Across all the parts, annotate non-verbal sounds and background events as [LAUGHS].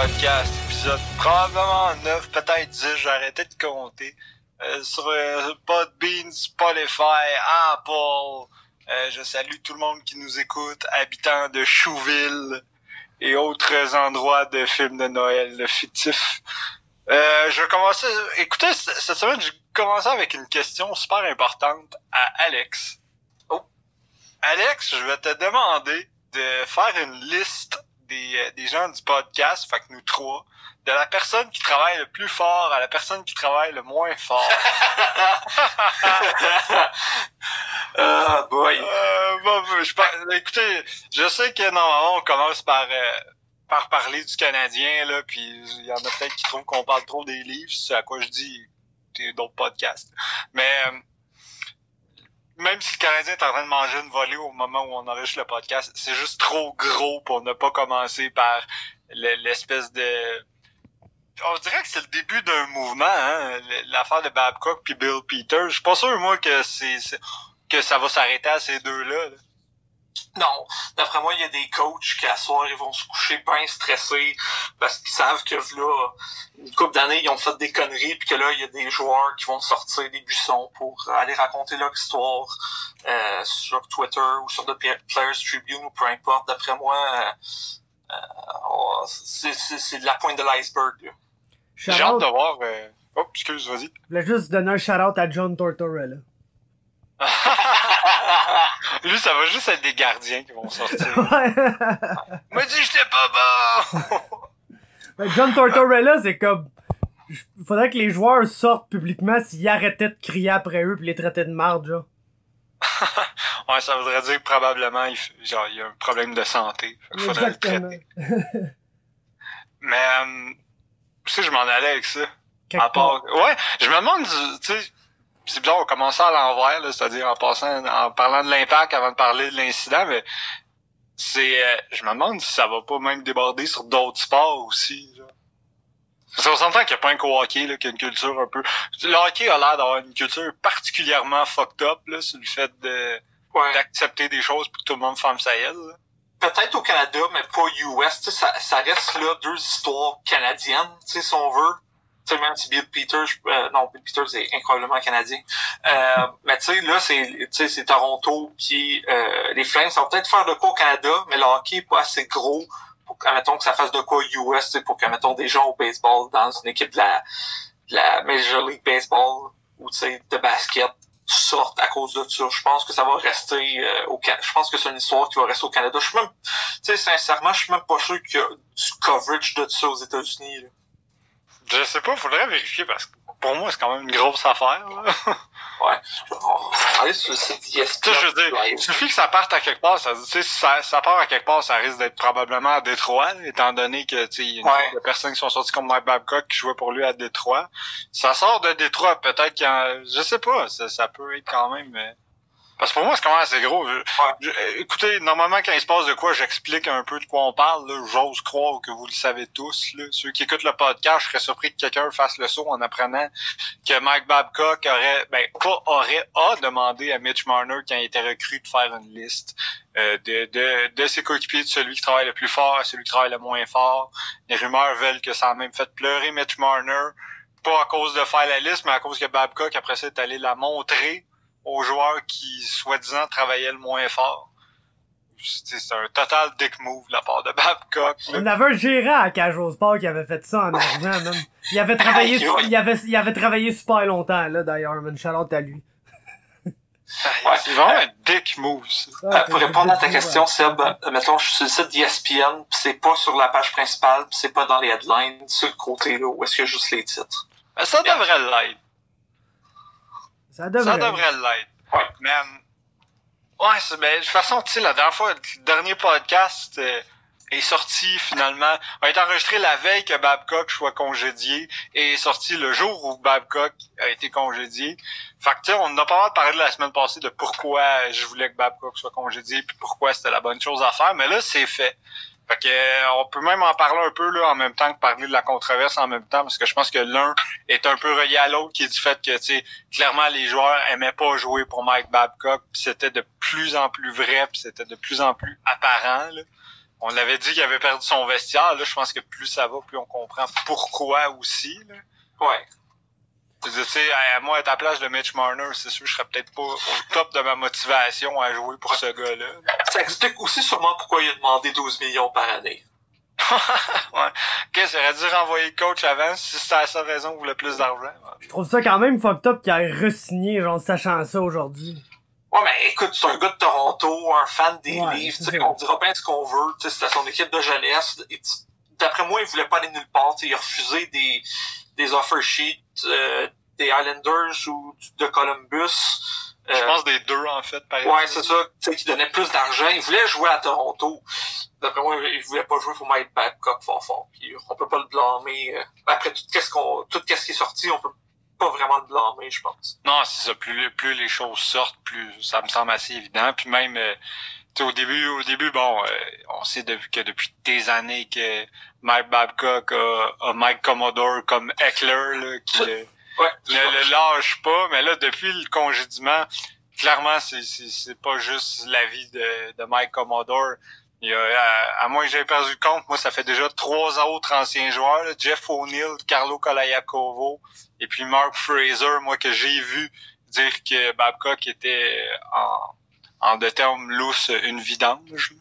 podcast, épisode probablement 9, peut-être 10, j'ai arrêté de compter. Euh, sur euh, Podbean, Spotify, Apple. Euh, je salue tout le monde qui nous écoute, habitants de Chouville et autres endroits de films de Noël fictifs. Euh, je vais commencer. Écoutez, cette semaine, j'ai commencé avec une question super importante à Alex. Oh. Alex, je vais te demander de faire une liste des, euh, des gens du podcast, fait que nous trois, de la personne qui travaille le plus fort à la personne qui travaille le moins fort. [LAUGHS] Ah, boy. Euh, bon, je par- écoutez, je sais que normalement on commence par euh, par parler du Canadien là, puis il y en a peut-être qui trouvent qu'on parle trop des livres, c'est à quoi je dis d'autres podcasts. Mais même si le Canadien est en train de manger une volée au moment où on enregistre le podcast, c'est juste trop gros pour ne pas commencer par le- l'espèce de on dirait que c'est le début d'un mouvement, hein, l'affaire de Babcock puis Bill Peters. Je suis pas sûr moi que c'est- que ça va s'arrêter à ces deux-là. là. Non, d'après moi, il y a des coachs qui, à soir, ils vont se coucher bien stressés parce qu'ils savent que là, une couple d'années, ils ont fait des conneries puis que là, il y a des joueurs qui vont sortir des buissons pour aller raconter leur histoire euh, sur Twitter ou sur The Players Tribune ou peu importe. D'après moi, euh, euh, oh, c'est c'est- c'est de la pointe de l'iceberg. J'ai hâte de voir... euh, Oh, excuse, vas-y. Je voulais juste donner un shout-out à John Tortorella. [LAUGHS] Lui, ça va juste être des gardiens qui vont sortir. [LAUGHS] Ouais. M'a dit j'étais pas bon! [LAUGHS] Ben, John Tortorella, c'est comme... Faudrait que les joueurs sortent publiquement s'ils arrêtaient de crier après eux pis les traitaient de marde, genre. ouais, ça voudrait dire que probablement, il, genre, il y a un problème de santé. Fait faudrait le traiter. Mais, euh, tu sais, je m'en allais avec ça. Quelque À part- part. Ouais, je me demande, tu sais, c'est bizarre, on commençait à l'envers, là, c'est-à-dire en passant, en parlant de l'impact avant de parler de l'incident, mais c'est, euh, je me demande si ça va pas même déborder sur d'autres sports aussi, genre. Parce qu'on s'entend qu'il n'y a pas un co-hockey, là, qui a une culture un peu, le hockey a l'air d'avoir une culture particulièrement fucked up, là, sur le fait de, Ouais. d'accepter des choses pour que tout le monde ferme sa gueule, là. peut-être au Canada, mais pas US. Ça, ça reste là deux histoires canadiennes, si on veut. Même si Bill Peters, euh, non, Bill Peters est incroyablement canadien. Euh, mais tu sais, là, c'est, c'est Toronto qui, euh, les Flames, ça va peut-être faire de quoi au Canada, mais le hockey est pas assez gros pour, admettons, que ça fasse de quoi US, tu sais, pour que, admettons, des gens au baseball dans une équipe de la, de la Major League Baseball ou, tu sais, de basket sortent à cause de ça. Je pense que ça va rester euh, au Canada. Je pense que c'est une histoire qui va rester au Canada. Je suis même, tu sais, sincèrement, je suis même pas sûr qu'il y a du coverage de ça aux États-Unis. Je sais pas, faudrait vérifier parce que pour moi, c'est quand même une grosse affaire, là. Ouais. On va sur le site je veux dire, il suffit que ça parte à quelque part. Ça, si ça, ça part à quelque part, ça risque d'être probablement à Détroit, étant donné que tu sais, il y a une Ouais. couple de personnes qui sont sorties comme Mike Babcock qui jouait pour lui à Détroit. Ça sort de Détroit, peut-être qu'il je sais pas, ça, ça peut être quand même. Parce que pour moi, c'est quand même assez gros. Je- je- euh, écoutez, normalement, quand il se passe de quoi, j'explique un peu de quoi on parle. J'ose croire que vous le savez tous. Là. Ceux qui écoutent le podcast, je serais surpris que quelqu'un fasse le saut en apprenant que Mike Babcock aurait, ben, pas aurait, a demandé à Mitch Marner quand il était recru de faire une liste euh, de, de, de ses coéquipiers, de celui qui travaille le plus fort à celui qui travaille le moins fort. Les rumeurs veulent que ça a même fait pleurer Mitch Marner, pas à cause de faire la liste, mais à cause que Babcock, après ça, est allé la montrer aux joueurs qui, soi-disant, travaillaient le moins fort. C'est un total dick move de la part de Babcock. On avait un gérant à Cage au Sport qui avait fait ça en arrivant, man. Il avait travaillé, il avait, il avait travaillé super longtemps, là, d'ailleurs, man. Shout-out à lui. C'est vraiment un dick move, ça. Euh, pour répondre à ta question, Seb, euh, mettons, je suis sur le site d'ESPN, pis c'est pas sur la page principale, pis c'est pas dans les headlines, sur le côté là, où est-ce qu'il y a juste les titres. Mais ça devrait l'être. Ça devrait. Ça devrait l'être. Ouais. Mais, euh, ouais, c'est, de toute façon, tu sais, la dernière fois, le dernier podcast euh, est sorti finalement, a été enregistré la veille que Babcock soit congédié et est sorti le jour où Babcock a été congédié. Fait que, tu sais, on en a pas mal parlé la semaine passée de pourquoi je voulais que Babcock soit congédié puis pourquoi c'était la bonne chose à faire, mais là, c'est fait. Fait que, euh, on peut même en parler un peu là en même temps que parler de la controverse en même temps parce que je pense que l'un est un peu relié à l'autre qui est du fait que tu clairement les joueurs aimaient pas jouer pour Mike Babcock c'était de plus en plus vrai c'était de plus en plus apparent on l'avait dit qu'il avait perdu son vestiaire. Là, je pense que plus ça va, plus on comprend pourquoi aussi. Là. Ouais. Tu sais, à moi, à ta place de Mitch Marner, c'est sûr, je serais peut-être pas au top de ma motivation à jouer pour ce gars-là. Ça explique aussi sûrement pourquoi il a demandé 12 millions par année. [LAUGHS] ouais. Ok, ça aurait dû renvoyer le coach avant si c'était la seule raison qu'il voulait plus d'argent. Je trouve ça quand même fucked up qu'il ait re-signé, genre, sachant ça aujourd'hui. Ouais, mais écoute, c'est un gars de Toronto, un fan des Ouais, livres, tu sais, on dira bien ce qu'on veut, tu sais, c'était son équipe de jeunesse. D'après moi, il voulait pas aller nulle part, tu sais, il a refusé des, des offer sheets euh, des Islanders ou de Columbus. Je Euh, pense des deux, en fait, par Ouais, c'est ça, tu sais, qui donnait plus d'argent. Il voulait jouer à Toronto. D'après moi, il voulait pas jouer pour Mike Babcock fort fort. Puis on peut pas le blâmer. euh, Après tout qu'est-ce qu'on, tout qu'est-ce qui est sorti, on peut pas vraiment le blâmer, je pense. Non, c'est ça. Plus, plus les choses sortent, plus ça me semble assez évident. Puis même, euh, tu sais, au début, au début, bon, euh, on sait depuis, que depuis des années que Mike Babcock a, a Mike Commodore comme Eckler, là, qui le, Ouais. ne le lâche pas. Mais là, depuis le congédiement, clairement, c'est, c'est, c'est pas juste la vie de, de Mike Commodore. Il y a, à, à moins que j'ai perdu le compte, moi, ça fait déjà trois autres anciens joueurs, là, Jeff O'Neill, Carlo Colayacovo, et puis Mark Fraser, moi, que j'ai vu dire que Babcock était en, en de termes lousses une vidange.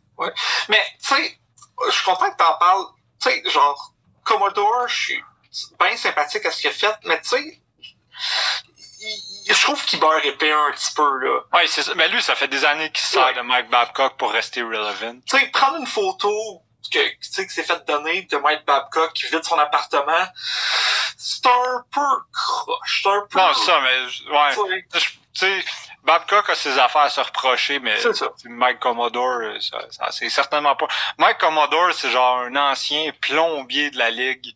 Mais, tu sais, je suis content que t'en parles. Tu sais, genre, Commodore, je suis bien sympathique à ce qu'il a fait, mais tu sais, je trouve qu'il beurre épais un petit peu, là. Ouais, c'est ça. Mais lui, ça fait des années qu'il sert Ouais. de Mike Babcock pour rester relevant. tu sais, prendre une photo que, tu sais, que c'est fait donner de Mike Babcock qui vide son appartement, c'est un peu croche, c'est un peu... Non, ça, mais, ouais. Tu sais, Babcock a ses affaires à se reprocher, mais ça. Mike Commodore, euh, ça, ça c'est certainement pas. Mike Commodore, c'est genre un ancien plombier de la ligue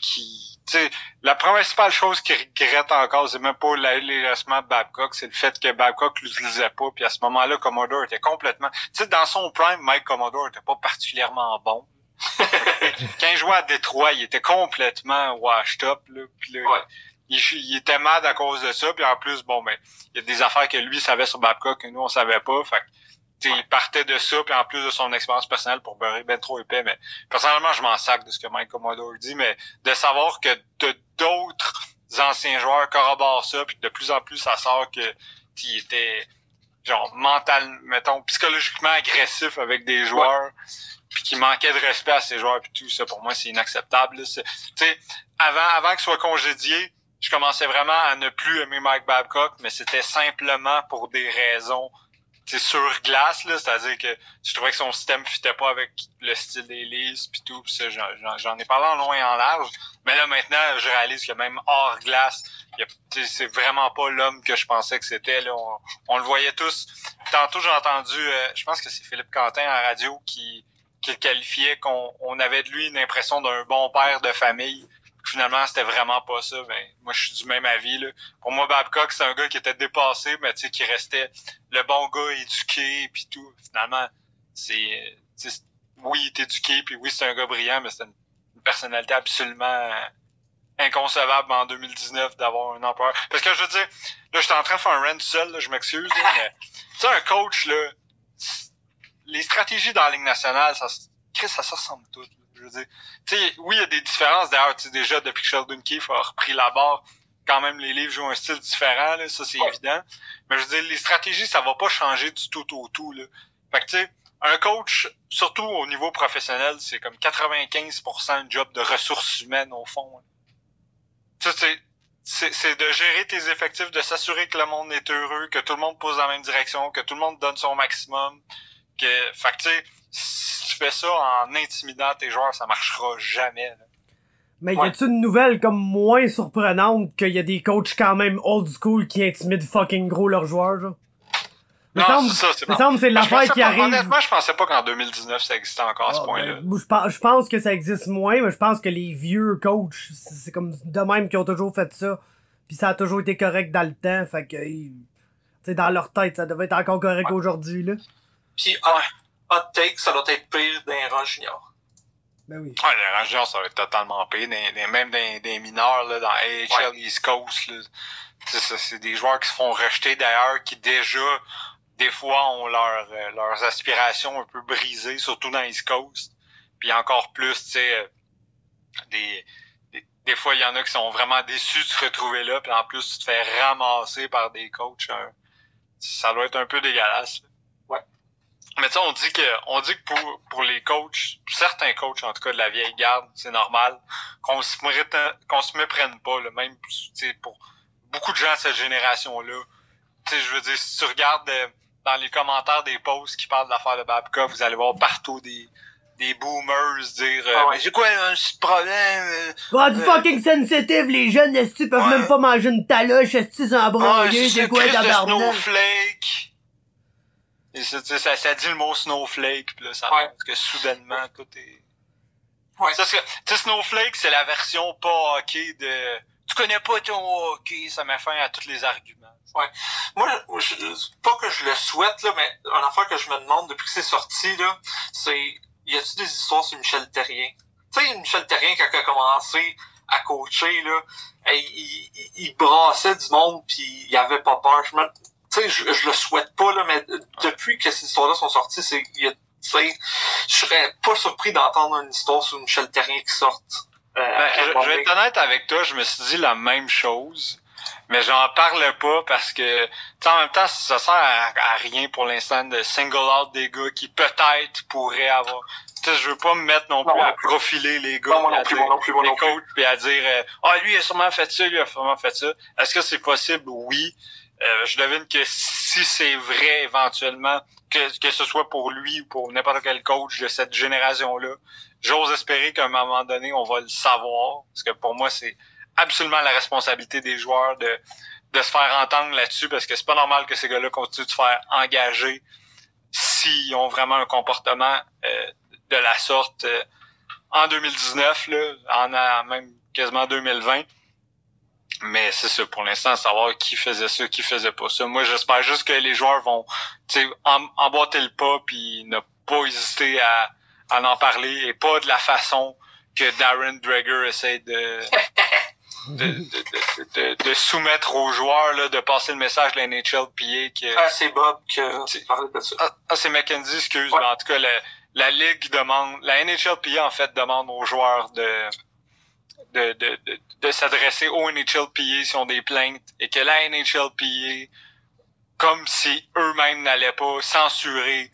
qui, tu sais, la principale chose qu'il regrette encore, c'est même pas l'allègement de Babcock, c'est le fait que Babcock l'utilisait pas, puis à ce moment-là, Commodore était complètement, tu sais, dans son prime, Mike Commodore était pas particulièrement bon. [LAUGHS] Quand il jouait à Détroit, il était complètement washed up, là, puis là, Ouais. Il, il était mad à cause de ça, puis en plus, bon, ben, il y a des affaires que lui savait sur Babcock que nous, on savait pas, fait que, il partait de ça, puis en plus de son expérience personnelle pour beurrer ben trop épais, mais personnellement, je m'en sac de ce que Mike Commodore dit, mais de savoir que de d'autres anciens joueurs corroborent ça, puis de plus en plus, ça sort que il était genre mental, mettons, psychologiquement agressif avec des joueurs, puis qui manquait de respect à ces joueurs, puis tout ça, pour moi, c'est inacceptable. Tu sais, avant, avant qu'il soit congédié, je commençais vraiment à ne plus aimer Mike Babcock, mais c'était simplement pour des raisons sur glace là, c'est-à-dire que je trouvais que son système fitait pas avec le style des puis tout, puis ça j'en- ai parlé en long et en large, mais là maintenant je réalise que même hors glace, c'est vraiment pas l'homme que je pensais que c'était on, le voyait tous. Tantôt j'ai entendu, euh, je pense que c'est Philippe Quentin la radio qui qualifiait qu'on on avait de lui une impression d'un bon père de famille. Finalement, c'était vraiment pas ça. Ben, moi, je suis du même avis. Là. Pour moi, Babcock, c'est un gars qui était dépassé, mais tu sais, qui restait le bon gars éduqué puis tout. Finalement, c'est oui, il est éduqué puis oui, c'est un gars brillant, mais c'est une, personnalité absolument inconcevable en 2019 d'avoir un empereur. Parce que je veux dire, là, j'étais en train de faire un rant seul, là, je m'excuse, mais tu sais, un coach, là, les stratégies dans la Ligue nationale, ça, Chris, ça se ressemble tout. Veux dire, tu sais, oui, il y a des différences. D'ailleurs, tu sais, déjà, depuis que Sheldon Keefe a repris la barre, quand même, les livres jouent un style différent, là, ça, c'est évident. Mais je veux dire, les stratégies, ça va pas changer du tout au tout, là. Fait que, tu sais, un coach, surtout au niveau professionnel, c'est comme 95% de job de ressources humaines, au fond. là. Tu sais, c'est- de gérer tes effectifs, de s'assurer que le monde est heureux, que tout le monde pousse dans la même direction, que tout le monde donne son maximum. Que, fait que, tu sais, fais ça en intimidant tes joueurs, ça marchera jamais. là. Mais y Ouais. a-tu une nouvelle comme moins surprenante qu'il y a des coachs quand même old school qui intimident fucking gros leurs joueurs, genre? Me Non, semble, c'est ça, c'est me semble l'affaire qui pas- arrive. Honnêtement, je pensais pas qu'en 2019 ça existait encore à ce Ah, point-là. ben, je, pense, que ça existe moins, mais je pense que les vieux coachs, c'est comme de même qui ont toujours fait ça. Puis ça a toujours été correct dans le temps, fait que, dans leur tête, ça devait être encore correct Ouais. aujourd'hui, là. Puis, hot, hot take, ça doit être pire d'un rang junior. Ben oui. Ouais, les Rangers, ça va être totalement payé. Des, des- même des, des mineurs là, dans AHL East Coast. Là. Tu sais, ça, C'est des joueurs qui se font rejeter d'ailleurs, qui déjà des fois ont leur, euh, leurs aspirations un peu brisées, surtout dans East Coast. Puis encore plus, tu sais, euh, des, des, des, fois, il y en a qui sont vraiment déçus de se retrouver là, puis en plus, tu te fais ramasser par des coachs. Hein. ça doit être un peu dégueulasse. Mais tu sais, on dit que on dit que pour, pour les coachs, certains coachs, en tout cas de la vieille garde, c'est normal qu'on se qu'on se méprenne pas, là, même pour beaucoup de gens de cette génération-là. Tu sais, je veux dire, si tu regardes euh, dans les commentaires des posts qui parlent de l'affaire de Babka, vous allez voir partout des, des boomers dire euh, ah ouais. j'ai quoi un problème euh, oh, du euh, fucking sensitive les jeunes est peuvent ouais. même pas manger une taloche est-ce en broyer ah, c'est quoi ta snowflake et ça, ça, ça, dit le mot snowflake puis là ça ouais. que soudainement tout est ouais. ça, c'est snowflake c'est la version pas hockey de tu connais pas ton hockey ça met fin à tous les arguments Ouais. Moi, je, pas que je le souhaite, là, mais une affaire que je me demande depuis que c'est sorti, là, c'est y a-tu des histoires sur Michel Terrien? Tu sais, Michel Terrien, quand il a commencé à coacher, là, il, il, il brassait du monde puis il avait pas peur. Je me, tu sais, je, je le souhaite pas, là, mais depuis que ces histoires-là sont sorties, c'est, il tu sais, je serais pas surpris d'entendre une histoire sur Michel Terrien qui sorte. Euh, ben, je, je vais être honnête avec toi, je me suis dit la même chose mais j'en parle pas parce que en même temps ça sert à, à rien pour l'instant de single out des gars qui peut-être pourraient avoir sais, je veux pas me mettre non plus à profiler les gars, non, plus, dire, les coachs, puis à dire euh, ah lui il a sûrement fait ça, lui a sûrement fait ça. Est-ce que c'est possible? Oui. Euh, je devine que si c'est vrai éventuellement, que, que ce soit pour lui ou pour n'importe quel coach de cette génération-là, j'ose espérer qu'à un moment donné, on va le savoir. Parce que pour moi, c'est absolument la responsabilité des joueurs de, de se faire entendre là-dessus parce que c'est pas normal que ces gars-là continuent de se faire engager s'ils ont vraiment un comportement euh, de la sorte euh, en 2019, là, en, en même quasiment 2020. Mais c'est ça, pour l'instant, savoir qui faisait ça, qui faisait pas ça. Moi, j'espère juste que les joueurs vont em emboîter le pas puis ne pas hésiter à, à en parler et pas de la façon que Darren Drager essaie de, de, de, de, de, soumettre aux joueurs, là, de passer le message de la NHLPA. Que, ah, c'est Bob qui parlait de ça. Ah, ah c'est Mackenzie, excuse, ouais. mais en tout cas, la, la Ligue demande, la NHLPA, en fait, demande aux joueurs de de, de, de, de s'adresser au NHLPA si ont des plaintes et que la NHLPA, comme si eux-mêmes n'allaient pas censurer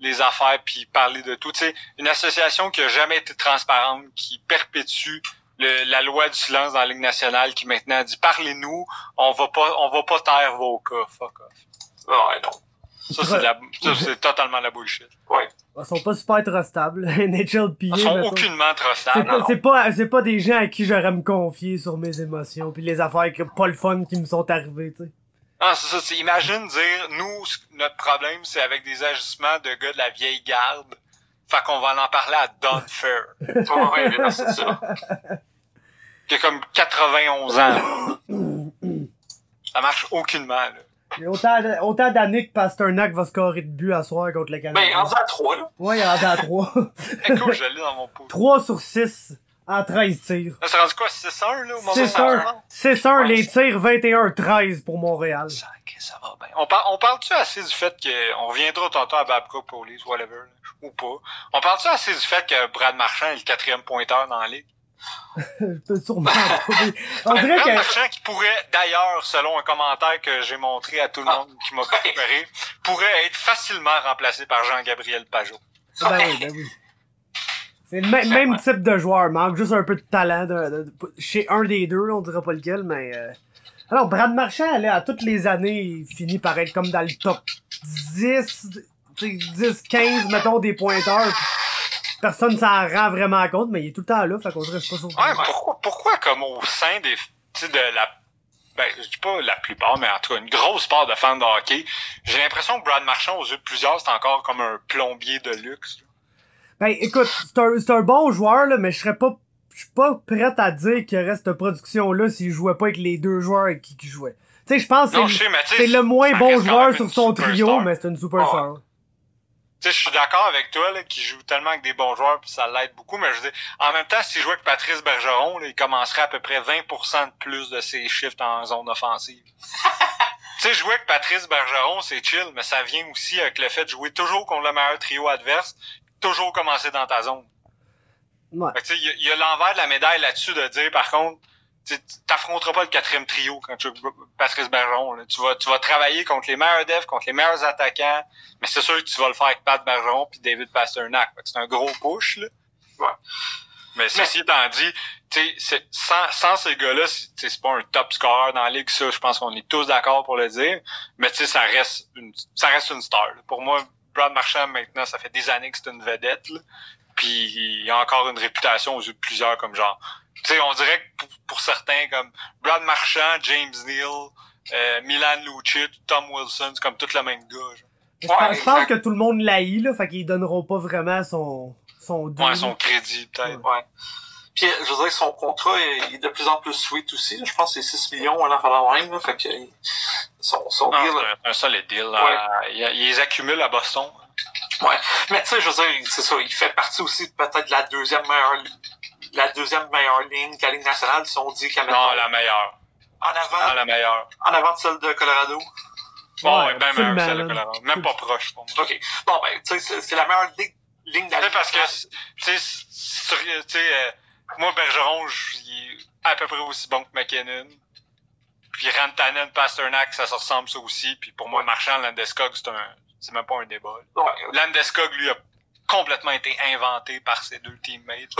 les affaires puis parler de tout. Tu sais, une association qui a jamais été transparente, qui perpétue le, la loi du silence dans la Ligue nationale, qui maintenant dit parlez-nous, on va pas on va pas taire vos cas. Fuck off. Ouais, non. Ça, c'est, la, ça, c'est totalement la bullshit. Ouais. Ils sont pas super trustables. [LAUGHS] NHLPA. Ils sont mettons. aucunement trustables. C'est pas, c'est pas, pas des gens à qui j'aurais me confier sur mes émotions puis les affaires que pas le fun qui me sont arrivées, tu sais. Ah, c'est ça. Imagine dire, nous, notre problème, c'est avec des agissements de gars de la vieille garde. Fait qu'on va en parler à Don Fair. [LAUGHS] ouais, c'est ça. Qui a comme 91 ans. [COUGHS] ça marche aucunement, là. Il y a autant, autant d'années que Pasternak va scorer de but à soir contre le Canada. Ben, rendu à 3, là. Ouais, rendu à 3. Écoute, je l'ai dans mon pot. 3 sur 6 en 13 tirs. C'est rendu quoi, 6-1, là, au moment 6-1. 6-1, les tirs, 21-13 pour Montréal. Ça, okay, ça va bien. On, par, on parle-tu assez du fait que, on reviendra tantôt à Babcock, Police, whatever, là, ou pas. On parle-tu assez du fait que Brad Marchand est le quatrième pointeur dans la ligue? Je peux sûrement On dirait que... Marchand, qui pourrait, d'ailleurs, selon un commentaire que j'ai montré à tout le monde qui m'a préparé, pourrait être facilement remplacé par Jean-Gabriel Pajot. Ben oui, ben oui. C'est le même, même type de joueur, manque juste un peu de talent de, de, de, chez un des deux, on dira pas lequel, mais... Euh... Alors, Brad Marchand, là, à toutes les années, il finit par être comme dans le top 10, 10, 15, mettons, des pointeurs. Personne s'en rend vraiment compte, mais il est tout le temps là, fait qu'on dirait pas surpris. Ouais, pourquoi, pourquoi comme au sein des, de la ben, je dis pas la plupart, mais en tout cas, une grosse part de fans de hockey. J'ai l'impression que Brad Marchand, aux yeux de plusieurs, c'est encore comme un plombier de luxe. Ben, écoute, c'est un, c'est un bon joueur, là, mais je serais pas, je suis pas prête à dire qu'il reste cette production-là s'il jouait pas avec les deux joueurs avec qui il jouait. Tu sais, je pense que c'est, c'est le moins bon joueur sur son trio, mais c'est une superstar. Oh. Je suis d'accord avec toi, là, qui joue tellement avec des bons joueurs, puis ça l'aide beaucoup, mais je veux dire, en même temps, s'il jouait avec Patrice Bergeron, là, il commencerait à peu près 20% de plus de ses chiffres en zone offensive. [LAUGHS] Tu sais, jouer avec Patrice Bergeron, c'est chill, mais ça vient aussi avec le fait de jouer toujours contre le meilleur trio adverse, toujours commencer dans ta zone. Ouais. Il y a- y a, l'envers de la médaille là-dessus de dire, par contre, t'affronteras pas le quatrième trio quand tu Patrice Bergeron. là. Tu vas, tu vas travailler contre les meilleurs devs, contre les meilleurs attaquants, mais c'est sûr que tu vas le faire avec Pat Bergeron puis David Pasternak. C'est un gros push, là. Ouais. Mais ceci étant dit, tu sais, c'est- sans, sans ces gars-là, c'est pas un top scorer dans la ligue, ça, je pense qu'on est tous d'accord pour le dire. Mais tu sais, ça reste une, ça reste une star. là. Pour moi, Brad Marchand, maintenant, ça fait des années que c'est une vedette. là. Puis il a encore une réputation aux yeux de plusieurs comme genre. Tu sais, on dirait que pour, pour certains, comme Brad Marchand, James Neal, euh, Milan Lucic, Tom Wilson, c'est comme tout le même gars. genre. Je, pense, je que tout le monde l'haït, là, fait qu'ils donneront pas vraiment son, son dû. Ouais, son crédit, peut-être. Ouais. Puis, je veux dire, son contrat est, il est de plus en plus sweet aussi. là. Je pense que c'est 6 millions, un enfant même. Là, fait que il- son, son Non, deal. c'est un, un solide deal. Ouais. Euh, il, il les accumule à Boston. Ouais. Mais tu sais, je veux dire, c'est ça. Il fait partie aussi peut-être de la deuxième meilleure la deuxième meilleure ligne de la Ligue nationale, si on dit qu'à Non, la meilleure. en Non, avant, la meilleure. en avant de celle de Colorado? Bon, Ouais, ouais, ben celle de. Colorado. Même pas proche pour moi. OK. Bon, ben, tu sais, c'est- la meilleure ligne, ligne de la Ligue parce que, nationale. tu sais, sur- tu sais, euh, moi, Bergeron, je- il est à peu près aussi bon que McKinnon. Puis Rantanen, Pasternak, ça se ressemble ça aussi. Puis pour moi, Marchand, Landeskog, c'est un, c'est même pas un débat. Ouais. Landeskog, lui, a complètement été inventé par ses deux teammates.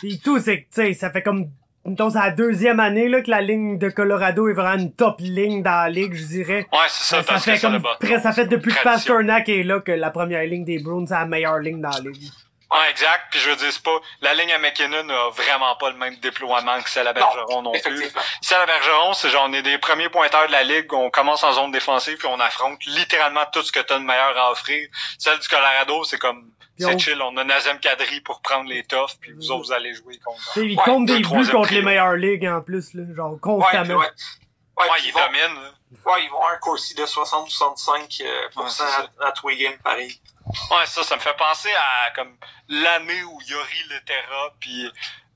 Pis tout, c'est que, tu sais, ça fait comme, mettons, c'est la deuxième année, là, que la ligne de Colorado est vraiment une top ligne dans la ligue, je dirais. Ouais, c'est ça, Ça, parce fait que ça, le comme, presque- ça fait depuis que. Pasternak est là que la première ligne des Bruins, c'est la meilleure ligne dans la ligue. Ouais, exact. Puis je veux dire, c'est pas, la ligne à McKinnon a vraiment pas le même déploiement que celle à Bergeron non, plus. Effectivement. Celle à Bergeron, c'est genre, on est des premiers pointeurs de la ligue, on commence en zone défensive, puis on affronte littéralement tout ce que t'as de meilleur à offrir. Celle du Colorado, c'est comme, Puis c'est on- chill, on a Nazem Kadri pour prendre les toughs, puis vous autres, vous allez jouer contre. Ouais, compte deux, des buts contre les meilleures ligues, en plus, là, genre, constamment. ouais. Ouais, Ouais, puis il ils vont, domine, là. ouais, ils vont avoir un Corsi de 60-65% euh, à, à tous les games pareil. Ouais, ça, ça me fait penser à, comme, l'année où Yori Letera, puis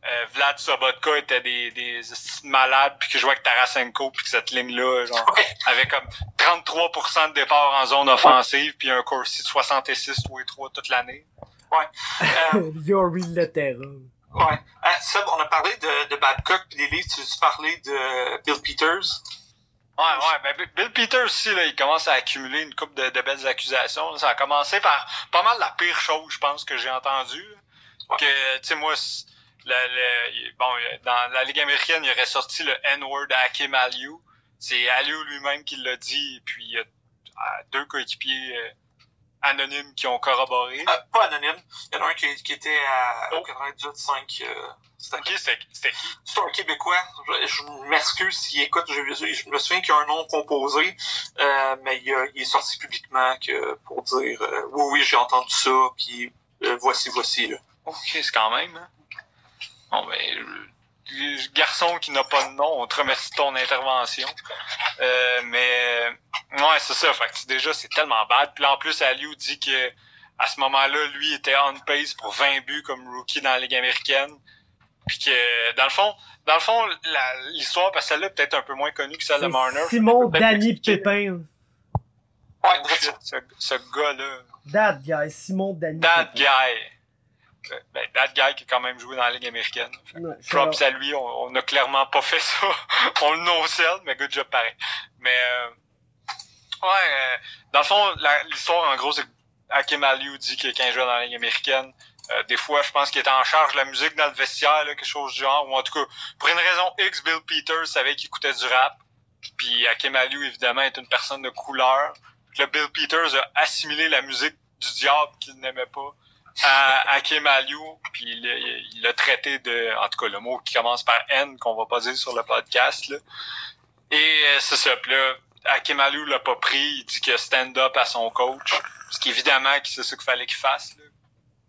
euh, Vlad Sobotka étaient des, des malades, puis qui jouaient avec Tarasenko, puis que cette ligne-là, genre, Ouais. avait comme 33% de départ en zone offensive, puis un Corsi de 66 tous les trois toute l'année. Euh, [LAUGHS] Yori Lettera. ouais. Ah, Seb, on a parlé de, de Babcock puis des livres. Tu veux parler de Bill Peters? Ouais, ouais, ben Bill- Peters aussi, là, il commence à accumuler une coupe de, de belles accusations. Ça a commencé par pas mal la pire chose, je pense, que j'ai entendu. là. Ouais. Que, tu sais, moi, bon, dans la Ligue américaine, il aurait sorti le N-word à Hakim Aliu. C'est Aliu lui-même qui l'a dit, et puis il y a deux coéquipiers euh, anonymes qui ont corroboré. Euh, pas anonyme. Il y en a un qui, qui était à Oh. 98.5. Euh, c'était qui? c'est un Québécois. Je, je m'excuse s'il écoute. Je, je me souviens qu'il y a un nom composé, euh, mais il, est sorti publiquement que pour dire euh, oui, oui, j'ai entendu ça, puis voici, voici. Là. Ok, c'est quand même. Hein? Bon, ben, garçon qui n'a pas de nom, on te remercie de ton intervention. Euh, mais, ouais, c'est ça. Fait que déjà, c'est tellement bad. Puis en plus, Aliou dit que à ce moment-là, lui était on pace pour 20 buts comme rookie dans la Ligue américaine. Puis que, dans le fond, dans le fond, l'histoire, parce que celle-là est peut-être un peu moins connue que celle de Marner. Simon Danny. Pépin. Ouais, ce gars-là. That guy, Simon Danny That Pépin. guy. Ben, that guy qui a quand même joué dans la Ligue américaine. Ouais, Props à lui, on, on a clairement pas fait ça. [LAUGHS] on le no-sell, mais good job pareil. Mais, euh, ouais, euh, dans le fond, l'histoire, en gros, c'est que Hakim Aliou dit que quand il jouait dans la Ligue américaine, euh, des fois, je pense qu'il était en charge de la musique dans le vestiaire, là, quelque chose du genre, ou en tout cas, pour une raison X, Bill Peters savait qu'il écoutait du rap. Puis Hakim Aliou, évidemment, est une personne de couleur. Puis là, Bill Peters a assimilé la musique du diable qu'il n'aimait pas à Hakim Aliou, puis il l'a- traité de, en tout cas, le mot qui commence par N, qu'on va dire sur le podcast, là. Et euh, c'est ça, puis là, Hakim Aliou l'a pas pris, il dit que stand-up à son coach, parce qu'évidemment, c'est ça qu'il fallait qu'il fasse, là.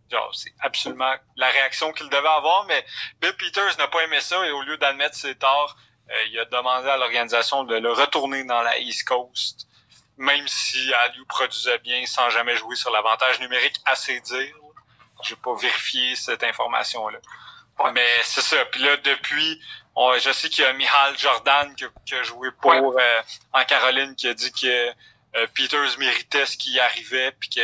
Genre, c'est absolument la réaction qu'il devait avoir, mais Bill Peters n'a pas aimé ça, et au lieu d'admettre ses torts, euh, il a demandé à l'organisation de le retourner dans la East Coast, même si Aliou produisait bien sans jamais jouer sur l'avantage numérique, assez dire. J'ai pas vérifié cette information-là. Ouais. Mais c'est ça. Puis là, depuis, je sais qu'il y a Michal Jordan qui, a joué pour euh, en Caroline qui a dit que euh, Peters méritait ce qui arrivait puis que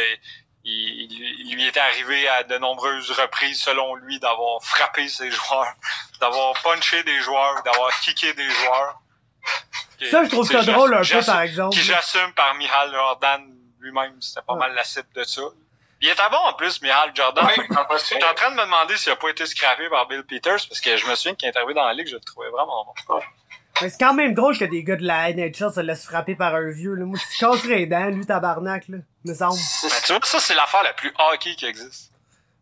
il, lui était arrivé à de nombreuses reprises, selon lui, d'avoir frappé ses joueurs, [LAUGHS] d'avoir punché des joueurs, d'avoir kické des joueurs. Ça, je trouve ça drôle un peu, par exemple. Qui j'assume par Michal Jordan lui-même, c'était pas mal la cible de ça. Il était bon en plus, Michal Jordan. J'étais en train de me demander s'il a pas été scrappé par Bill Peters, parce que je me souviens qu'il est arrivé dans la ligue, je le trouvais vraiment bon. Mais c'est quand même drôle que des gars de la NHL se laissent frapper par un vieux. Là. Moi, je casserais les dents, lui, tabarnak, là, me semble. Ben, tu vois, ça, c'est l'affaire la plus hockey qui existe.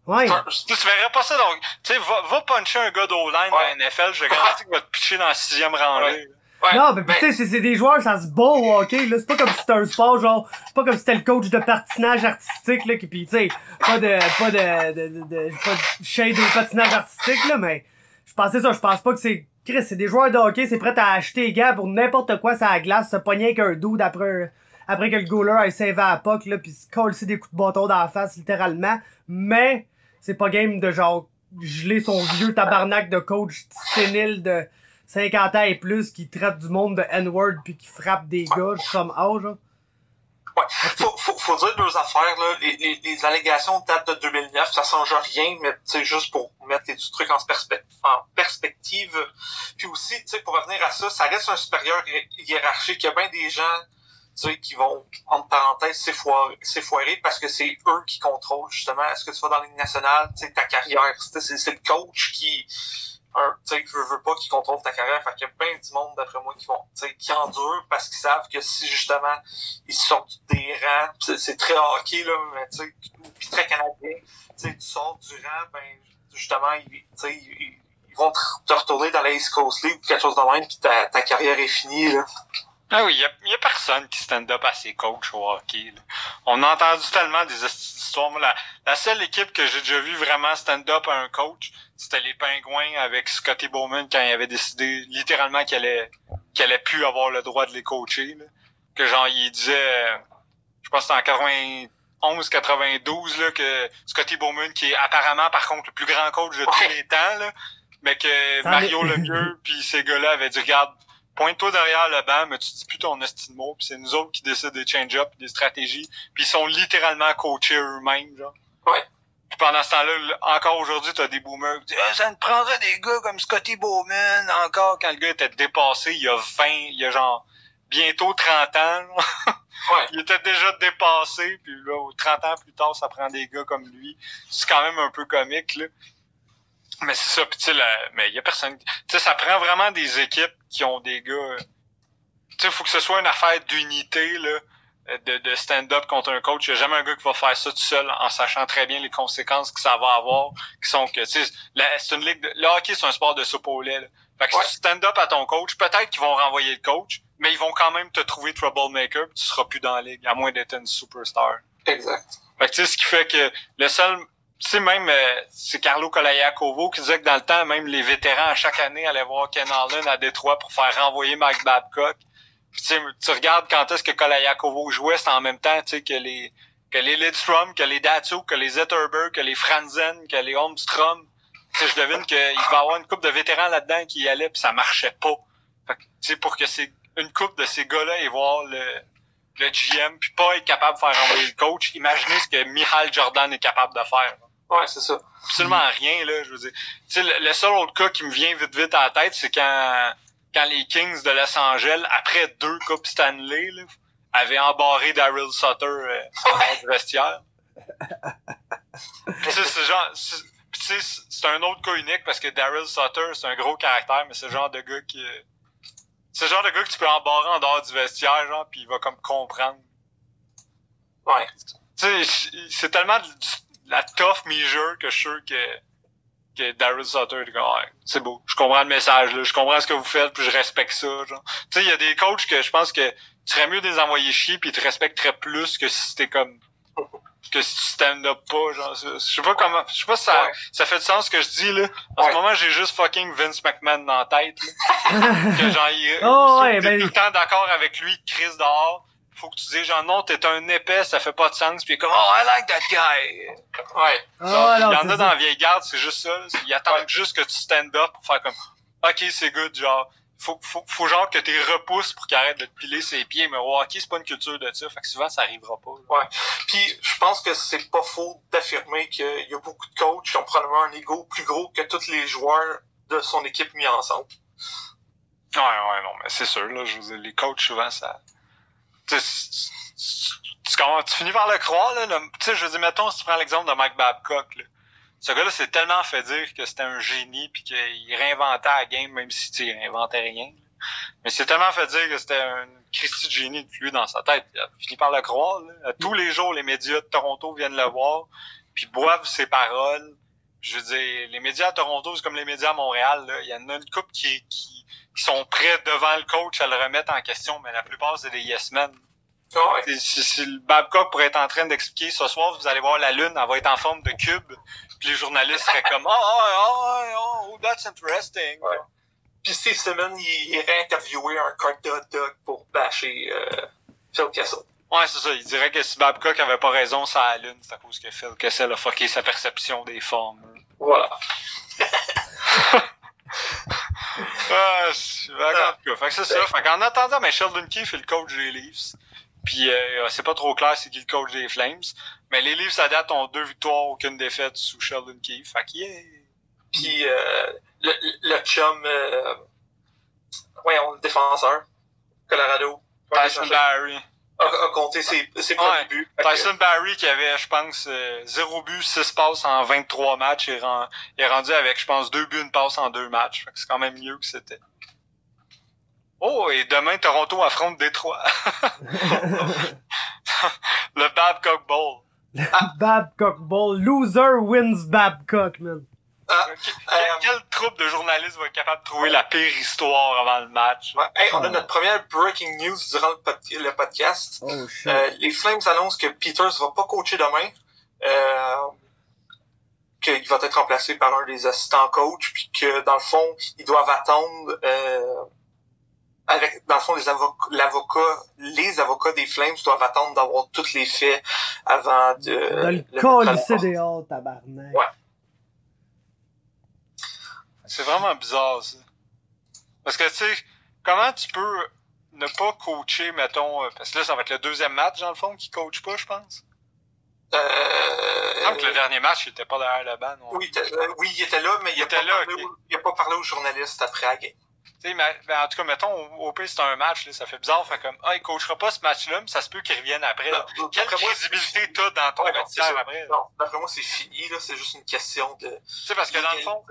Ouais. Tu, tu verrais pas ça, donc, tu sais, va, va puncher un gars d'O-line ouais. la NFL, je garantis qu'il va te pitcher dans la sixième rangée. Ouais. Non, mais, tu sais, c'est des joueurs, ça se bat au hockey, là. C'est pas comme si c'était un sport, genre, c'est pas comme si c'était le coach de patinage artistique, là, qui, pis, tu sais, pas de, pas de, de, de, de, pas de shade de patinage artistique, là, mais je pensais ça, je pense pas que c'est, Chris, c'est des joueurs de hockey, c'est prêt à acheter les gars pour n'importe quoi ça la glace, se pogner avec un dude après, après que le goaler ait sauvé à la puck, là, pis se coller des coups de bâton dans la face, littéralement. Mais, c'est pas game de genre, geler son vieux tabarnak de coach sénile de, 50 ans et plus qui traite du monde de N-word puis qui frappe des gars comme âge. Ouais. Faut, faut, faut dire deux affaires, là. Les, les, les, allégations datent de 2009, ça change rien, mais c'est juste pour mettre les trucs en, en perspective. Puis aussi, tu sais, pour revenir à ça, ça reste un supérieur hiérarchique. Il y a bien des gens, tu sais, qui vont, entre parenthèses, s'effoirer parce que c'est eux qui contrôlent, justement, est-ce que tu vas dans les nationale, tu sais, ta carrière? C'est le coach qui, un, tu sais, veux, veux pas qu'ils contrôlent ta carrière. Fait qu'il y a plein du monde, d'après moi, qui vont, tu sais, qui endurent parce qu'ils savent que si, justement, ils sortent des rangs, c'est très hockey, là, mais tu sais, puis très canadien, tu sais, tu sors du rang, ben, justement, ils, tu sais, ils, vont te retourner dans la East Coast League ou quelque chose de même, puis ta, ta carrière est finie, là. Ah oui, il y a, y a, personne qui stand-up à ses coachs au hockey. Là. On a entendu tellement des histoires. La, la seule équipe que j'ai déjà vu vraiment stand-up à un coach, c'était les Pingouins avec Scotty Bowman quand il avait décidé littéralement qu'il allait, qu'il allait plus avoir le droit de les coacher. Là. Que genre, il disait, je pense que c'était en 91, 92, là, que Scotty Bowman, qui est apparemment par contre le plus grand coach de tous les temps, là, mais que Mario [LAUGHS] Lemieux puis ces gars-là avaient dit, regarde, pointe-toi derrière le banc, mais tu dis plus ton estime mot, puis c'est nous autres qui décident des change-up, des stratégies, puis ils sont littéralement coachés eux-mêmes, genre. Ouais. Puis pendant ce temps-là, encore aujourd'hui, t'as des boomers qui disent ah, ça ne prendrait des gars comme Scotty Bowman encore quand le gars était dépassé il y a 20, il y a genre bientôt 30 ans. ouais. il était déjà dépassé, puis là, 30 ans plus tard, ça prend des gars comme lui. C'est quand même un peu comique, là. Mais c'est ça, pis tu sais, mais il y a personne. Tu sais, ça prend vraiment des équipes qui ont des gars. Tu sais, faut que ce soit une affaire d'unité, là, de, de stand-up contre un coach. Il n'y a jamais un gars qui va faire ça tout seul en sachant très bien les conséquences que ça va avoir, qui sont que, tu sais, c'est une ligue de, le hockey, c'est un sport de soupe au lait, là. Fait que si tu stand-up à ton coach, peut-être qu'ils vont renvoyer le coach, mais ils vont quand même te trouver troublemaker pis tu seras plus dans la ligue, à moins d'être une superstar. Exact. Fait que tu sais, ce qui fait que le seul tu sais, même, euh, c'est Carlo Colayakovo qui disait que dans le temps, même les vétérans, à chaque année, allaient voir Ken Allen à Détroit pour faire renvoyer Mike Babcock. Puis, tu, tu regardes quand est-ce que Kolayakovo jouait, c'est en même temps, tu sais, que les, que les Lidstrom, que les Datsuk, que les Zetterberg, que les Franzen, que les Holmstrom. Tu sais, je devine qu'il va y avoir une coupe de vétérans là-dedans qui y allait, puis ça marchait pas. Fait que, tu sais, pour que c'est une coupe de ces gars-là et voir le, le GM, puis pas être capable de faire renvoyer le coach, imaginez ce que Michal Jordan est capable de faire. Ouais, c'est ça. Absolument rien, là, je veux dire. Tu sais, le, seul autre cas qui me vient vite vite à la tête, c'est quand, quand les Kings de Los Angeles, après deux Coupes Stanley, là, avaient embarré Daryl Sutter euh, dans le vestiaire. c'est genre... C'est un autre cas unique parce que Daryl Sutter, c'est un gros caractère, mais c'est le genre de gars qui... C'est le genre de gars que tu peux embarrer en dehors du vestiaire, genre, puis il va comme comprendre. Ouais. Tu sais, c'est tellement du la tough measure que je suis sûr que, que Daryl Sutter est comme, c'est beau. Je comprends le message, là. Je comprends ce que vous faites, puis je respecte ça. Tu sais, il y a des coachs que je pense que tu serais mieux de les envoyer chier, puis ils te respecteraient plus que si c'était comme, que si tu stand up pas, genre. Je sais pas comment, je sais pas si ça, ça fait du sens ce que je dis, là. En ce moment, j'ai juste fucking Vince McMahon dans la tête, [LAUGHS] que genre, il, oh, ouais, ben... tout le temps d'accord avec lui, Chris dehors faut que tu dises genre non, t'es un épais, ça fait pas de sens, puis comme oh I like that guy. Ouais. Oh, il y en a dans la vieille garde, c'est juste ça. Ils attendent juste que tu stand up pour faire comme ok, c'est good, genre, faut, faut, faut genre que tu repousses pour qu'il arrête de te piler ses pieds, mais au hockey, c'est pas une culture de ça, fait que souvent, ça arrivera pas. Ouais. Puis, je pense que c'est pas faux d'affirmer qu'il y a beaucoup de coachs qui ont probablement un ego plus gros que tous les joueurs de son équipe mis ensemble. Ouais, ouais, non, mais c'est sûr, là, je veux dire, les coachs, souvent, ça... Tu, finis par le croire, là, tu sais, je veux dire, mettons, si tu prends l'exemple de Mike Babcock, là, ce gars-là s'est tellement fait dire que c'était un génie puis qu'il réinventait la game, même si tu réinventait rien. Mais c'est tellement fait dire que c'était un Christy de génie de lui dans sa tête. Il a fini par le croire. Tous les jours, les médias de Toronto viennent le voir, puis boivent ses paroles. Je veux dire, les médias à Toronto, c'est comme les médias à Montréal. Là. Il y en a une couple qui, sont prêts devant le coach à le remettre en question, mais la plupart, c'est des yes men. Si, si, le Babcock pourrait être en train d'expliquer ce soir, vous allez voir la lune, elle va être en forme de cube, puis les journalistes seraient comme oh, oh, oh, oh, that's interesting. Ouais. Puis Steve Simmons, il irait interviewer un cart de dog pour bâcher euh, Phil Kessel. Ouais, c'est ça. Il dirait que si Babcock avait pas raison ça la lune, c'est à cause que Phil Kessel a fucké sa perception des formes. Voilà. [LAUGHS] ah, en fait que c'est ça. Fait qu'en attendant, mais Sheldon Keefe est le coach des Leafs. Puis euh, c'est pas trop clair c'est qui le coach des Flames. Mais les Leafs à date ont deux victoires, aucune défaite sous Sheldon Keefe. Fait est... Puis euh, le, le chum, euh, voyons, le défenseur, Colorado. Tyson Barry. A, compté ses, ses premiers buts. Tyson Barry qui avait, je pense, 0 but, 6 passes en 23 matchs, il est, rendu avec, je pense, 2 buts, une passe en 2 matchs. Fait que c'est quand même mieux que c'était. Oh, et demain, Toronto affronte Détroit. [LAUGHS] le Babcock Bowl. Babcock Bowl. Loser wins Babcock, man. Ah, quelle troupe de journalistes va être capable de trouver la pire histoire avant le match? on a notre première breaking news durant le, podcast. Oh, euh, les Flames annoncent que Peters va pas coacher demain. Euh, qu'il va être remplacé par un des assistants coach, puis que dans le fond, ils doivent attendre euh, avec, dans le fond, les avocats, l'avocat, les avocats des Flames doivent attendre d'avoir tous les faits avant de. De le dehors, tabarnak. Ouais. C'est vraiment bizarre, ça. Parce que, tu sais, comment tu peux ne pas coacher, mettons, euh, parce que là, ça va être le deuxième match, dans le fond, qui coach pas, je pense. Euh... Donc, le dernier match, il était pas derrière le banc, non? Oui, euh, oui, il était là, mais il, il a, pas là, parlé okay. il a pas parlé aux journalistes après la game. mais, mais, en tout cas, mettons, au, au pire, c'est un match, là, ça fait bizarre, fait comme, ah, il coachera pas ce match-là, mais ça se peut qu'il revienne après. Là. Non, Quelle crédibilité t'as dans ton ouais, vestiaire après? Non, d'après moi, c'est fini, là, c'est juste une question de... Tu sais, parce que dans le fond,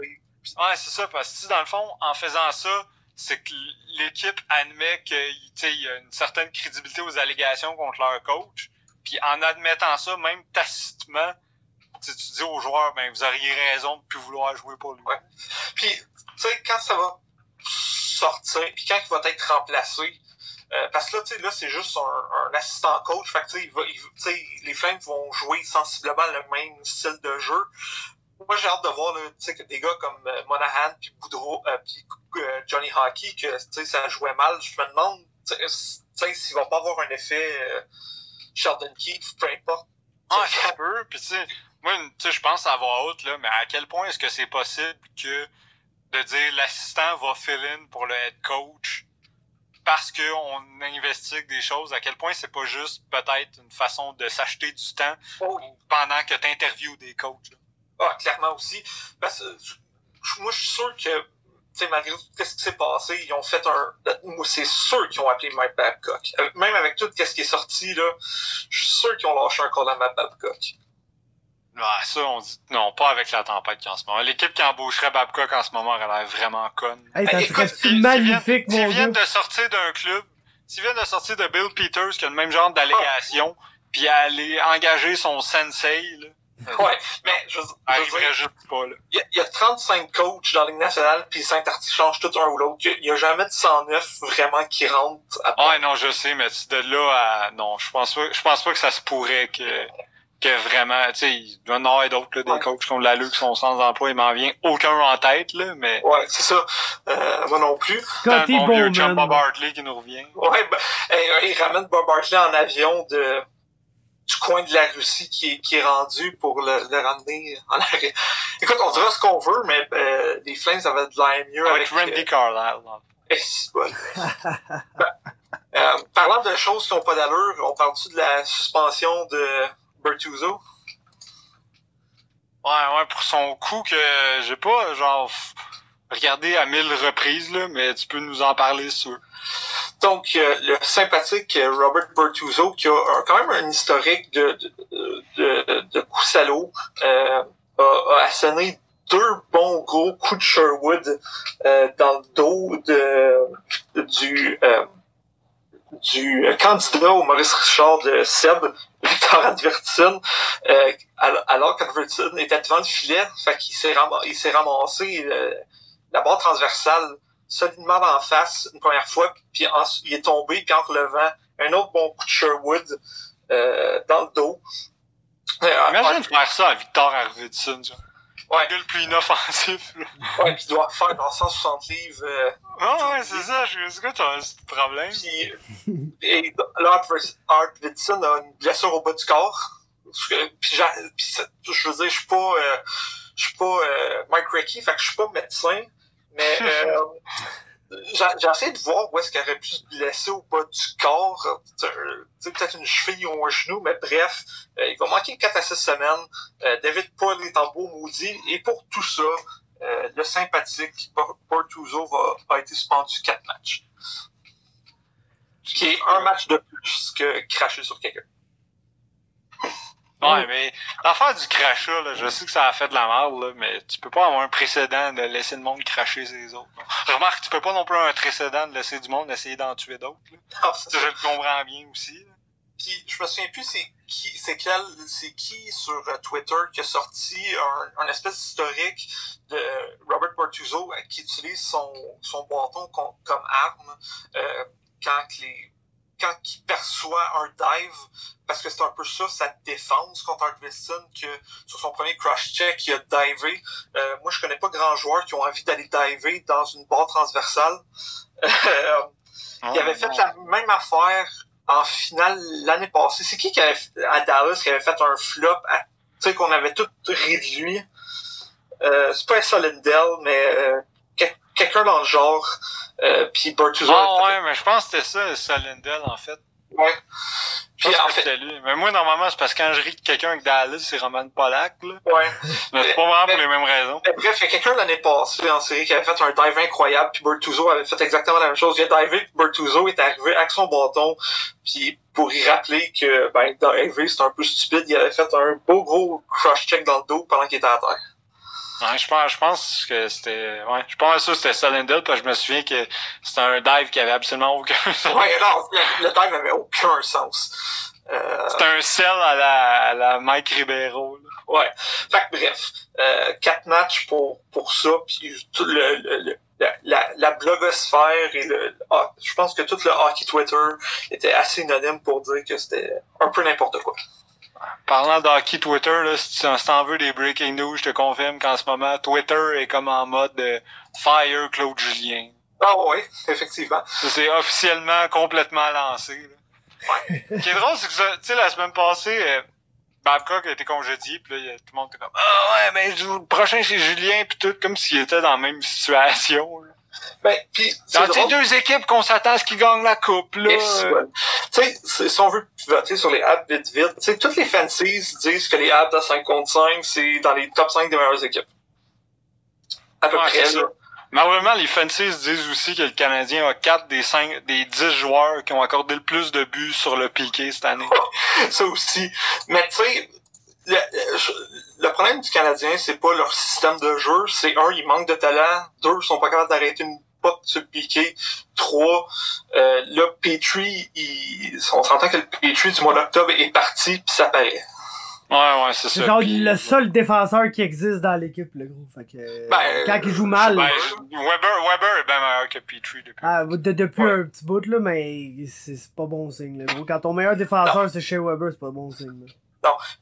ouais, c'est ça, parce que dans le fond, en faisant ça, c'est que l'équipe admet qu'il y a une certaine crédibilité aux allégations contre leur coach, puis en admettant ça, même tacitement, tu dis aux joueurs, ben, vous auriez raison de plus vouloir jouer pour lui. Ouais. Puis, tu sais, quand ça va sortir, puis quand il va être remplacé, euh, parce que là, tu sais, là, c'est juste un, assistant coach, fait que, tu sais, les Flames vont jouer sensiblement le même style de jeu. Moi, j'ai hâte de voir, que des gars comme euh, Monahan, puis Boudreau, euh, puis euh, Johnny Hockey, que, ça jouait mal. Je me demande, s'il va pas avoir un effet euh, Sheldon Keefe, peu importe. Ah, ça peut, puis tu moi, je pense à voix haute, là, mais à quel point est-ce que c'est possible que de dire l'assistant va fill in pour le head coach parce qu'on investigue des choses, à quel point c'est pas juste peut-être une façon de s'acheter du temps oh. pendant que tu interviews des coachs. Là? Ah, clairement aussi. Parce que moi, je suis sûr que, tu sais, malgré tout ce qui s'est passé, ils ont fait un. Moi, c'est sûr qu'ils ont appelé Mike Babcock. Même avec tout ce qui est sorti, là, je suis sûr qu'ils ont lâché un call à Mike Babcock. Ah, ça, on dit non, pas avec la tempête qui en ce moment. L'équipe qui embaucherait Babcock en ce moment aurait l'air vraiment conne. Hey, ça serait magnifique, mon viennent de sortir d'un club, s'ils viennent de sortir de Bill Peters, qui a le même genre d'allégation, oh. puis aller engager son sensei, là. Ouais, mais je, je, je juste pas, là. Il y, a, y a 35 coachs dans la Ligue nationale, puis 5 articles changent tout un ou l'autre. Il y a jamais de 109 vraiment qui rentrent. À ouais, non, je sais, mais de là à... Non, je pense pas, je pense pas que ça se pourrait que que vraiment, tu sais, il doit y en avoir d'autres, des Ouais. coachs qui ont de l'allure, qui sont sans emploi, il m'en vient aucun en tête, là, mais... Ouais, c'est ça. Euh, moi non plus. Scotty un bon Bob. Hartley qui nous revient. Ouais, ben, il ramène Bob Barkley en avion de du coin de la Russie qui est, qui est rendu pour le, le ramener en arrêt. Écoute, on dira ce qu'on veut, mais euh, les Flames avaient de l'air mieux avec... Avec Randy euh, Carlisle. eh, bon. Ben, [LAUGHS] euh, parlant de choses qui n'ont pas d'allure, on parle-tu de la suspension de Bertuzzo? Ouais, ouais, pour son coup que j'ai pas, genre, regardé à mille reprises, là, mais tu peux nous en parler sûr. Donc, euh, le sympathique Robert Bertuzzo, qui a quand même un historique de, de, de, de coups salauds, euh, a, a asséné deux bons gros coups de Sherwood euh, dans le dos de, du, euh, du candidat au Maurice Richard de Seb, Victor Advertine, euh, al- alors qu'Advertine était devant le filet, fait qu'il s'est ram- il s'est ramassé euh, la barre transversale solidement en face une première fois, puis il est tombé, puis en relevant un autre bon coup de Sherwood euh, dans le dos. Euh, Imagine faire ça à Victor Arvidsson, genre. Ouais. Le plus inoffensif, là. ouais, puis il doit faire dans 160 livres. euh, Ah ouais, c'est ça, je sais que t'as un petit problème. Puis, et là, Art Whitson a une blessure au bas du corps. Puis, je veux dire, je suis pas, euh, je suis pas euh, Mike Recky, fait que je suis pas médecin, mais [LAUGHS] euh, j'ai essayé de voir où est-ce qu'il aurait pu se blesser au bas du corps. Sais, peut-être une cheville ou un genou, mais bref, euh, il va manquer 4 à 6 semaines. Euh, David Paul est en beau maudit, et pour tout ça, euh, le sympathique Bortuzzo va, a été suspendu 4 matchs. Ce qui est un match de plus que cracher sur quelqu'un. Ouais, mais l'affaire du crachat, là, je sais que ça a fait de la merde, là, mais tu peux pas avoir un précédent de laisser le monde cracher ses autres. là. Remarque, tu peux pas non plus avoir un précédent de laisser du monde essayer d'en tuer d'autres. Ça, je le comprends bien aussi. Puis je me souviens plus c'est qui c'est quel c'est qui sur euh, Twitter qui a sorti un, un espèce d'historique de Robert Bortuzzo qui utilise son, son bâton com- comme arme euh, quand les quand il perçoit un dive parce que c'est un peu ça sa défense contre Art que sur son premier crush check il a divé Euh, moi je connais pas grand joueur qui ont envie d'aller diver dans une barre transversale [LAUGHS] Euh, il avait fait la même affaire en finale l'année passée. C'est qui qui avait à Dallas qui avait fait un flop, à- tu sais qu'on avait tout lui. Euh, c'est pas Solendel, mais euh, quelqu'un dans le genre. Euh, puis Bertuzzo. Ah ouais, mais je pense que c'était ça, Solendel, en fait. ouais. Puis en que fait, c'était lui. Mais moi, normalement, c'est parce que quand je ris de quelqu'un avec Dallas, c'est Roman Polak, là. ouais. Mais c'est pas vraiment pour les mêmes raisons. Mais bref, il y a quelqu'un l'année passée en série qui avait fait un dive incroyable, puis Bertuzzo avait fait exactement la même chose. Il a divé, puis Bertuzzo est arrivé avec son bâton, puis pour y rappeler que ben diver c'est un peu stupide, il avait fait un beau gros crush check dans le dos pendant qu'il était à terre. Ouais, je pense, je pense que c'était, ouais, je pense que c'était Solendel, parce que je me souviens que c'était un dive qui avait absolument aucun [LAUGHS] sens. Ouais, non, le, le dive avait aucun sens. Euh, C'était un sel à la, à la Mike Ribeiro, là. ouais. Fait que bref, euh, quatre matchs pour pour ça, puis tout le, le- le- la, la, la blogosphère et le, ah, je pense que tout le hockey Twitter était assez unanime pour dire que c'était un peu n'importe quoi. Parlant de hockey Twitter, là, si tu t'en veux des breaking news, je te confirme qu'en ce moment, Twitter est comme en mode euh, Fire Claude Julien. Ah ouais, effectivement. C'est officiellement complètement lancé. Là. Ce qui est drôle, c'est que ça- tu sais, la semaine passée, euh, Babcock a été congédié, puis là, tout le monde était comme Ah ouais, mais le prochain c'est Julien, puis tout, comme s'il était dans la même situation. là. Ben, c'est Dans ces deux équipes qu'on s'attend à ce qu'ils gagnent la coupe, là. Euh. Tu sais, si on veut voter sur les apps vite vite, tu sais, toutes les fancies disent que les apps à 5 contre 5, c'est dans les top 5 des meilleures équipes. À peu Ouais, près, là. Malheureusement, les fancies disent aussi que le Canadien a 4 des 5, des 10 joueurs qui ont accordé le plus de buts sur le piqué cette année. [LAUGHS] ça aussi. Mais tu sais, le, le problème du Canadien, c'est pas leur système de jeu. C'est un, ils manquent de talent. Deux, ils sont pas capables d'arrêter une pote sur piqué. Trois, euh, là, Petrie, il, on s'entend que le Petrie du mois d'octobre est parti, puis ça paraît. Ouais, ouais, c'est ça. genre Puis- le seul défenseur qui existe dans l'équipe, le gros. Fait que, Ben, quand il joue mal, Ben, Weber, Weber est bien meilleur que Petrie depuis. ah, de- depuis Ouais. un petit bout, là, mais c'est c'est pas bon signe, le gros. Quand ton meilleur défenseur, c'est chez Weber, c'est pas bon signe, là.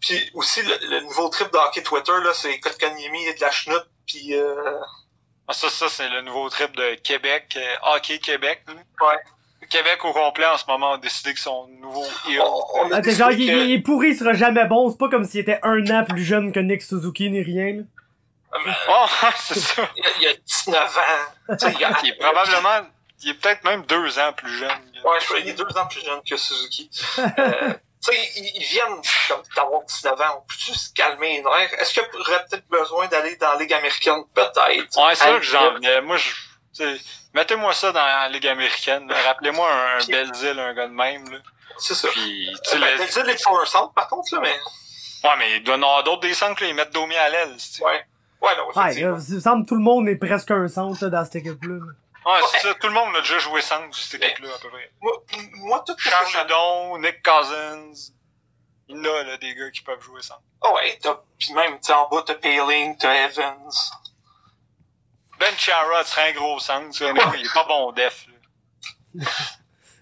Puis aussi, le, le nouveau trip de hockey Twitter, là, c'est Kotkaniemi et de la chenoute, puis euh, Ah, ça, ça, c'est le nouveau trip de Québec, euh, Hockey Québec. là. Québec au complet en ce moment a décidé que son nouveau héros. On- on a Attends, genre, décidé il, que- il est pourri, il sera jamais bon. C'est pas comme s'il était un an plus jeune que Nick Suzuki ni rien. là. Oh, [LAUGHS] c'est ça. Il y a, il y a 19 ans. Tu sais, il [LAUGHS] Il est probablement, il est peut-être même deux ans plus jeune. Ouais, je crois qu'il est deux ans plus jeune que Suzuki. Euh, [LAUGHS] tu sais, ils, ils viennent comme d'avoir 19 ans. On peut-tu se calmer les nerfs? Est-ce qu'il y aurait peut-être besoin d'aller dans la Ligue américaine? Peut-être. Ouais, c'est À là que j'en la venais. Moi, je, tu sais, mettez-moi ça dans la Ligue américaine. Rappelez-moi un, un. Belzile, un gars de même, là. C'est ça. Puis, tu sais, Ben, Belzile un centre, par contre, là, mais... ouais, mais il doit y en avoir d'autres des centres, là. Ils mettent Domi à l'aile, tu sais. Ouais. Ouais, non, Ouais, il me semble que tout le monde est presque un centre là, dans cette équipe-là. Ouais, c'est ça. Tout le monde a déjà joué centre, cette équipe-là, à peu près. Moi, moi, tout ce que Charles ça... Ledon, Nick Cousins. Il y en a, là, des gars qui peuvent jouer centre. Oh, ouais, t'as... Puis même, sais, en bas, t'as Paling, t'as Evans. Ben Chara serait un gros centre, tu sais. Il est pas bon def, là. [LAUGHS]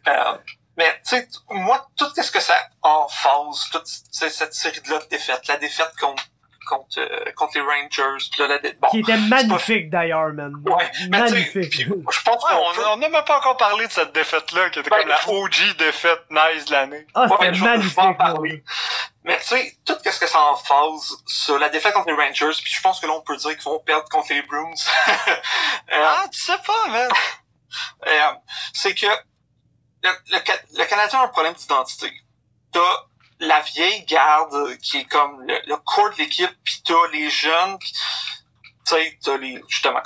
Euh, mais, tu sais, moi, tout ce que ça en phase, toute cette série-là de défaites, la défaite contre, contre, euh, contre les Rangers, là, la dé... bon, Qui était magnifique d'ailleurs, man. Ouais, magnifique. je pense Ouais, qu'on n'a même pas encore parlé de cette défaite-là, qui était Ben, comme la OG défaite nice de l'année. Ah, c'était Ouais, magnifique. Mais tu sais, tout ce que ça en phase sur la défaite contre les Rangers, puis je pense que là, on peut dire qu'ils vont perdre contre les Bruins. [LAUGHS] Euh, Ah, tu sais pas, man. [LAUGHS] euh, c'est que le, le, le Canadien a un problème d'identité. T'as la vieille garde qui est comme le, le de l'équipe, puis t'as les jeunes, tu sais, t'as les, justement,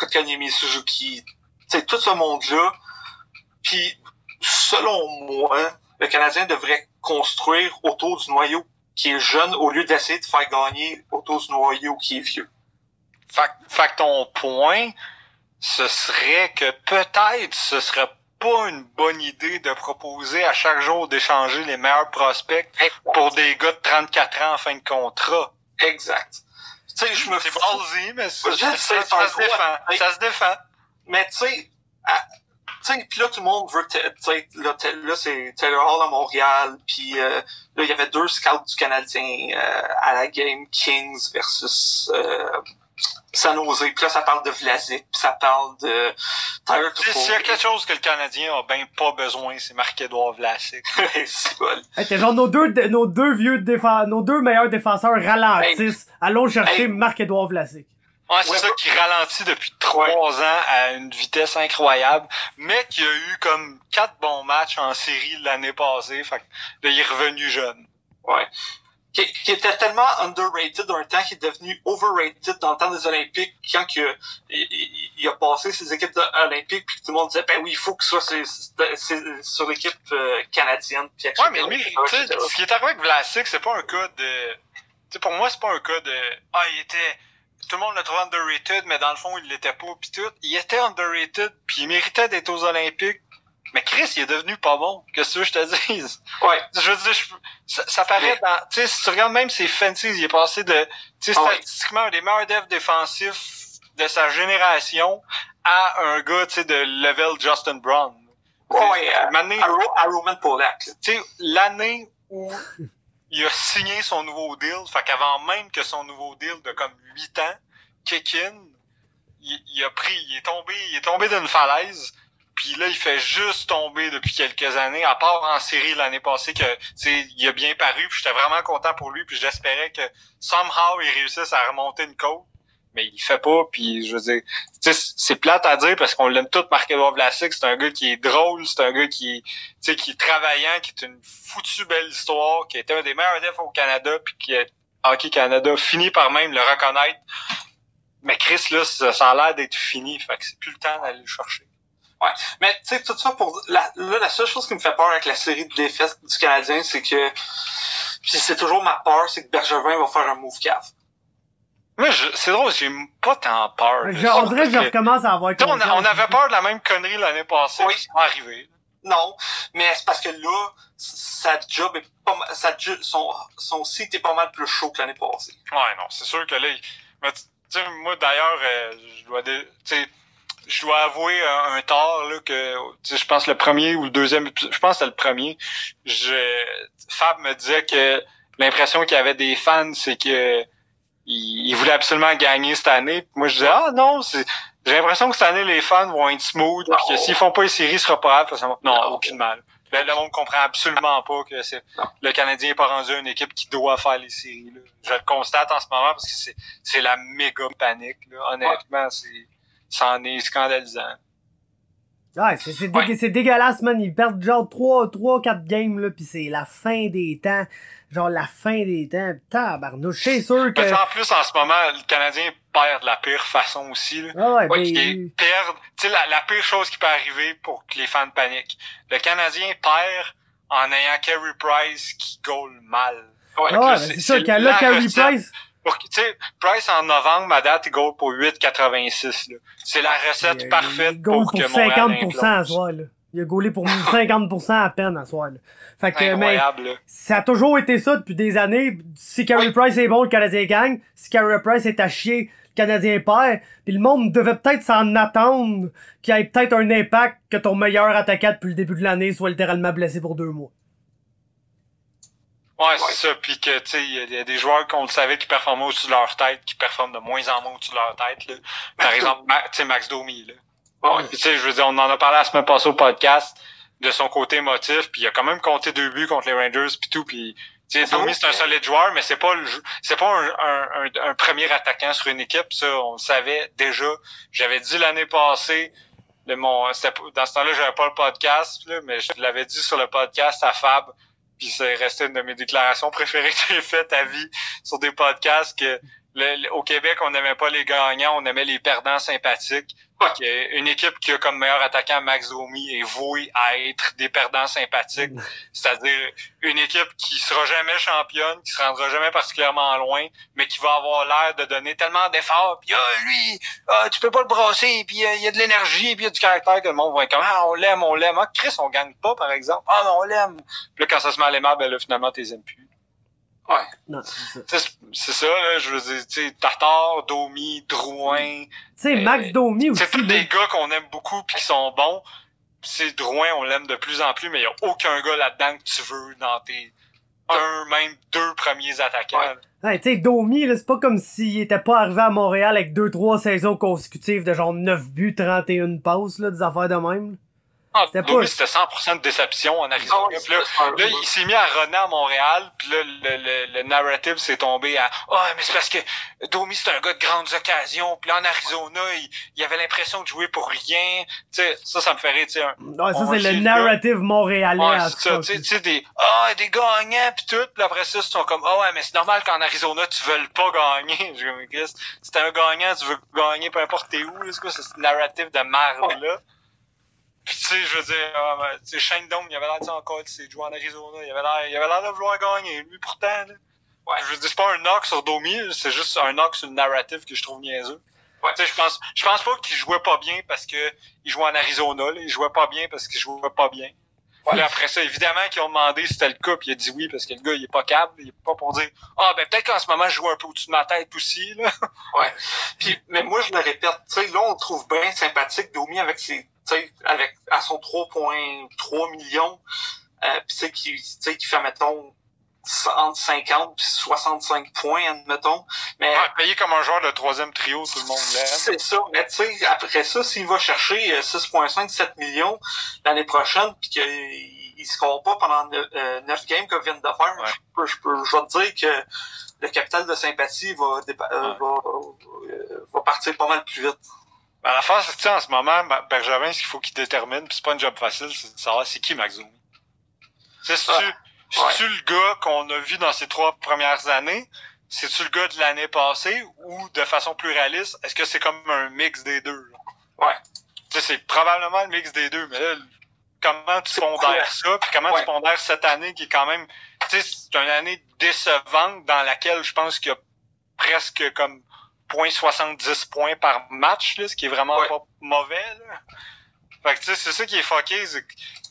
Suzuki, tu sais, tout ce monde-là. Puis, selon moi, le Canadien devrait construire autour du noyau qui est jeune au lieu d'essayer de faire gagner autour du noyau qui est vieux. Fait, fait ton point, ce serait que peut-être ce serait pas une bonne idée de proposer à chaque jour d'échanger les meilleurs prospects pour des gars de 34 ans en fin de contrat. Exact. Tu sais, je me ballsy, mais ça, ça, ça, un se défend. Ça se défend. Mais tu sais, à- tu sais, puis là tout le monde veut, tu sais, là, là c'est Taylor Hall à Montréal, puis euh, là il y avait deux scouts du Canadien euh, à la game Kings versus euh, San Jose, puis là ça parle de Vlasic, puis ça parle de S'il y a quelque chose que le Canadien a ben pas besoin, c'est Marc-Édouard Vlasic. [LAUGHS] C'est bon. Hey, t'es genre nos deux, nos deux vieux défenseurs, nos deux meilleurs défenseurs ralentissent. Allons chercher Hey. Marc-Édouard Vlasic. Ouais, c'est Ouais, ça qui ralentit depuis trois ans à une vitesse incroyable, mais qui a eu comme quatre bons matchs en série l'année passée. Fait que là, il est revenu jeune. Ouais. Qui, qui était tellement underrated un temps qu'il est devenu overrated dans le temps des Olympiques quand que, il, il- il a passé ses équipes olympiques puis que tout le monde disait ben oui il faut que ce soit c'est sur l'équipe euh, canadienne puis Ouais, mais lui, ce qui est arrivé avec Vlasic, c'est pas un cas de... Tu sais, pour moi, c'est pas un cas de... Ah, il était... Tout le monde le trouvait underrated, mais dans le fond, il l'était pas, pis tout. Il était underrated, puis il méritait d'être aux Olympiques. Mais Chris, il est devenu pas bon. Qu'est-ce que je te dise? Ouais. Je veux dire, je- ça, ça paraît dans... Tu sais, si tu regardes même ses fancies, il est passé de... Tu sais, Ah ouais. statistiquement, un des meilleurs devs défensifs de sa génération à un gars, tu sais, de level Justin Brown. Ouais, euh, Mané- à, Ro- à Roman Polak. tu sais, l'année où [LAUGHS] il a signé son nouveau deal, fait qu'avant même que son nouveau deal de comme 8 ans, kick-in, il, il a pris, il est tombé, il est tombé d'une falaise, puis là, il fait juste tomber depuis quelques années, à part en série l'année passée que, il a bien paru, puis j'étais vraiment content pour lui, puis j'espérais que somehow il réussisse à remonter une côte, mais il fait pas, puis je veux dire, c'est plate à dire parce qu'on l'aime tout, Marc-Edouard Vlasic, c'est un gars qui est drôle, c'est un gars qui est, qui est travaillant, qui est une foutue belle histoire, qui était un des meilleurs defs au Canada, puis qui est Hockey Canada finit par même le reconnaître. Mais Chris, là, ça a l'air d'être fini, fait que c'est plus le temps d'aller le chercher. Mais tu sais, tout ça pour... La, là, la seule chose qui me fait peur avec la série de défaites du Canadien, c'est que... Puis c'est toujours ma peur, c'est que Bergevin va faire un move cave. Moi, je- c'est drôle, j'ai pas tant peur. Je- on dirait que je recommence à avoir tu sais, on, a- on avait peur de la même connerie l'année passée, Oui. arrivées. Non, mais c'est parce que là, sa job est pas mal, sa son, son site est pas mal plus chaud que l'année passée. Ouais, non, c'est sûr que là, il- mais tu sais, moi d'ailleurs, euh, je dois, tu sais, je dois avouer un, un tort là que, je pense le premier ou le deuxième, épisode- je pense que le premier. Je, Fab me disait que l'impression qu'il y avait des fans, c'est que il, voulait absolument gagner cette année. moi, je disais, ah non, c'est, j'ai l'impression que cette année, les fans vont être smooth, pis que s'ils font pas les séries, ce sera pas grave. Non, aucune mal. Le, le, monde comprend absolument pas que c'est le Canadien n'est pas rendu une équipe qui doit faire les séries. Là. Je le constate en ce moment parce que c'est, c'est la méga panique. Là. Honnêtement, c'est, ça en est scandalisant. Ouais, c'est, dégueulasse, man. Ils perdent genre 3, 3 4 games, là, pis c'est la fin des temps. Genre la fin des temps. Tabarnouche, c'est sûr que... en plus, en ce moment, le Canadien perd de la pire façon aussi, là. Ah ouais, ouais ben... perd... Tu sais, la, la, pire chose qui peut arriver pour que les fans paniquent. Le Canadien perd en ayant Carey Price qui goal mal. Ouais, ah ouais c'est, sûr qu'il là, Carey Price... Tu sais, Price en novembre, ma date, il goal pour 8,86. C'est la recette parfaite pour, pour que 50% à soir, là. Il a gaulé pour [LAUGHS] 50% à peine à soir. Là. Fait que, mais, ça a toujours été ça depuis des années. Si Carey Price est bon, le Canadien gagne. Si Carey Price est à chier, le Canadien perd. Puis le monde devait peut-être s'en attendre qu'il y ait peut-être un impact que ton meilleur attaquant depuis le début de l'année soit littéralement blessé pour deux mois. Ouais, c'est ça. Puis que, tu sais, il y, a des joueurs qu'on le savait qui performaient au-dessus de leur tête, qui performent de moins en moins au-dessus de leur tête. Là. Par exemple, tu sais, Max Domi. Là. Ouais. Tu sais, je veux dire, on en a parlé la semaine passée au podcast de son côté émotif, puis il a quand même compté deux buts contre les Rangers puis tout, puis tu sais, Domi c'est un solide joueur, mais c'est pas le, c'est pas un, un, un, premier attaquant sur une équipe, ça on le savait déjà. J'avais dit l'année passée, de mon, dans ce temps-là j'avais pas le podcast, là, mais je l'avais dit sur le podcast à Fab puis c'est resté une de mes déclarations préférées que j'ai faites à vie sur des podcasts que au Québec, on n'aimait pas les gagnants, on aimait les perdants sympathiques. Une équipe qui a comme meilleur attaquant Max Domi est vouée à être des perdants sympathiques. [LAUGHS] C'est-à-dire une équipe qui sera jamais championne, qui se rendra jamais particulièrement loin, mais qui va avoir l'air de donner tellement d'efforts. Puis ah, lui, ah, tu peux pas le brasser, puis il y a de l'énergie, puis il y a du caractère que le monde va être comme ah, on l'aime, on l'aime. Ah, Chris, on gagne pas, par exemple. Ah non, on l'aime. Puis là, quand ça se met à l'aimer, ben là, finalement, t'es aimes plus. Ouais. C'est ça. C'est ça, là, je veux dire, tu sais, Tartar, Domi, Drouin. Tu sais, Max euh, Domi aussi. C'est tous des gars qu'on aime beaucoup pis qui sont bons. C'est Drouin, on l'aime de plus en plus, mais il y a aucun gars là-dedans que tu veux dans tes un, même deux premiers attaquants. Ouais. tu sais, Domi, c'est pas comme s'il était pas arrivé à Montréal avec deux, trois saisons consécutives de genre 9 buts, 31 passes, là, des affaires de même. Ah, c'était pas... c'était 100% de déception en Arizona. là, là, il s'est mis à runner à Montréal, puis là, le, le, le narrative s'est tombé à « Ah, oh, mais c'est parce que Domi, c'est un gars de grandes occasions. » Puis là, en Arizona, il, il avait l'impression de jouer pour rien. Tu sais, ça, ça me ferait, tu sais... Ouais, ça, c'est le narrative montréalais. Ouais, c'est ça. Tu sais, des « Ah, oh, des gagnants, puis tout. » Puis après ça, ils sont comme « Ah oh, ouais, mais c'est normal qu'en Arizona, tu veux pas gagner. [LAUGHS] » Je me dis « Si t'es un gagnant, tu veux gagner peu importe t'es où. C'est quoi ce narrative de merde-là? Pis tu sais, je veux dire, euh, ben, tu sais, Shane Dome, il avait l'air de encore, tu sais, jouer en Arizona, il avait l'air, il avait l'air de vouloir gagner. Lui, pourtant, là, ouais. je veux dire, c'est pas un knock sur Domi, c'est juste un knock sur le narrative que je trouve niaiseux. Ouais. Tu sais, je pense, je pense pas qu'il jouait pas bien parce que il jouait en Arizona, là. Il jouait pas bien parce qu'il jouait pas bien. Ouais. après ça, évidemment qu'ils ont demandé si c'était le cas, puis il a dit oui parce que le gars il est pas câble, il est pas pour dire ah ben peut-être qu'en ce moment je joue un peu au-dessus de ma tête aussi là. [LAUGHS] Ouais. Puis mais moi je le répète, tu sais là on trouve bien sympathique Domi avec ses avec à son 3.3 millions, euh, tu sais, qui, qui fait, mettons, entre 50 et 65 points, admettons. Mais, payé comme un joueur de troisième trio, tout le monde l'aime. C'est ça. Mais tu sais, après ça, s'il va chercher 6.5, euh, 7 millions l'année prochaine, puis qu'il il score pas pendant 9, euh, games comme vient de faire, je, peux, je, peux, je vais te dire que le capital de sympathie va, euh, va, va partir pas mal plus vite. Ben, la face, c'est en ce moment, Bergevin, ce qu'il faut qu'il détermine, puis c'est pas un job facile, c'est de savoir c'est qui Max C'est-tu tu le gars qu'on a vu dans ces trois premières années? C'est-tu le gars de l'année passée? Ou de façon plus réaliste, est-ce que c'est comme un mix des deux? Ouais. Tu c'est probablement le mix des deux, mais là, comment tu pondères ça, puis comment tu pondères cette année qui est quand même, tu sais, c'est une année décevante dans laquelle je pense qu'il y a presque comme 0.70 points par match, là, ce qui est vraiment pas mauvais. Là. Fait que tu sais, c'est ça qui est fucké.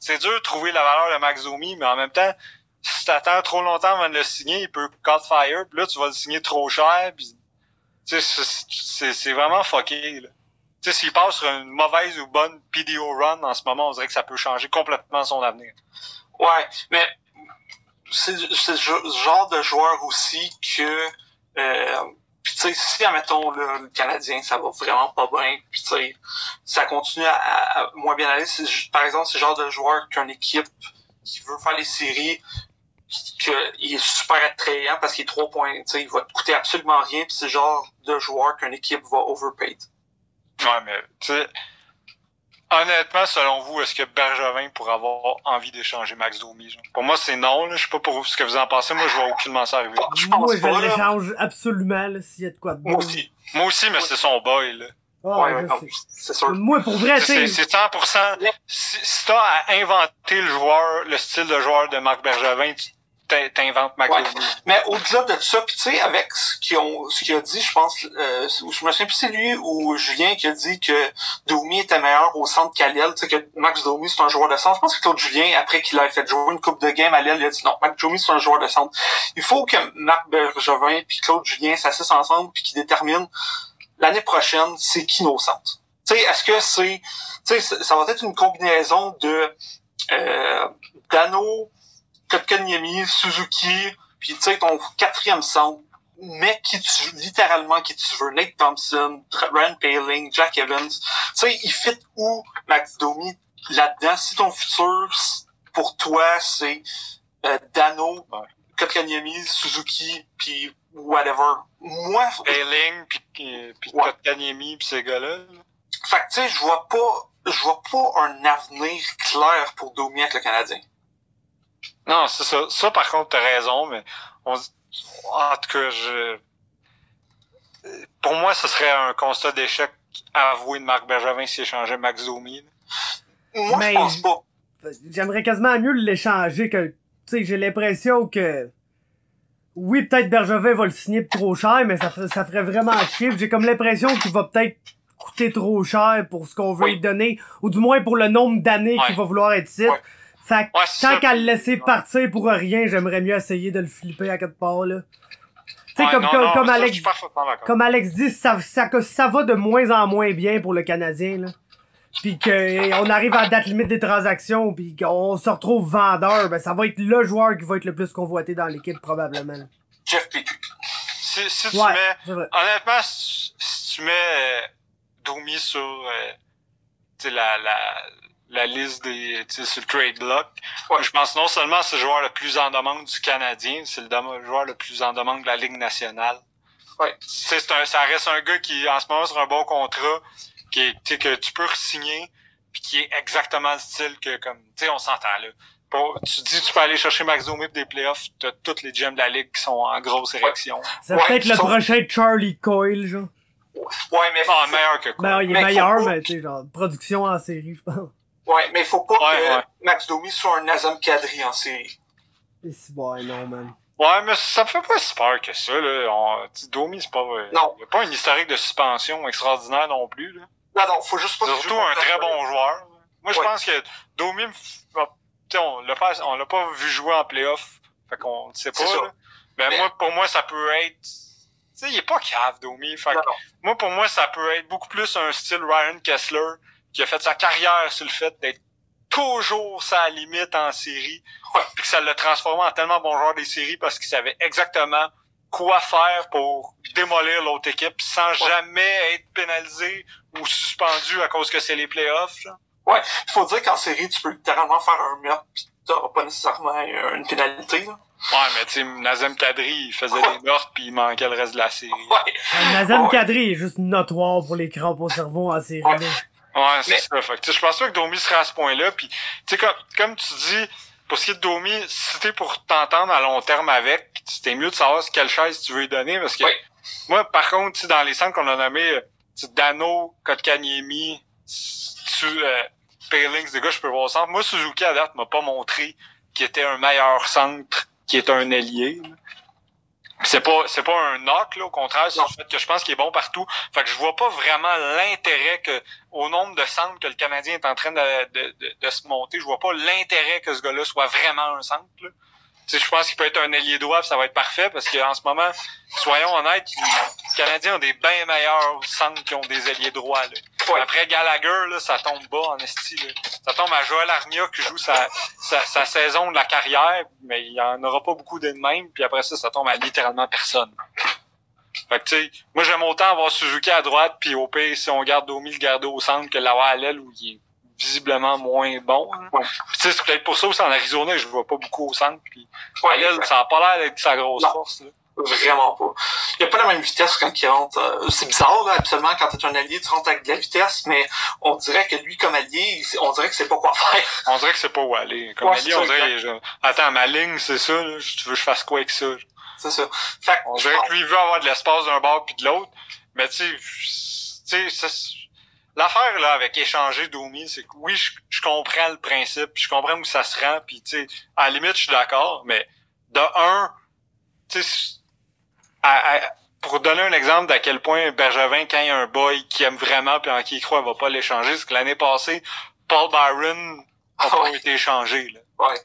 C'est dur de trouver la valeur de Max Domi, mais en même temps, si t'attends trop longtemps avant de le signer, il peut cut fire, puis là tu vas le signer trop cher, puis c'est vraiment fucké. Là. Tu sais, s'il passe sur une mauvaise ou bonne PDO run en ce moment, on dirait que ça peut changer complètement son avenir. Ouais, mais c'est ce genre de joueur aussi que euh, tu sais, si, admettons, là, le Canadien, ça va vraiment pas bien, puis tu sais, ça continue à, moins bien aller, par exemple, c'est le genre de joueur qu'une équipe qui veut faire les séries, qu'il est super attrayant parce qu'il est trois points, tu sais, il va te coûter absolument rien, puis c'est le genre de joueur qu'une équipe va overpay. Ouais, mais, tu sais, honnêtement, selon vous, est-ce que Bergevin pourrait avoir envie d'échanger Max Domi? Genre? Pour moi, c'est non, là. Je sais pas pour vous ce que vous en pensez. Moi, je vois aucunement ça arriver. Je Moi, je l'échange absolument, s'il y a de quoi de bon. Moi aussi. Moi aussi, mais c'est son boy, là. Ouais, sais. c'est sûr. Moi, pour vrai, tu C'est sais, c'est 100%. Si, si t'as à inventer le joueur, le style de joueur de Marc Bergevin, tu t'inventes Max Ouais. Mais au-delà de ça, puis tu sais, avec ce qu'ils ont, ce qu'il a dit, je pense, euh, je me souviens plus c'est lui ou Julien qui a dit que Domi était meilleur au centre qu'à l'aile, tu sais, que Max Domi c'est un joueur de centre. Je pense que Claude Julien, après qu'il a fait jouer une coupe de game à l'aile, il a dit non, Max Domi c'est un joueur de centre. Il faut que Marc Bergevin puis Claude Julien s'assissent ensemble puis qu'ils déterminent l'année prochaine c'est qui nos centres. Tu sais, est-ce que c'est, tu sais, ça ça va être une combinaison de euh, Dano, Kotkaniemi, Suzuki, puis tu sais, ton quatrième centre, mais qui tu littéralement qui tu veux, Nate Thompson, Ryan Paling, Jack Evans, tu sais, il fit où Max Domi là-dedans? Si ton futur, pour toi, c'est euh, Dano. Kotkaniemi, Suzuki, puis whatever. Moi, Payling, puis puis Ouais. Kotkaniemi, puis ces gars-là. là. fait que tu sais, je vois pas, je vois pas un avenir clair pour Domi avec le Canadien. Non, c'est ça. Ça, par contre, t'as raison, mais on se- en tout cas, je... Pour moi, ce serait un constat d'échec avoué de Marc Bergevin s'il échangeait Max Domi. Moi, Mais je pense pas. j'aimerais quasiment mieux l'échanger que, tu sais, j'ai l'impression que, oui, peut-être Bergevin va le signer trop cher, mais ça, ferait- ça ferait vraiment chier. J'ai comme l'impression qu'il va peut-être coûter trop cher pour ce qu'on veut Oui. lui donner, ou du moins pour le nombre d'années Ouais. qu'il va vouloir être ici. Ouais. Fait que Ouais, c'est tant qu'à le laisser partir pour rien, j'aimerais mieux essayer de le flipper à quelque part, là. Tu sais, Ouais, comme, non, comme, non, comme ça, Alex comme dit, ça, ça, ça va de moins en moins bien pour le Canadien, là. Puis qu'on arrive à la date limite des transactions, puis qu'on se retrouve vendeur, ben ça va être le joueur qui va être le plus convoité dans l'équipe, probablement. là. Jeff Petrie. Si, si tu Ouais, mets... Honnêtement, si, si tu mets euh, Domi sur euh, la, la, la liste des tu sais, sur le trade block, Ouais. je pense non seulement c'est le joueur le plus en demande du Canadien, c'est le joueur le plus en demande de la Ligue nationale. Ouais. Tu sais, c'est un, ça reste un gars qui, en ce moment, sur un bon contrat, qui est, tu sais, que tu peux re-signer, puis qui est exactement le style que, comme, tu sais, on s'entend, là. Tu dis, tu peux aller chercher Max Domi pour des playoffs, t'as toutes les gems de la Ligue qui sont en grosse érection. C'est Ouais, peut-être le sauf- prochain Charlie Coyle, genre. Ouais, mais, Ah, meilleur que quoi. Ben, il est Mais meilleur, mais tu sais, genre, production en série, je pense. Ouais, mais faut pas Ouais, que ouais. Max Domi soit un Nazem Kadri en série. Et si, ouais, non, man. Ouais, mais ça me fait pas si peur que ça, là. On, Domi, c'est pas, Non. il y a pas une historique de suspension extraordinaire non plus, là. Non, non, faut juste pas C'est surtout un très bon joueur. Moi, je Ouais. pense que Domi, ah, on l'a pas, on l'a pas vu jouer en playoff. Fait qu'on ne sait pas, C'est là. Ben, Mais- moi, pour moi, ça peut être, tu sais, il est pas cave, Domi. Fait que Non, non. moi, pour moi, ça peut être beaucoup plus un style Ryan Kessler, qui a fait sa carrière sur le fait d'être toujours sa limite en série, Ouais. puis que ça l'a transformé en tellement bon joueur des séries parce qu'il savait exactement quoi faire pour démolir l'autre équipe sans jamais être pénalisé ou suspendu à cause que c'est les playoffs. genre. Il faut dire qu'en série, tu peux littéralement faire un meurtre pis t'auras pas nécessairement une pénalité, là. Ouais, mais tu sais, Nazem Kadri, il faisait des meurtres puis il manquait le reste de la série. Ouais. Nazem Ouais. Kadri est juste notoire pour les crampes au cerveau en série, Ouais. Ouais, c'est Mais- ça. Fait que, tu sais, je pense pas que Domi serait à ce point-là. Puis, tu sais, comme, comme tu dis, pour ce qui est de Domi, si t'es pour t'entendre à long terme avec, c'était mieux de savoir quelle chaise tu veux lui donner. Parce que Oui. moi, par contre, dans les centres qu'on a nommés, euh, Dano, Kotkaniemi, euh, Palings, des gars, je peux voir au centre. Moi, Suzuki, à date, m'a pas montré qu'il était un meilleur centre, qui est un allié. là. C'est pas, c'est pas un knock, là, au contraire, c'est le fait que je pense qu'il est bon partout. Fait que je vois pas vraiment l'intérêt que, au nombre de centres que le Canadien est en train de, de, de, de se monter, je vois pas l'intérêt que ce gars-là soit vraiment un centre, là. Je pense qu'il peut être un ailier droit, ça va être parfait, parce qu'en ce moment, soyons honnêtes, les Canadiens ont des bien meilleurs centres qui ont des ailiers droits, là. Ouais. Après Gallagher, là, ça tombe bas en esti, là. Ça tombe à Joël Armia qui joue sa, sa, sa saison de la carrière, mais il y en aura pas beaucoup de même, puis après ça, ça tombe à littéralement personne. Fait que, tu sais, moi, j'aime autant avoir Suzuki à droite, puis au pire, si on garde Domi, le garder au centre, que l'avoir à l'aile où il est visiblement moins bon. Ouais. Tu sais, c'est peut-être pour ça aussi en Arizona, je vois pas beaucoup au centre, puis Ouais, à l'aile, ça a pas l'air d'être sa grosse Non. force, là. Vraiment pas. Il n'y a pas la même vitesse quand il rentre. euh, C'est bizarre, là, habituellement, quand t'es un allié, tu rentres avec de la vitesse, mais on dirait que lui, comme allié, on dirait que c'est pas quoi faire. On dirait que c'est pas où aller. Comme Ouais, c'est on dirait, genre, attends, ma ligne, c'est ça, là, tu veux que je fasse quoi avec ça? C'est ça. Fait que, On je dirait pense- que lui, veut avoir de l'espace d'un bord puis de l'autre. Mais tu sais, tu l'affaire là avec échanger Domi, c'est que oui, je, je comprends le principe, puis je comprends où ça se rend, puis tu sais, à la limite, je suis d'accord, mais de un, tu sais, à- à- pour donner un exemple d'à quel point Bergevin, quand il y a un boy qui aime vraiment puis en qui il croit, il va pas l'échanger, c'est que l'année passée, Paul Byron n'a Ah pas ouais. été échangé. Là. Ouais.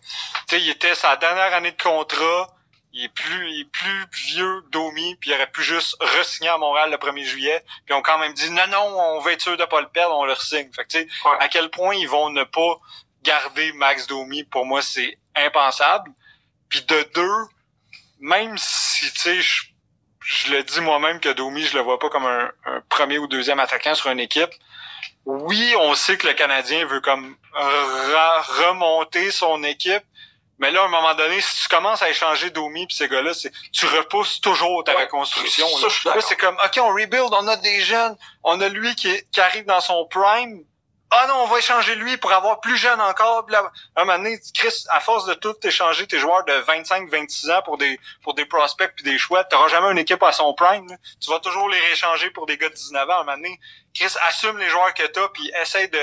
Tu sais, il était sa dernière année de contrat. Il est plus, il est plus vieux Domi, puis il aurait pu juste re-signer à Montréal le 1er juillet. Puis ils ont quand même dit non, non, on va être sûr de pas le perdre, on le signe. Fait que tu sais, Ouais. à quel point ils vont ne pas garder Max Domi, pour moi, c'est impensable. Puis de deux, même si tu sais, je, je le dis moi-même que Domi, je le vois pas comme un, un premier ou deuxième attaquant sur une équipe. Oui, on sait que le Canadien veut comme remonter son équipe, mais là, à un moment donné, si tu commences à échanger Domi pis ces gars-là, tu repousses toujours ta Ouais. reconstruction. Là, Là, c'est comme OK, on rebuild, on a des jeunes, on a lui qui, est- qui arrive dans son prime. Ah non, on va échanger lui pour avoir plus jeune encore. Puis là, un moment donné, Chris, à force de tout échanger tes joueurs de 25-26 ans pour des pour des prospects puis des choix, t'auras jamais une équipe à son prime. là. Tu vas toujours les rééchanger pour des gars de 19 ans. Un moment donné, Chris, assume les joueurs que t'as puis essaye de...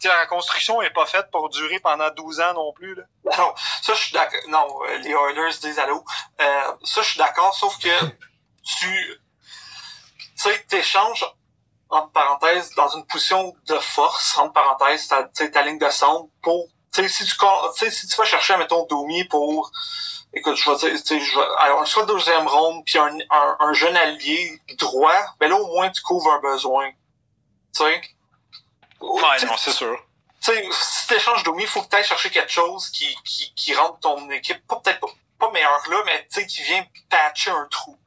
Tu sais, la reconstruction est pas faite pour durer pendant 12 ans non plus. Là. Non, ça, je suis d'accord. Non, euh, les Oilers disent allô. Euh, ça, je suis d'accord, sauf que tu, tu sais, t'échanges, entre parenthèses, dans une position de force, entre parenthèses, ta, tu ta ligne de centre pour, tu sais, si tu, con- tu sais, si tu vas chercher, mettons, Domi pour, écoute, je vais dire, tu je vais, alors, soit deuxième ronde, puis un, un, un jeune allié droit, ben là, au moins, tu couvres un besoin. Tu sais? Ouais, Tu non, c'est sûr. tu sais, si t'échanges Domi, il faut que tu ailles chercher quelque chose qui, qui, qui rende ton équipe, pas peut-être pas, pas meilleur là, mais tu sais, qui vient patcher un trou.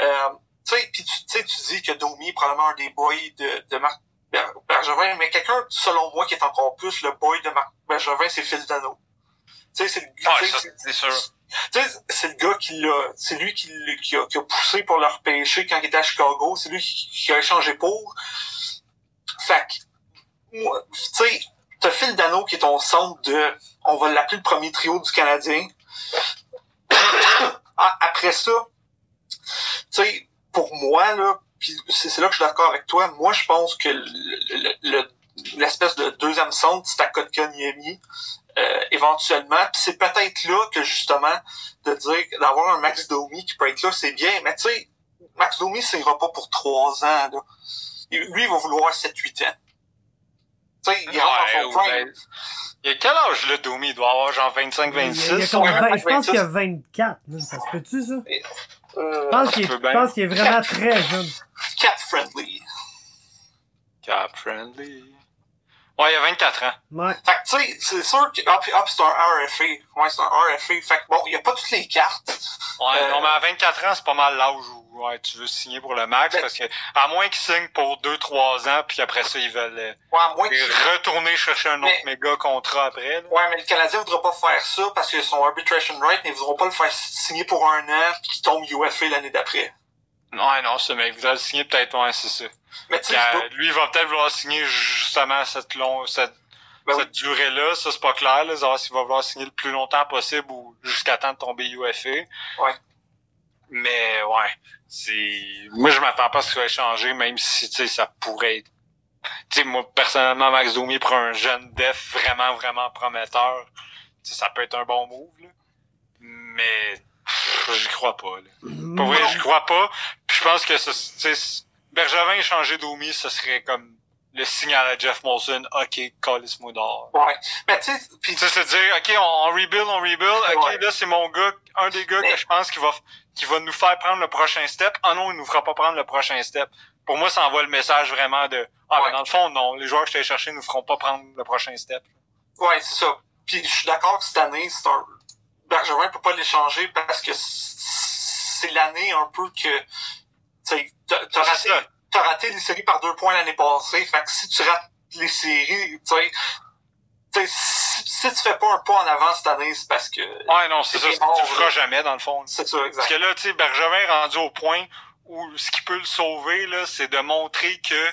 Euh, tu sais, puis tu tu sais, tu dis que Domi est probablement un des boys de, de Marc Ber- Bergevin, mais quelqu'un, selon moi, qui est encore plus le boy de Marc Bergevin, c'est Phil Dano. Tu sais, c'est le, sais, c'est le gars qui l'a, c'est lui qui, qui, a, qui a poussé pour le repêcher quand il était à Chicago, c'est lui qui, qui a échangé pour. Fait que, moi, tu sais, t'as Phil Dano qui est ton centre de, on va l'appeler le premier trio du Canadien. [COUGHS] Ah, Après ça, tu sais, pour moi, là, puis c'est là que je suis d'accord avec toi, moi je pense que le- le- le- l'espèce de deuxième centre, c'est à Kotkaniemi, euh, éventuellement. Puis c'est peut-être là que justement, de dire d'avoir un Max Domi qui peut être là, c'est bien, mais tu sais, Max Domi, ça ira pas pour trois ans. Là. Lui, il va vouloir 7-8 ans. Tu sais, il rentre Ouais, ouais. Il a quel âge, là, Domi? Il doit avoir genre Il y a- il y 25-26. a comme ouais, 20 je pense 26. qu'il y a 24. là. Ça se peut-tu, ça? Euh, Je pense qu'il est, vraiment très jeune. cat friendly. Cap friendly. Ouais, il a 24 ans. Ouais. Fait que, tu sais, c'est sûr que, ah, puis, ah, c'est un RFA. Ouais, c'est un RFA. Fait que, bon, il y a pas toutes les cartes. Ouais, Euh, non, mais à 24 ans, c'est pas mal l'âge où ouais, tu veux signer pour le max, Ben- parce que à moins qu'ils signent pour 2-3 ans, puis après ça, ils veulent euh, Ouais, à moins retourner chercher un autre Mais- méga contrat après. Là. Ouais, mais le Canadien voudra pas faire ça parce que son arbitration right, mais ils voudront pas le faire signer pour un an puis qu'il tombe UFA l'année d'après. Ouais, non, ce mec voudrait le signer peut-être, ouais, c'est ça. Mais euh, lui, il va peut-être vouloir signer justement cette long, cette, Ben cette durée-là. Ça, c'est pas clair, là. Savoir s'il va vouloir signer le plus longtemps possible ou jusqu'à temps de tomber UFA. Ouais. Mais, ouais. C'est, moi, je m'attends pas à ce qu'il va changer, même si, tu sais, ça pourrait être, tu sais, moi, personnellement, Max Domi pour un jeune def vraiment, vraiment prometteur, tu sais, ça peut être un bon move, là. Mais, j'y crois pas, là. Pour vrai, je crois pas. Pense que ce, Bergevin échanger Domi, ce serait comme le signal à Jeff Molson, OK, calisse moi dehors. Ouais. Mais tu sais, puis Tu sais, c'est dire, OK, on, on rebuild, on rebuild. OK, Ouais. là, c'est mon gars, un des gars Mais- que je pense qui va, qui va nous faire prendre le prochain step. Ah non, il nous fera pas prendre le prochain step. Pour moi, ça envoie le message vraiment de, ah, Ouais. ben, dans le fond, non, les joueurs que je t'ai cherchés nous feront pas prendre le prochain step. Ouais, c'est ça. Puis je suis d'accord que cette année, c'est un. Bergevin peut pas l'échanger parce que c'est l'année un peu que. Tu t'as raté, as raté les séries par deux points l'année passée. Fait que si tu rates les séries, tu sais, si, si, tu fais pas un pas en avant cette année, c'est parce que. Ouais, non, c'est ça, tu feras jamais, dans le fond. C'est ça, exact. Parce que là, tu sais, Bergevin est rendu au point où ce qui peut le sauver, là, c'est de montrer que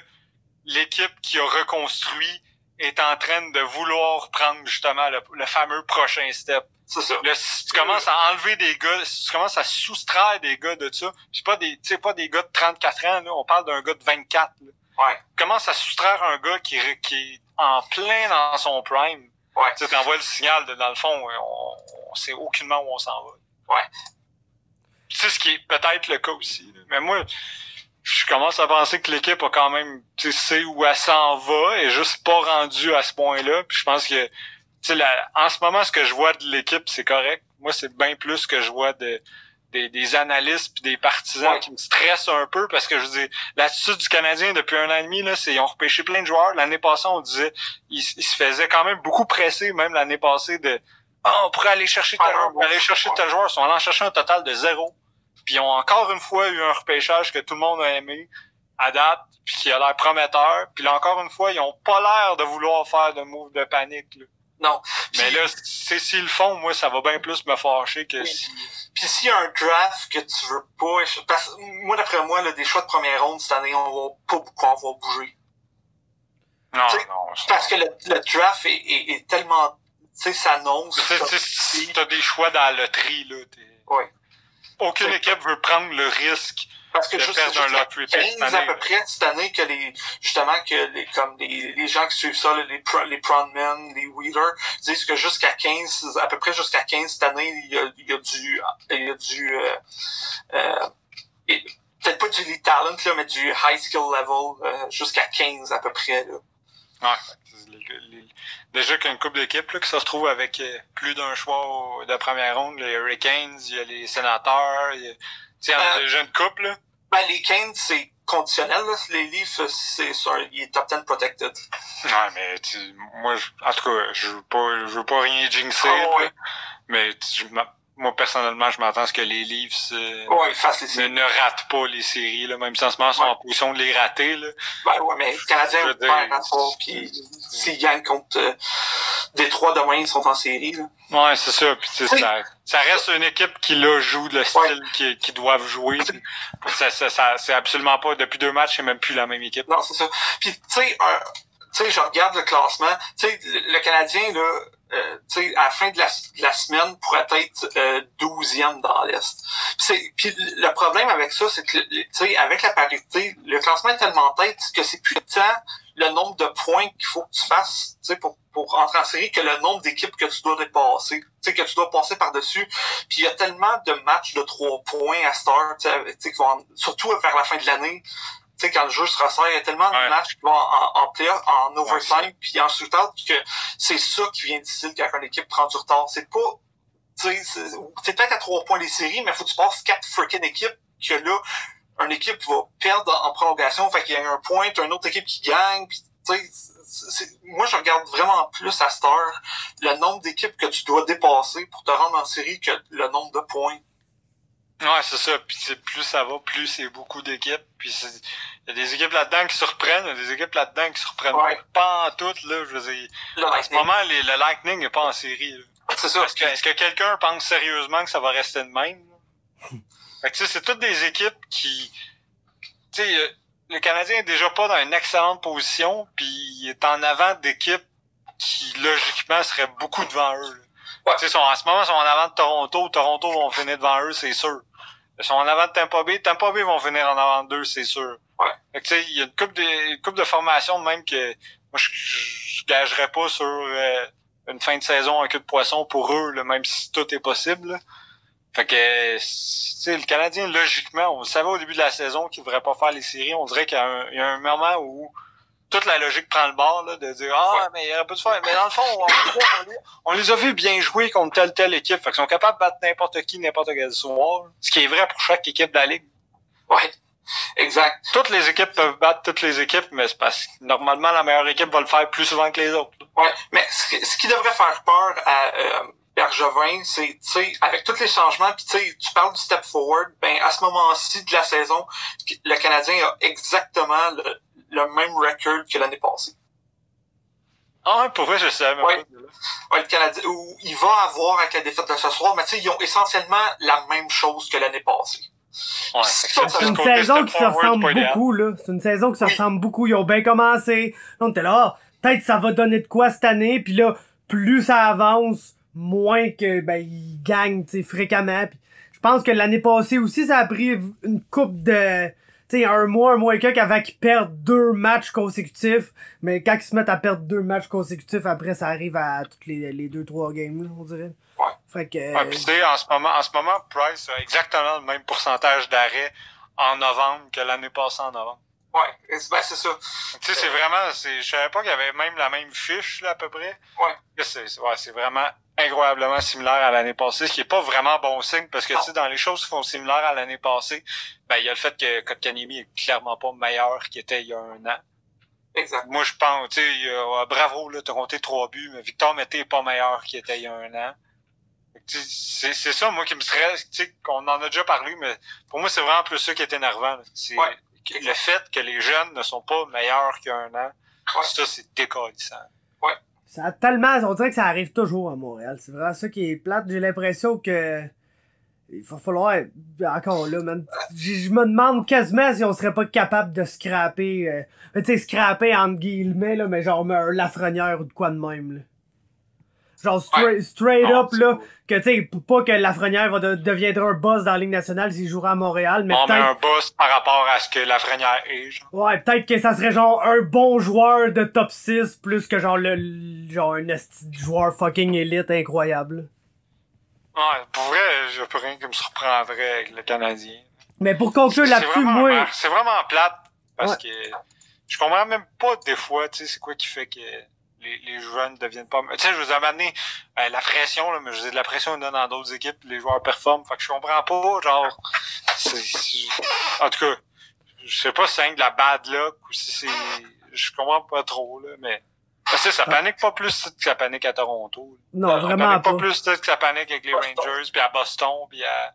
l'équipe qui a reconstruit est en train de vouloir prendre justement le, fameux prochain step. C'est ça. si tu commences à enlever des gars, si tu commences à soustraire des gars de ça, c'est pas des, pas des gars de 34 ans, là, on parle d'un gars de 24. Là. Ouais. Tu commences à soustraire un gars qui, qui est en plein dans son prime. Ouais. Tu envoies le signal de, dans le fond, on, on sait aucunement où on s'en va. Ouais. C'est ce qui est peut-être le cas aussi. Mais moi, je commence à penser que l'équipe a quand même, tu sais où elle s'en va et juste pas rendu à ce point-là. Puis je pense que, tu sais, en ce moment, ce que je vois de l'équipe, c'est correct. Moi, c'est bien plus que je vois de, des, des analystes puis des partisans qui me stressent un peu parce que je dis l'attitude du Canadien depuis un an et demi là c'est ils ont repêché plein de joueurs. L'année passée on disait ils, se faisaient quand même beaucoup presser même l'année passée de ah, on pourrait aller chercher tel joueur aller chercher tel joueur. Ils sont allés en chercher un total de zéro puis ils ont encore une fois eu un repêchage que tout le monde a aimé à date, puis qui a l'air prometteur. Puis là, encore une fois, ils ont pas l'air de vouloir faire de move de panique. Là. Non. Mais là, c'est s'ils le font, moi, ça va bien plus me fâcher que si... Puis s'il y a un draft que tu veux pas... Parce, moi, d'après moi, là, des choix de première ronde cette année, on va pas beaucoup en voir bouger. Non, non. Parce que le, le draft est, est, est tellement... Tu sais, s'annonce... T'as des choix dans la loterie, là. Oui aucune équipe veut prendre le risque parce que juste, perdre un lottery pick à peu près cette année que les justement que les comme les, les gens qui suivent ça les les Proudmen, les Wheeler disent que jusqu'à 15 à peu près jusqu'à 15 cette année il y a, il y a du il y a du euh, euh, peut-être pas du lead talent là mais du high skill level euh, jusqu'à 15 à peu près là. Ouais, déjà qu'une couple d'équipes qui se retrouve avec euh, plus d'un choix de première ronde, les Hurricanes, il y a les Sénateurs, il y a, il y a euh, déjà une couple. Là. Ben, les Canes, c'est conditionnel. Là. Les Leafs, c'est il est top 10 protected. Ouais, mais tu, moi, en tout cas, je veux pas, je veux pas rien jinxer, oh, ouais. mais tu, moi personnellement, je m'attends à ce que les Leafs euh, ne, ne, ratent pas les séries, là, même si en ce moment ils sont en position de les rater. Là. Ben ouais, mais les Canadiens perdent pas, puis s'ils gagnent contre euh, Détroit demain, ils sont en série. Là. Ouais, c'est ça. Puis, ça, ça reste une équipe qui là joue le style qu'ils qui doivent jouer. Ça, ça, ça c'est absolument pas depuis deux matchs, c'est même plus la même équipe. Non, c'est ça. Puis tu sais, tu sais, je regarde le classement. Tu sais, le, le Canadien là euh, à la fin de la, la semaine pourrait être euh, douzième dans l'Est. Puis le problème avec ça, c'est que avec la parité, le classement est tellement tête que c'est plus tant le nombre de points qu'il faut que tu fasses pour, pour entrer en série que le nombre d'équipes que tu dois dépasser, que tu dois passer par-dessus. Puis il y a tellement de matchs de trois points à Star, surtout vers la fin de l'année, tu sais, quand le jeu se resserre, il y a tellement de matchs qui vont en, en play en overtime, puis en shootout, que c'est ça qui vient difficile quand une équipe prend du retard. C'est pas, tu sais, c'est peut-être à trois points les séries, mais faut que tu passes quatre freaking équipes que là, une équipe va perdre en prolongation, fait qu'il y a un point, t'as une autre équipe qui gagne, puis tu sais, moi je regarde vraiment plus à cette heure le nombre d'équipes que tu dois dépasser pour te rendre en série que le nombre de points. Ouais, c'est ça. Puis plus ça va, plus c'est beaucoup d'équipes. Puis il y a des équipes là-dedans qui se reprennent, il y a des équipes là-dedans qui se reprennent pas en toutes. Là, je veux dire, en ce moment, les, le Lightning n'est pas en série. C'est ça. Est-ce que, est que quelqu'un pense sérieusement que ça va rester de même? [LAUGHS] fait que c'est toutes des équipes qui... Tu sais, euh, le Canadien est déjà pas dans une excellente position, puis il est en avant d'équipes qui, logiquement, seraient beaucoup devant eux. Ouais. Sont, en ce moment, ils sont en avant de Toronto. Toronto vont finir devant eux, c'est sûr. Ils sont en avant de Tampa Bay. Tampa Bay vont venir en avant d'eux, c'est sûr. Ouais. Tu sais, il y a une coupe de, une coupe de formation même que moi, je, je, gagerais pas sur euh, une fin de saison en queue de poisson pour eux, là, même si tout est possible. Fait que, tu sais, le Canadien, logiquement, on savait au début de la saison qu'il ne devrait pas faire les séries. On dirait qu'il y, y, a un moment où toute la logique prend le bord, là, de dire, ah, mais il aurait pu se faire. Mais dans le fond, on, les a vus bien jouer contre telle, telle équipe. Fait qu'ils sont capables de battre n'importe qui, n'importe quel soir. Ce qui est vrai pour chaque équipe de la ligue. Ouais. Exact. Toutes les équipes peuvent battre toutes les équipes, mais c'est parce que normalement la meilleure équipe va le faire plus souvent que les autres. Ouais, mais ce, qui devrait faire peur à, euh, Bergevin, c'est, tu sais, avec tous les changements, puis tu sais, tu parles du step forward, ben à ce moment-ci de la saison, le Canadien a exactement le, le même record que l'année passée. Ah, pour vrai, je savais ouais. pas. Ouais, le Canadien, où il va avoir avec la défaite de ce soir, mais tu sais, ils ont essentiellement la même chose que l'année passée. Ouais, c'est une saison qui se ressemble beaucoup, là. C'est une saison qui se ressemble beaucoup. Ils ont bien commencé. Là, on était là, ah, peut-être ça va donner de quoi cette année, puis là, plus ça avance, moins que, ben, ils gagnent, tu sais, fréquemment. Puis je pense que l'année passée aussi, ça a pris une coupe de, sais, un mois, un mois et quelques avant qu'ils perdent deux matchs consécutifs. Mais quand ils se mettent à perdre deux matchs consécutifs, après, ça arrive à toutes les, les deux, trois games, on dirait. Ouais. Fait que. Ouais, pis en ce moment, en ce moment, Price a exactement le même pourcentage d'arrêt en novembre que l'année passée en novembre. Ouais, ben c'est ça. Tu sais, c'est vraiment, c'est, je savais pas qu'il y avait même la même fiche, là, à peu près. Ouais. C'est, ouais, c'est vraiment incroyablement similaire à l'année passée, ce qui est pas vraiment bon signe, parce que, tu sais, dans les choses qui font similaire à l'année passée, ben, il y a le fait que Kotkanimi est clairement pas meilleur qu'il était il y a un an. Exact. Moi, je pense, tu sais, bravo, là, t'as compté trois buts, mais Victor Mété est pas meilleur qu'il était il y a un an. C'est, c'est ça, moi, qui me serait, tu sais, qu'on en a déjà parlé, mais pour moi, c'est vraiment plus ça qui est énervant. C'est, ouais le fait que les jeunes ne sont pas meilleurs qu'un an, ouais. ça, c'est décollissant. Ouais. Ça a tellement, on dirait que ça arrive toujours à Montréal. C'est vraiment ça qui est plate. J'ai l'impression que, il va falloir, encore là, man. Je me demande quasiment si on serait pas capable de scraper, euh, tu sais, scraper entre guillemets, là, mais genre, un Lafrenière ou de quoi de même, là. Genre straight, Ouais. straight Non, up là, cool. que tu sais, pour pas que Lafrenière va de- deviendra un boss dans la Ligue nationale s'il jouera à Montréal, mais On met peut-être un boss par rapport à ce que Lafrenière est, genre. Ouais, peut-être que ça serait genre un bon joueur de top 6 plus que genre le, genre un joueur fucking élite incroyable. Ouais, pour vrai, j'ai pas rien qui me surprendrait avec le Canadien. Mais pour conclure là-dessus, moi, c'est vraiment plate, parce Ouais. que je comprends même pas des fois, tu sais, c'est quoi qui fait que les, les jeunes deviennent pas... Tu sais, je vous ai amené euh, la pression, là, mais je dis de la pression, il y en a dans d'autres équipes, les joueurs performent, fait que je comprends pas, genre... c'est- c'est- En tout cas, je sais pas si c'est de la bad luck ou si c'est... Je comprends pas trop, là, mais... Parce que ça panique pas plus que ça panique à Toronto. non, Ça vraiment panique pas. pas plus que ça panique avec les Rangers, puis à Boston, puis à...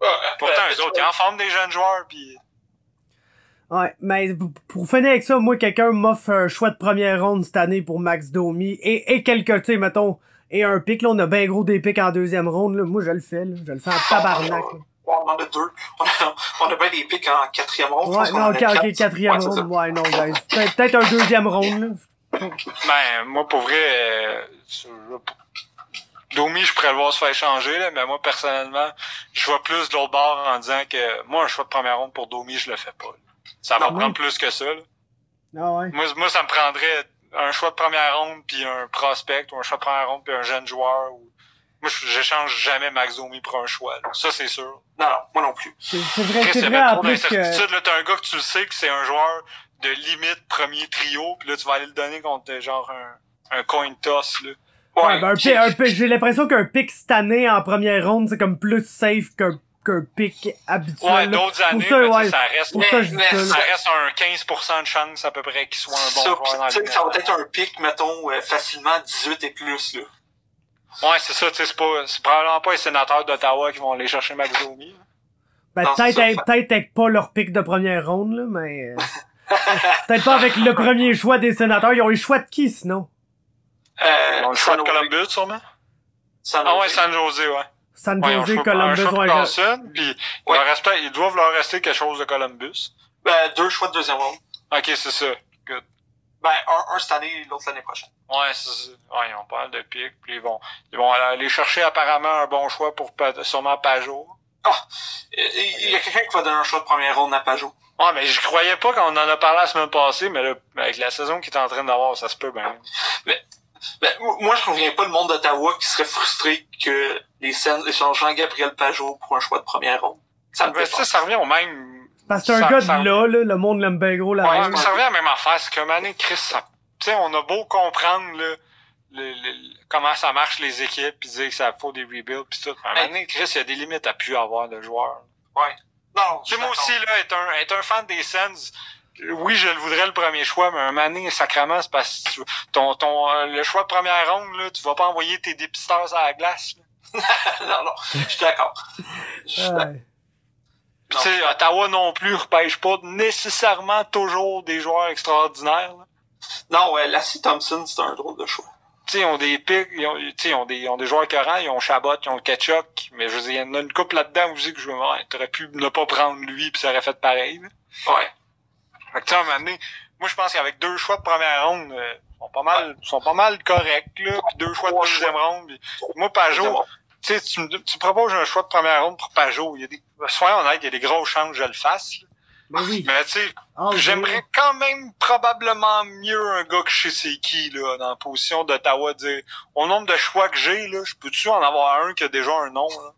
Ouais, Pourtant, euh, eux autres, ils en forment des jeunes joueurs, puis... Ouais, mais pour finir avec ça, moi, quelqu'un m'offre un choix de première ronde cette année pour Max Domi et, et quelques, tu sais, mettons, et un pic, là, on a bien gros des pics en deuxième ronde, là. Moi, je le fais, là. Je le fais en tabarnak, là. On en a deux. On a, on a bien des pics en quatrième ronde. Ouais, non, quatrième Ouais, ronde. Ouais, non, guys. Peut-être un deuxième ronde, là. Ben, moi, pour vrai, euh, je- Domi, je pourrais le voir se faire changer, là, mais moi, personnellement, je vois plus de l'autre bord en disant que moi, un choix de première ronde pour Domi, je le fais pas. là. Ça va me prendre plus que ça. là. Ah ouais. Moi, moi, ça me prendrait un choix de première ronde, puis un prospect, ou un choix de première ronde, puis un jeune joueur. Ou... Moi, je- j'échange jamais Max Domi pour un choix. là. Ça, c'est sûr. Non, non, moi non plus. C'est vrai, c'est vrai, en plus que... t'as un gars que tu le sais que c'est un joueur de limite premier trio, puis là, tu vas aller le donner contre genre un, un coin toss. Là. Ouais, ben un j'ai- l'impression qu'un pic cette année en première ronde, c'est comme plus safe qu'un qu'un pic habituel. Ouais, d'autres années, ça, mais tu sais, ouais. ça reste, ça, Mais- reste un 15% de chance à peu près qu'il soit un bon ça, joueur dans tu sais, le ça va être un pic, mettons, euh, facilement 18 et plus, là. Ouais, c'est ça, tu sais, c'est pas, c'est probablement pas les sénateurs d'Ottawa qui vont aller chercher Max Domi. Ben, peut-être peut-être pas leur pic de première ronde, là, mais... euh, [LAUGHS] peut-être pas avec le premier choix des sénateurs. Ils ont eu le choix de qui, sinon? Euh, Ils ont le choix de San Jose. Columbus, sûrement? San Ah ouais. San Jose, ouais. San Ouais, Jose, un Columbus, choix de ouais, puis Ouais. leur reste ils doivent leur rester quelque chose de Columbus. Ben, deux choix de deuxième ronde. Ok, c'est ça. Good. Ben, un, un cette année, l'autre l'année prochaine. Ouais, c'est ça. Ouais, ils ont pas mal de pics, puis ils vont, ils vont aller chercher apparemment un bon choix pour sûrement Pajot. Il il y a quelqu'un qui va donner un choix de première ronde à Pajot. Ouais, mais je croyais pas qu'on en a parlé la semaine passée, mais là, avec la saison qu'il est en train d'avoir, ça se peut bien. Ben, moi, je reviens pas le monde d'Ottawa qui serait frustré que les Sens échangent Jean-Gabriel Pajot pour un choix de première ronde. Ça me Ben, sais, ça revient au même. Parce que c'est un Ça- gars ça- de là, là, le monde l'aime bien gros là Ouais, mais ça revient à la même affaire. C'est moment donné, Chris, ça, tu sais, on a beau comprendre, là, le, le- comment ça marche les équipes, puis dire que ça faut des rebuilds, puis tout. À un moment donné, Chris, il y a des limites à plus avoir de joueurs. Non, Tu sais, moi aussi, là, être un, être un fan des Sens, oui, je le voudrais le premier choix, mais un mané, sacrément, c'est parce que ton, ton, euh, le choix de première ronde, là, tu vas pas envoyer tes dépisteurs à la glace. [LAUGHS] non, non, je suis d'accord. Je tu sais, Ottawa non plus repêche pas nécessairement toujours des joueurs extraordinaires. là. Non, ouais, Lassie Thompson, c'est un drôle de choix. Tu sais, ils ont des pics, ils ont, ils ont des, ils ont des joueurs ils ont Chabot, ils ont Ketchuk, mais je veux dire, il y en a une couple là-dedans que je dis, ouais, t'aurais pu ne pas prendre lui puis ça aurait fait pareil. là. Ouais. Fait que, tu sais, à un moment donné, moi, je pense qu'avec deux choix de première ronde, euh, sont pas mal, sont pas mal corrects, là, puis deux choix de deuxième ronde. puis moi, Pajot, tu sais, tu me tu me proposes un choix de première ronde pour Pajot, il y a des, soyons honnêtes, il y a des grosses chances que je le fasse, là. Mais oui. Mais, tu sais, Ah, oui. j'aimerais quand même probablement mieux un gars que je sais c'est qui, là, dans la position d'Ottawa, dire, au nombre de choix que j'ai, là, je peux-tu en avoir un qui a déjà un nom, là?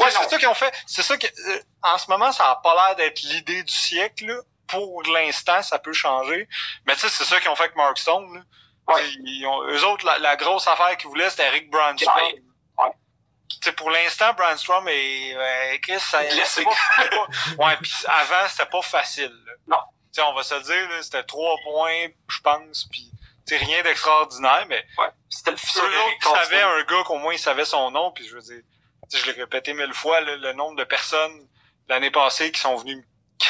Ouais, c'est ça qu'ils ont fait. C'est ça que, euh, en ce moment, ça a pas l'air d'être l'idée du siècle, là. Pour l'instant, ça peut changer. Mais tu sais, c'est ça qu'ils ont fait avec Mark Stone, là. Ouais. Ils ont, eux autres, la, la grosse affaire qu'ils voulaient, c'était Eric Brandstrom. Ouais. Ouais. Tu sais, pour l'instant, Brandstrom est, euh, Chris, ça, c'est pas- c'est pas- ouais, puis avant, c'était pas facile, là. Non. Tu sais, on va se le dire, c'était trois points, je pense, puis sais, rien d'extraordinaire, mais Ouais. C'était le fils de Carlson. un gars qu'au moins il savait son nom, puis je veux dire, je l'ai répété mille fois, là, le nombre de personnes l'année passée qui sont venues me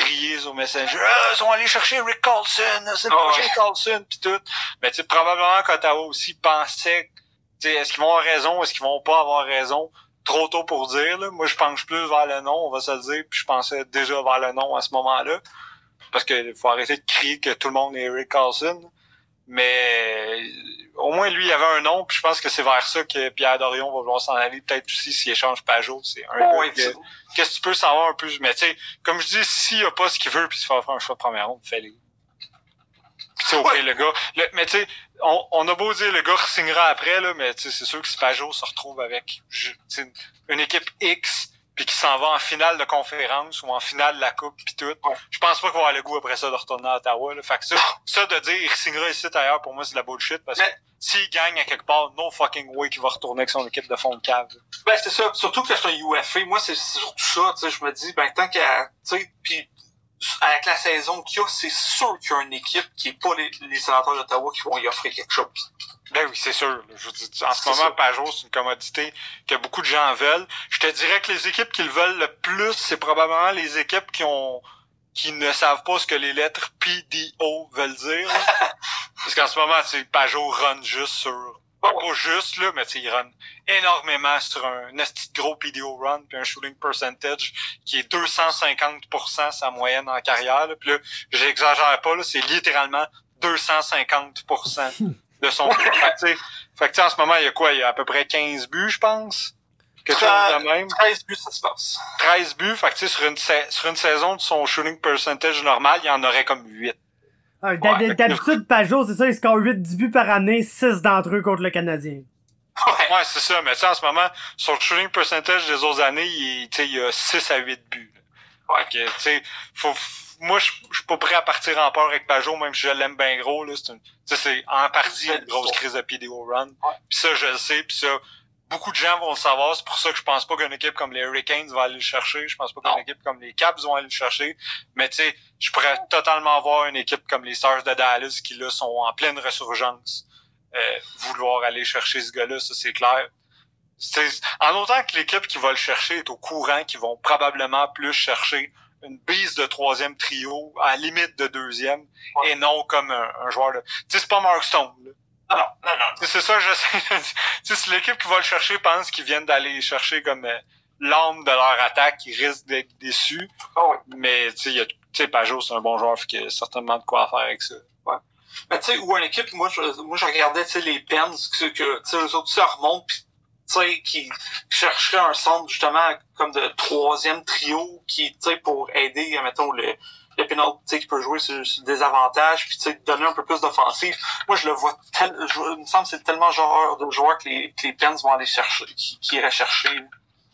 crier sur Messenger, ah, ils sont allés chercher Rick Carlson, c'est le Ah prochain ouais. Carlson, puis tout. Mais tu sais, probablement qu'Ottawa aussi pensait, tu sais, est-ce qu'ils vont avoir raison, est-ce qu'ils vont pas avoir raison? Trop tôt pour dire, là. Moi, je penche plus vers le nom, on va se le dire, puis je pensais déjà vers le nom à ce moment-là. Parce que faut arrêter de crier que tout le monde est Rick Carlson. Mais au moins lui, il avait un nom, puis je pense que c'est vers ça que Pierre Dorion va vouloir s'en aller. Peut-être aussi s'il échange Pajot. C'est un que- Qu'est-ce que tu peux savoir un peu? Mais tu sais, comme je dis, s'il a pas ce qu'il veut puis se faire faire un choix de première ronde, fais-le. Puis tu sais, ok, Ouais. le gars. le- mais tu sais, on, on a beau dire le gars signera après, là, mais tu sais, c'est sûr que si Pajot se retrouve avec une équipe X puis qui s'en va en finale de conférence ou en finale de la coupe puis tout, je pense pas qu'il va avoir le goût après ça de retourner à Ottawa. Là. Fait que ça, ça de dire il signera ici ailleurs, pour moi, c'est de la bullshit parce que s'il gagne à quelque part, no fucking way qu'il va retourner avec son équipe de fond de cave. là. Ben, c'est ça. Surtout que c'est un UFA. Moi, c'est c'est surtout ça. Tu sais, je me dis, ben, tant qu'à, tu sais, puis avec la saison qu'il y a, c'est sûr qu'il y a une équipe qui est pas les, les sénateurs d'Ottawa qui vont y offrir quelque chose. Ben oui, c'est sûr. Je en ce C'est moment. Pajot, c'est une commodité que beaucoup de gens veulent. Je te dirais que les équipes qui le veulent le plus, c'est probablement les équipes qui ont qui ne savent pas ce que les lettres PDO veulent dire. [LAUGHS] Parce qu'en ce moment, sais, Pajot run juste sur pas, pas juste, là, mais il run énormément sur un esti de gros PDO run, puis un shooting percentage qui est 250% sa moyenne en carrière. Là. Puis là, j'exagère pas, là, c'est littéralement 250% [LAUGHS] de son fait que, fait que, en ce moment, il y a quoi? Il y a à peu près 15 buts, je pense? Quelque chose de même? 13 buts, ça se passe. 13 buts. Fait que, sur une, sa- sur une saison de son shooting percentage normal, il y en aurait comme 8. Ah. D'habitude, Pajot, c'est ça, il score 8 10 buts par année, 6 d'entre eux contre le Canadien. Ouais. Ouais, c'est ça. Mais tu sais, en ce moment, son shooting percentage des autres années, il, est- tu sais, il y a 6 à 8 buts. là. Ouais. Fait que, tu sais, faut, moi, je je suis pas prêt à partir en peur avec Pajot, même si je l'aime bien gros, là. C'est une, tu sais, c'est en partie une grosse crise de PDO run. Ouais. Puis ça, je le sais. Puis ça, beaucoup de gens vont le savoir. C'est pour ça que je pense pas qu'une équipe comme les Hurricanes va aller le chercher. Je pense pas qu'une équipe comme les Caps vont aller le chercher. Mais tu sais, je pourrais totalement voir une équipe comme les Stars de Dallas qui, là, sont en pleine résurgence. Euh, vouloir aller chercher ce gars-là, ça, c'est clair. En autant que l'équipe qui va le chercher est au courant qu'ils vont probablement plus chercher une bise de troisième trio, à la limite de deuxième, Ouais. et non comme un, un joueur de... Tu sais, c'est pas Mark Stone, là. Non, non, non, C'est ça, je sais. Si l'équipe qui va le chercher pense qu'ils viennent d'aller chercher comme euh, l'âme de leur attaque, ils risquent d'être déçus. Ah ouais. Mais tu sais, Pajot, c'est un bon joueur, fait qu'il y a certainement de quoi faire avec ça. Mais tu sais, ou une équipe, moi, je, moi, je regardais, les Pens, que, que tu sais, eux autres, ça remontent, pis, tu sais, qui chercheraient un centre, justement, comme de troisième trio, qui, tu sais, pour aider, mettons, le, le penalty, tu sais, qui peut jouer sur, des avantages, puis, donner un peu plus d'offensive. Moi, je le vois tel, je, il me semble que c'est tellement genre de joueurs que les, que les Pens vont aller chercher, qui, iraient chercher.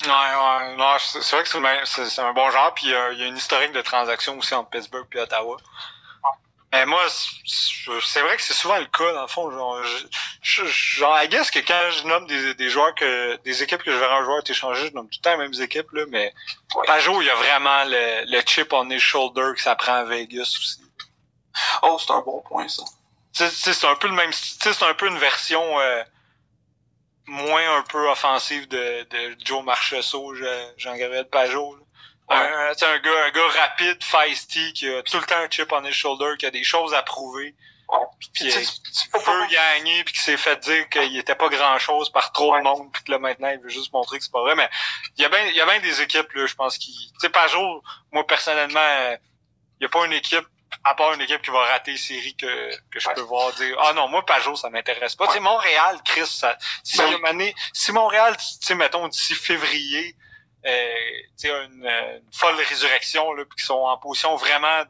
Ouais, ouais. Non, c'est vrai que c'est un bon genre, puis euh, il y a une historique de transactions aussi entre Pittsburgh et Ottawa. Mais moi, c'est vrai que c'est souvent le cas, dans le fond. Genre, je, je, genre I guess que quand je nomme des, des joueurs que des équipes que je verrais un joueur être échangé, je nomme tout le temps les mêmes équipes, là, mais Ouais. Pajot, il y a vraiment le, le chip on his shoulder que ça prend à Vegas aussi. Oh, c'est un bon point, ça. C'est un peu le même c'est un peu une version euh, moins un peu offensive de, de Joe Marchessault, Jean-Gabriel Pajot. Ouais. c'est un gars, un gars rapide, feisty, qui a tout le temps un chip on his shoulder, qui a des choses à prouver. Puis qui peut gagner, puis qui s'est fait dire qu'il était pas grand-chose par trop de monde, puis que là maintenant il veut juste montrer que c'est pas vrai. Mais il y a bien, il y a bien des équipes là, je pense qui, tu sais, Pajot, moi personnellement, il y a pas une équipe à part une équipe qui va rater série que, que je peux voir dire ah non moi Pajot ça m'intéresse pas tu sais Montréal Chris ça, si, ben si Montréal tu sais mettons d'ici février euh, une, une, folle résurrection là puis qui sont en position vraiment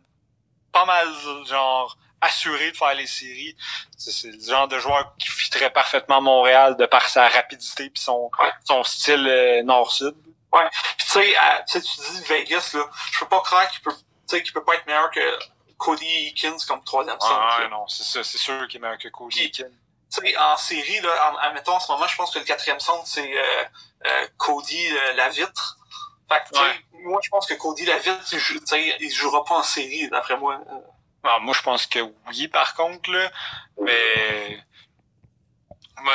pas mal genre assuré de faire les séries c'est le genre de joueur qui fitterait parfaitement Montréal de par sa rapidité puis son son style euh, nord-sud ouais tu sais tu dis Vegas là je peux pas croire qu'il peut tu sais qu'il peut pas être meilleur que Cody Eakins comme troisième centre. Ah, non, c'est ça, c'est sûr qu'il est meilleur que Cody Eakins. En série, là, en, mettons, en ce moment, je pense que le quatrième centre, c'est euh, euh, Cody euh, Lavitre. Fait que, moi, je pense que Cody Lavitre, il, il jouera pas en série, d'après moi. Ah, moi, je pense que oui, par contre, là, mais... Moi,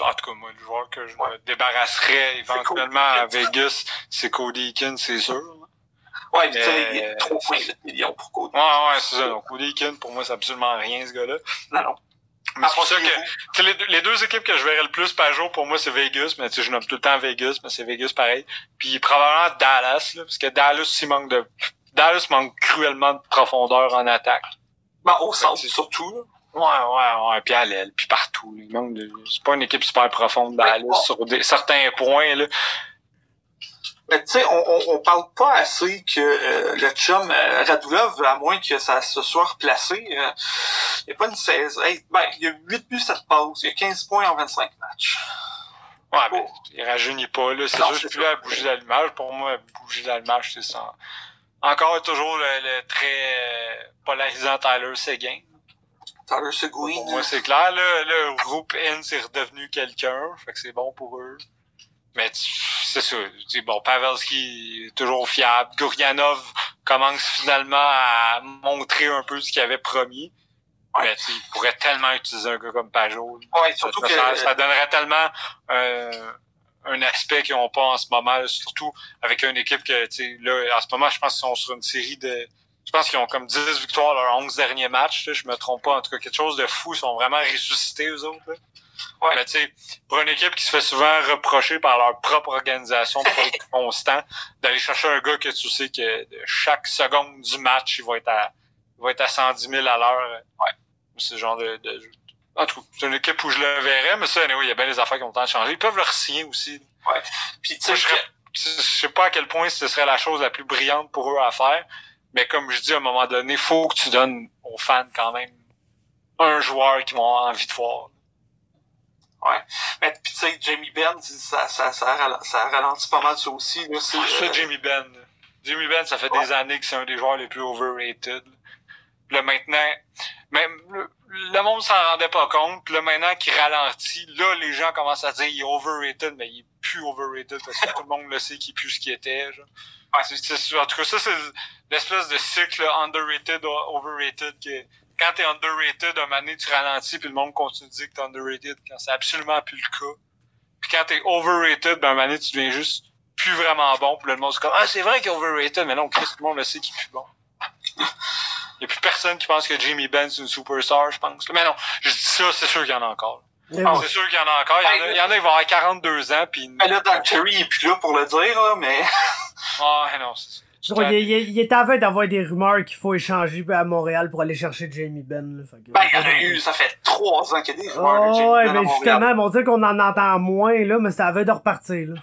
en tout cas, moi, le joueur que je me débarrasserais éventuellement à Vegas, c'est Cody Eakins, c'est sûr. Ouais, tu sais, il est 3,8 millions pour Cody. Ouais, ouais, c'est ça. Donc, Cody Kin, pour moi, c'est absolument rien, ce gars-là. Non, non. Mais c'est pour ça que, les, les, deux équipes que je verrais le plus par jour, pour moi, c'est Vegas, mais je nomme tout le temps Vegas, mais c'est Vegas pareil. Puis probablement Dallas, là, parce que Dallas, s'il manque de, Dallas manque cruellement de profondeur en attaque. Ben, au centre, surtout, là. Ouais, ouais, ouais, puis à l'aile, puis partout. Il manque de, c'est pas une équipe super profonde, Dallas, sur des, certains points, là. Mais tu sais, on, on, on, parle pas assez que euh, le chum euh, Radulov, à moins que ça se soit replacé, euh, il n'y a pas une 16. ben, il y a 8 buts, 7 passes. Il y a 15 points en 25 matchs. Ouais, mais oh. il rajeunit pas, là. C'est juste plus à bouger l'allumage. Pour moi, bouger l'allumage, c'est ça. Encore toujours le, très euh, polarisant Tyler Seguin. Tyler Seguin. Pour moi, c'est clair, là. Le groupe N, c'est redevenu quelqu'un. Fait que c'est bon pour eux. Mais c'est ça. Bon, Pavelski toujours fiable. Gourianov commence finalement à montrer un peu ce qu'il avait promis. Mais il pourrait tellement utiliser un gars comme Pajot. Ouais, surtout ça, que... ça, donnerait tellement euh, un aspect qu'ils n'ont pas en ce moment, surtout avec une équipe que, tu sais, là, en ce moment, je pense qu'ils sont sur une série de... Je pense qu'ils ont comme 10 victoires leurs 11 derniers matchs, là, je me trompe pas. En tout cas, quelque chose de fou. Ils sont vraiment ressuscités, eux autres. Là. Ouais. Mais tu sais, pour une équipe qui se fait souvent reprocher par leur propre organisation pour être [LAUGHS] constant, d'aller chercher un gars que tu sais que chaque seconde du match, il va être à, il va être à 110 000 à l'heure. Ouais. C'est genre de, de, en tout cas, c'est une équipe où je le verrais, mais ça, anyway, il y a bien des affaires qui ont le temps de changer. Ils peuvent le signer aussi. Ouais. Puis tu sais, je, je sais pas à quel point ce serait la chose la plus brillante pour eux à faire, mais comme je dis, à un moment donné, faut que tu donnes aux fans quand même un joueur qui vont envie de voir. Ouais. Mais puis tu sais, Jamie Benn, ça, ça, ça, ça ralentit pas mal ça aussi. Là, c'est, ça, euh... Jamie Benn. Jamie Benn, ça fait des années que c'est un des joueurs les plus overrated. Là maintenant, même le, le monde s'en rendait pas compte. Là maintenant qu'il ralentit, là les gens commencent à dire il est overrated, mais il est plus overrated parce que tout le monde le sait qu'il est plus ce qu'il était. Genre. Ouais, c'est, c'est, en tout cas, ça c'est l'espèce de cycle underrated overrated qui quand t'es underrated, un moment donné, tu ralentis, puis le monde continue de dire que t'es underrated, quand c'est absolument plus le cas. Puis quand t'es overrated, ben, un moment donné, tu deviens juste plus vraiment bon, puis le monde se comme, ah, c'est vrai qu'il est overrated, mais non, Chris, tout le monde le sait qu'il est plus bon. Il y a plus personne qui pense que Jimmy Benn c'est une superstar, je pense. Mais non, je dis ça, c'est sûr qu'il y en a encore. c'est sûr qu'il y en a encore. Il y en a, il y en a qui vont avoir 42 ans, puis... Ben là, Doc Cherry, il est plus là pour le dire, là, mais... ah, non, c'est il, il, il, est en train d'avoir des rumeurs qu'il faut échanger à Montréal pour aller chercher Jamie Benn. Là, que, ben, il y en a eu, ça fait trois ans qu'il y a des rumeurs de Jamie ouais, Ben. mais justement, on dit qu'on en entend moins, là, mais ça avait de repartir. Là.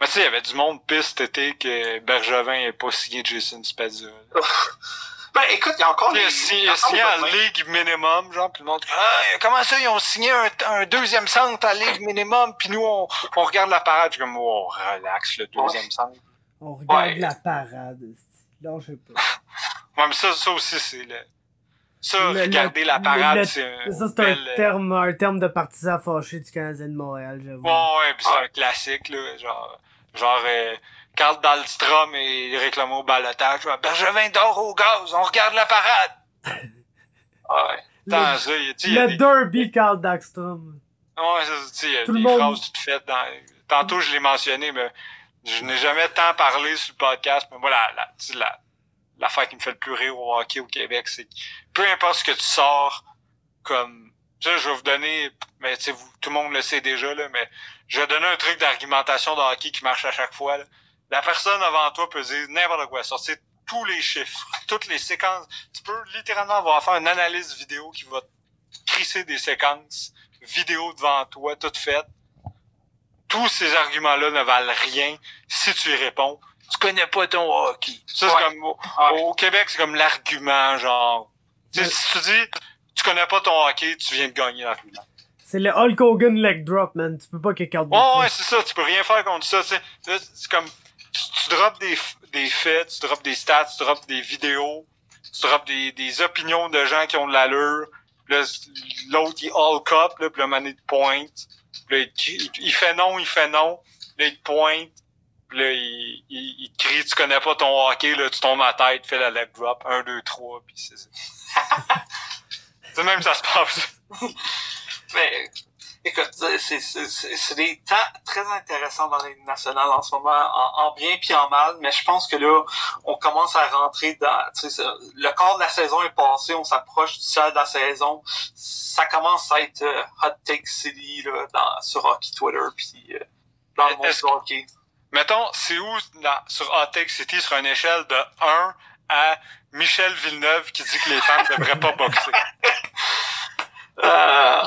Mais tu sais, il y avait du monde piste été que Bergevin n'ait pas signé Jason Spezza. Ben, écoute, il y a encore des... Il a signé en Ligue minimum, genre, puis le monde ah, comment ça, ils ont signé un, un deuxième centre à Ligue minimum, puis nous, on, on regarde la parade, comme, oh, relax, le deuxième centre. On regarde la parade. Non, je sais pas. [LAUGHS] ouais, mais ça, ça aussi, c'est le. Ça, le, regarder le, la parade, c'est un. Ça, c'est un euh, terme, un terme de partisan fâché du Canadien de Montréal, j'avoue. Ouais, ouais, pis c'est un classique, là. Genre, genre, euh, Carl Dahlstrom et réclame au balotage. Bergevin dort au gaz, on regarde la parade. [LAUGHS] Ouais. Dans Le, ça, il y a- y a le des- derby Carl Daxstrom. Ouais, ça, tu sais, il y a Tout des monde- phrases toutes faites dans... Tantôt, je l'ai mentionné, mais je n'ai jamais tant parlé sur le podcast, mais moi, la, la, la, l'affaire qui me fait le plus rire au hockey au Québec, c'est que peu importe ce que tu sors comme, ça, je vais vous donner, mais tu sais, tout le monde le sait déjà, là, mais je vais donner un truc d'argumentation de hockey qui marche à chaque fois, là. La personne avant toi peut dire n'importe quoi, sortir tous les chiffres, toutes les séquences. Tu peux littéralement avoir à faire une analyse vidéo qui va te crisser des séquences vidéo devant toi, toutes faites. Tous ces arguments-là ne valent rien si tu y réponds. Tu connais pas ton hockey. Ça, c'est Ouais. comme, au, Québec, c'est comme l'argument, genre. Tu sais, si tu dis, tu connais pas ton hockey, tu viens de gagner l'argument. C'est le Hulk Hogan leg drop, man. Tu peux pas kick out de Ouais, c'est ça. Tu peux rien faire contre ça. tu sais. Là, C'est comme, tu, tu drops des, des faits, tu drops des stats, tu drops des vidéos, tu drops des, des opinions de gens qui ont de l'allure. L'autre, il all cup, là, puis le mané de pointe. Là, il, il, fait non, il fait non. Là, il te pointe. Là, il, il, crie, tu connais pas ton hockey, là, tu tombes à tête, fais la leg drop, 1, 2, 3, puis c'est ça. [LAUGHS] même ça se passe. Mais, écoute, c'est, des temps très intéressants dans les nationales en ce moment, en, en bien puis en mal, mais je pense que là, on commence à rentrer dans, tu sais, ça- le quart de la saison est passé, on s'approche du tiers de la saison, ça commence à être euh, Hot Take City, là, dans, sur Hockey Twitter, puis euh, dans le monde du hockey. Mettons, c'est où dans- sur Hot Take City sur une échelle de 1 à Michel Villeneuve qui dit que les femmes devraient pas boxer? [LAUGHS] Euh,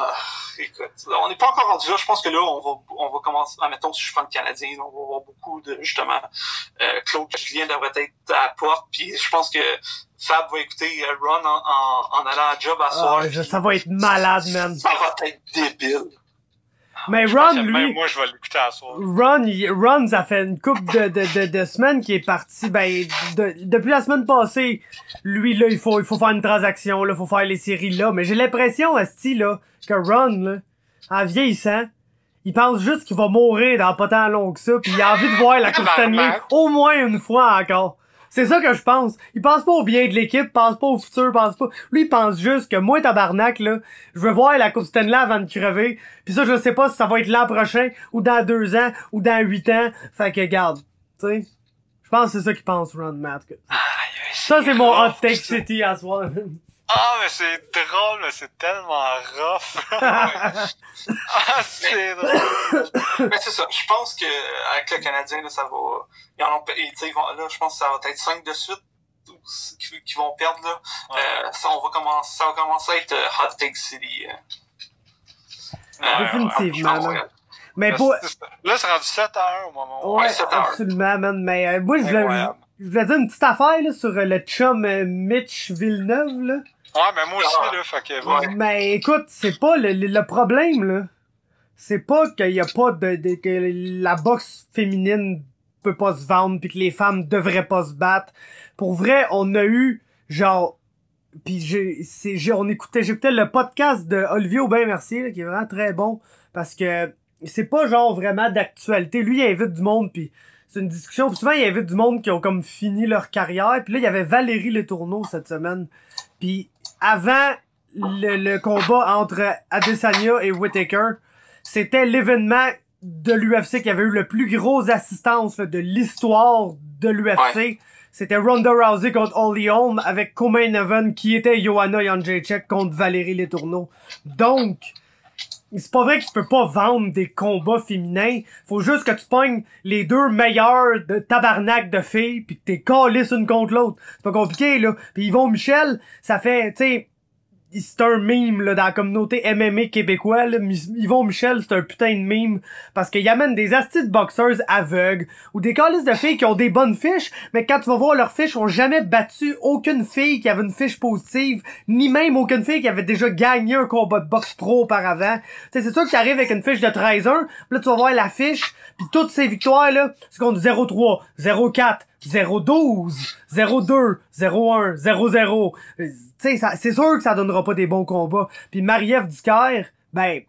écoute, on n'est pas encore rendu là. Je pense que là, on va, on va commencer. Admettons, si je prends le Canadien, on va avoir beaucoup de, justement, euh, Claude Julien devrait être à la porte. Puis je pense que Fab va écouter euh, Ron en, en, en allant à job à soir. Ah, puis ça va être malade, man. Ça va être débile. Mais Ron, Même lui, moi, je vais l'écouter à soir. Ron, il- Ron, ça fait une couple de, de, de, de semaines qu'il est parti. Ben, de- depuis la semaine passée, lui, là, il faut, il faut faire une transaction, là, faut faire les séries là. Mais j'ai l'impression, Asti, là, que Ron, là, en vieillissant, il pense juste qu'il va mourir dans pas tant long que ça, puis il a envie de voir la [LAUGHS] Coupe Stanley au moins une fois encore. C'est ça que je pense. Il pense pas au bien de l'équipe, il pense pas au futur, il pense pas. Lui, il pense juste que moi, tabarnak, là, je veux voir la Coupe Stanley avant de crever. Puis ça, je sais pas si ça va être l'an prochain, ou dans deux ans, ou dans huit ans. Fait que, garde, tu sais. Je pense que c'est ça qu'il pense, Ron Matt. Ça, c'est mon hot take city à soir. [LAUGHS] Ah, mais c'est drôle, mais c'est tellement rough. [LAUGHS] ah, c'est drôle. Mais c'est ça. Je pense que avec le Canadien, là, ça va. Ils en ont, vont- là, je pense que ça va être 5 de suite qui, qui vont perdre là. Ouais. Euh, ça, on va commencer, ça va commencer à être euh, Hot Take City. euh. Définitivement, en- en- man. Mais pour... Là, c'est- Là, c'est rendu 7 à 1 au moment où. Ouais, absolument, man. Mais euh, moi, je voulais, je voulais dire une petite affaire là, sur euh, le chum euh, Mitch Villeneuve. Là. Ouais, mais moi aussi, Ah. là, fait que, Ouais. Mais écoute, c'est pas le, le, le problème, là. C'est pas qu'il y a pas de, de- que la boxe féminine peut pas se vendre puis que les femmes devraient pas se battre. Pour vrai, on a eu genre puis j'ai c'est j'ai on écoutait j'écoutais le podcast de Olivier Aubin Mercier là, qui est vraiment très bon parce que c'est pas genre vraiment d'actualité. Lui il invite du monde puis c'est une discussion. Puis souvent il invite du monde qui ont comme fini leur carrière. Puis là il y avait Valérie Letourneau cette semaine. Puis avant le, le combat entre Adesanya et Whitaker, c'était l'événement de l'UFC qui avait eu le plus gros assistance là, de l'histoire de l'UFC. C'était Ronda Rousey contre Holly Holm avec co-main event qui était Johanna Jędrzejczyk contre Valérie Letourneau. Donc, c'est pas vrai que tu peux pas vendre des combats féminins. Faut juste que tu pognes les deux meilleurs de tabarnak de filles pis que t'es calisses une contre l'autre. C'est pas compliqué, là. Pis Yvon Michel, ça fait, tu sais, c'est un meme là, dans la communauté MMA québécois. Là. Yvon Michel, c'est un putain de meme parce qu'il amène des astis de boxeurs aveugles ou des calices de filles qui ont des bonnes fiches, mais quand tu vas voir leurs fiches, ont jamais battu aucune fille qui avait une fiche positive, ni même aucune fille qui avait déjà gagné un combat de boxe pro auparavant. Tu sais, c'est sûr que t'arrives avec une fiche de 13-1, pis là tu vas voir la fiche, puis toutes ces victoires là, c'est contre 0-3, 0-4, 0-12, 0-2, 0-1, 0-0. Euh, Tu sais, ça- c'est sûr que ça donnera pas des bons combats. Puis Marie-Ève Ducaire, ben,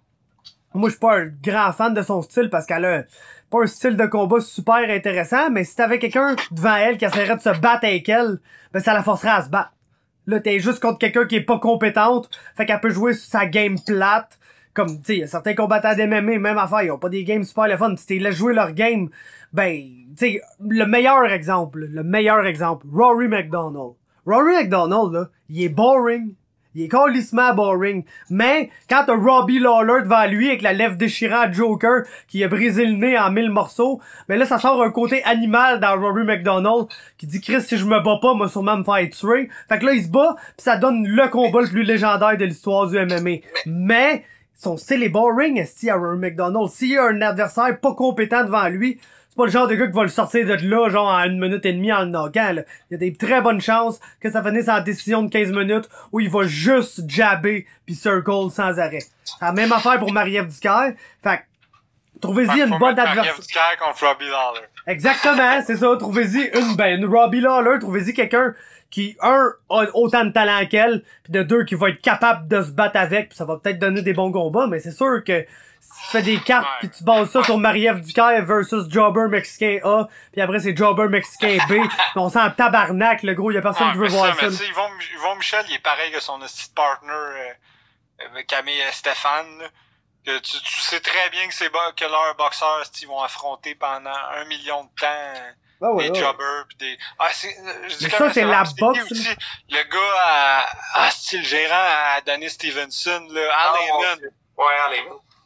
moi je suis pas un grand fan de son style parce qu'elle a pas un style de combat super intéressant, mais si t'avais quelqu'un devant elle qui essaierait de se battre avec elle, ben ça la forcerait à se battre. Là, t'es juste contre quelqu'un qui est pas compétente. Fait qu'elle peut jouer sur sa game plate. Comme, tu sais, certains combattants d'MMA, même affaire, ils ont pas des games super le fun. Si t'es laisse jouer leur game, ben, sais, le meilleur exemple, le meilleur exemple, Rory McDonald. Rory McDonald, là, il est boring. Il est calissement boring. Mais, quand t'as Robbie Lawler devant lui avec la lèvre déchirante Joker qui a brisé le nez en mille morceaux, mais là, ça sort un côté animal dans Rory McDonald qui dit Chris, si je me bats pas, moi sûrement me faire tuer. Fait que là, il se bat, pis ça donne le combat le plus légendaire de l'histoire du MMA. Mais, son style est boring, est à Rory McDonald? S'il y a un adversaire pas compétent devant lui, c'est pas le genre de gars qui va le sortir de là, genre, en une minute et demie en le knockant, là. Il y a des très bonnes chances que ça finisse en décision de 15 minutes où il va juste jabber puis circle sans arrêt. C'est la même affaire pour Marie-Ève Ducaire. Fait que, trouvez-y une bonne adversaire. contre Robbie Lawler. Exactement, c'est ça. Trouvez-y une, ben, une Robbie Lawler. Trouvez-y quelqu'un qui, un, a autant de talent qu'elle, puis de deux, qui va être capable de se battre avec, puis ça va peut-être donner des bons combats, mais c'est sûr que si tu fais des cartes puis tu bases ça sur Marie-Ève Ducaire versus Jobber Mexicain A, puis après c'est Jobber Mexicain B, [LAUGHS] on sent tabarnak, le gros, y a personne Ah, qui veut voir ça, ça. mais Yvon, Yvon Michel, il est pareil que son petit partner euh, euh, Camille et Stéphane. Que tu, tu sais très bien que c'est que leurs boxeurs ils vont affronter pendant un million de temps Ah ouais, des ouais. jobbers pis des. Ah, c'est. euh, Je dis ça, c'est la boxe, aussi? Le gars à, à style gérant à Danny Stevenson, là, Al Ah, Heyman. ouais. Ouais, allez.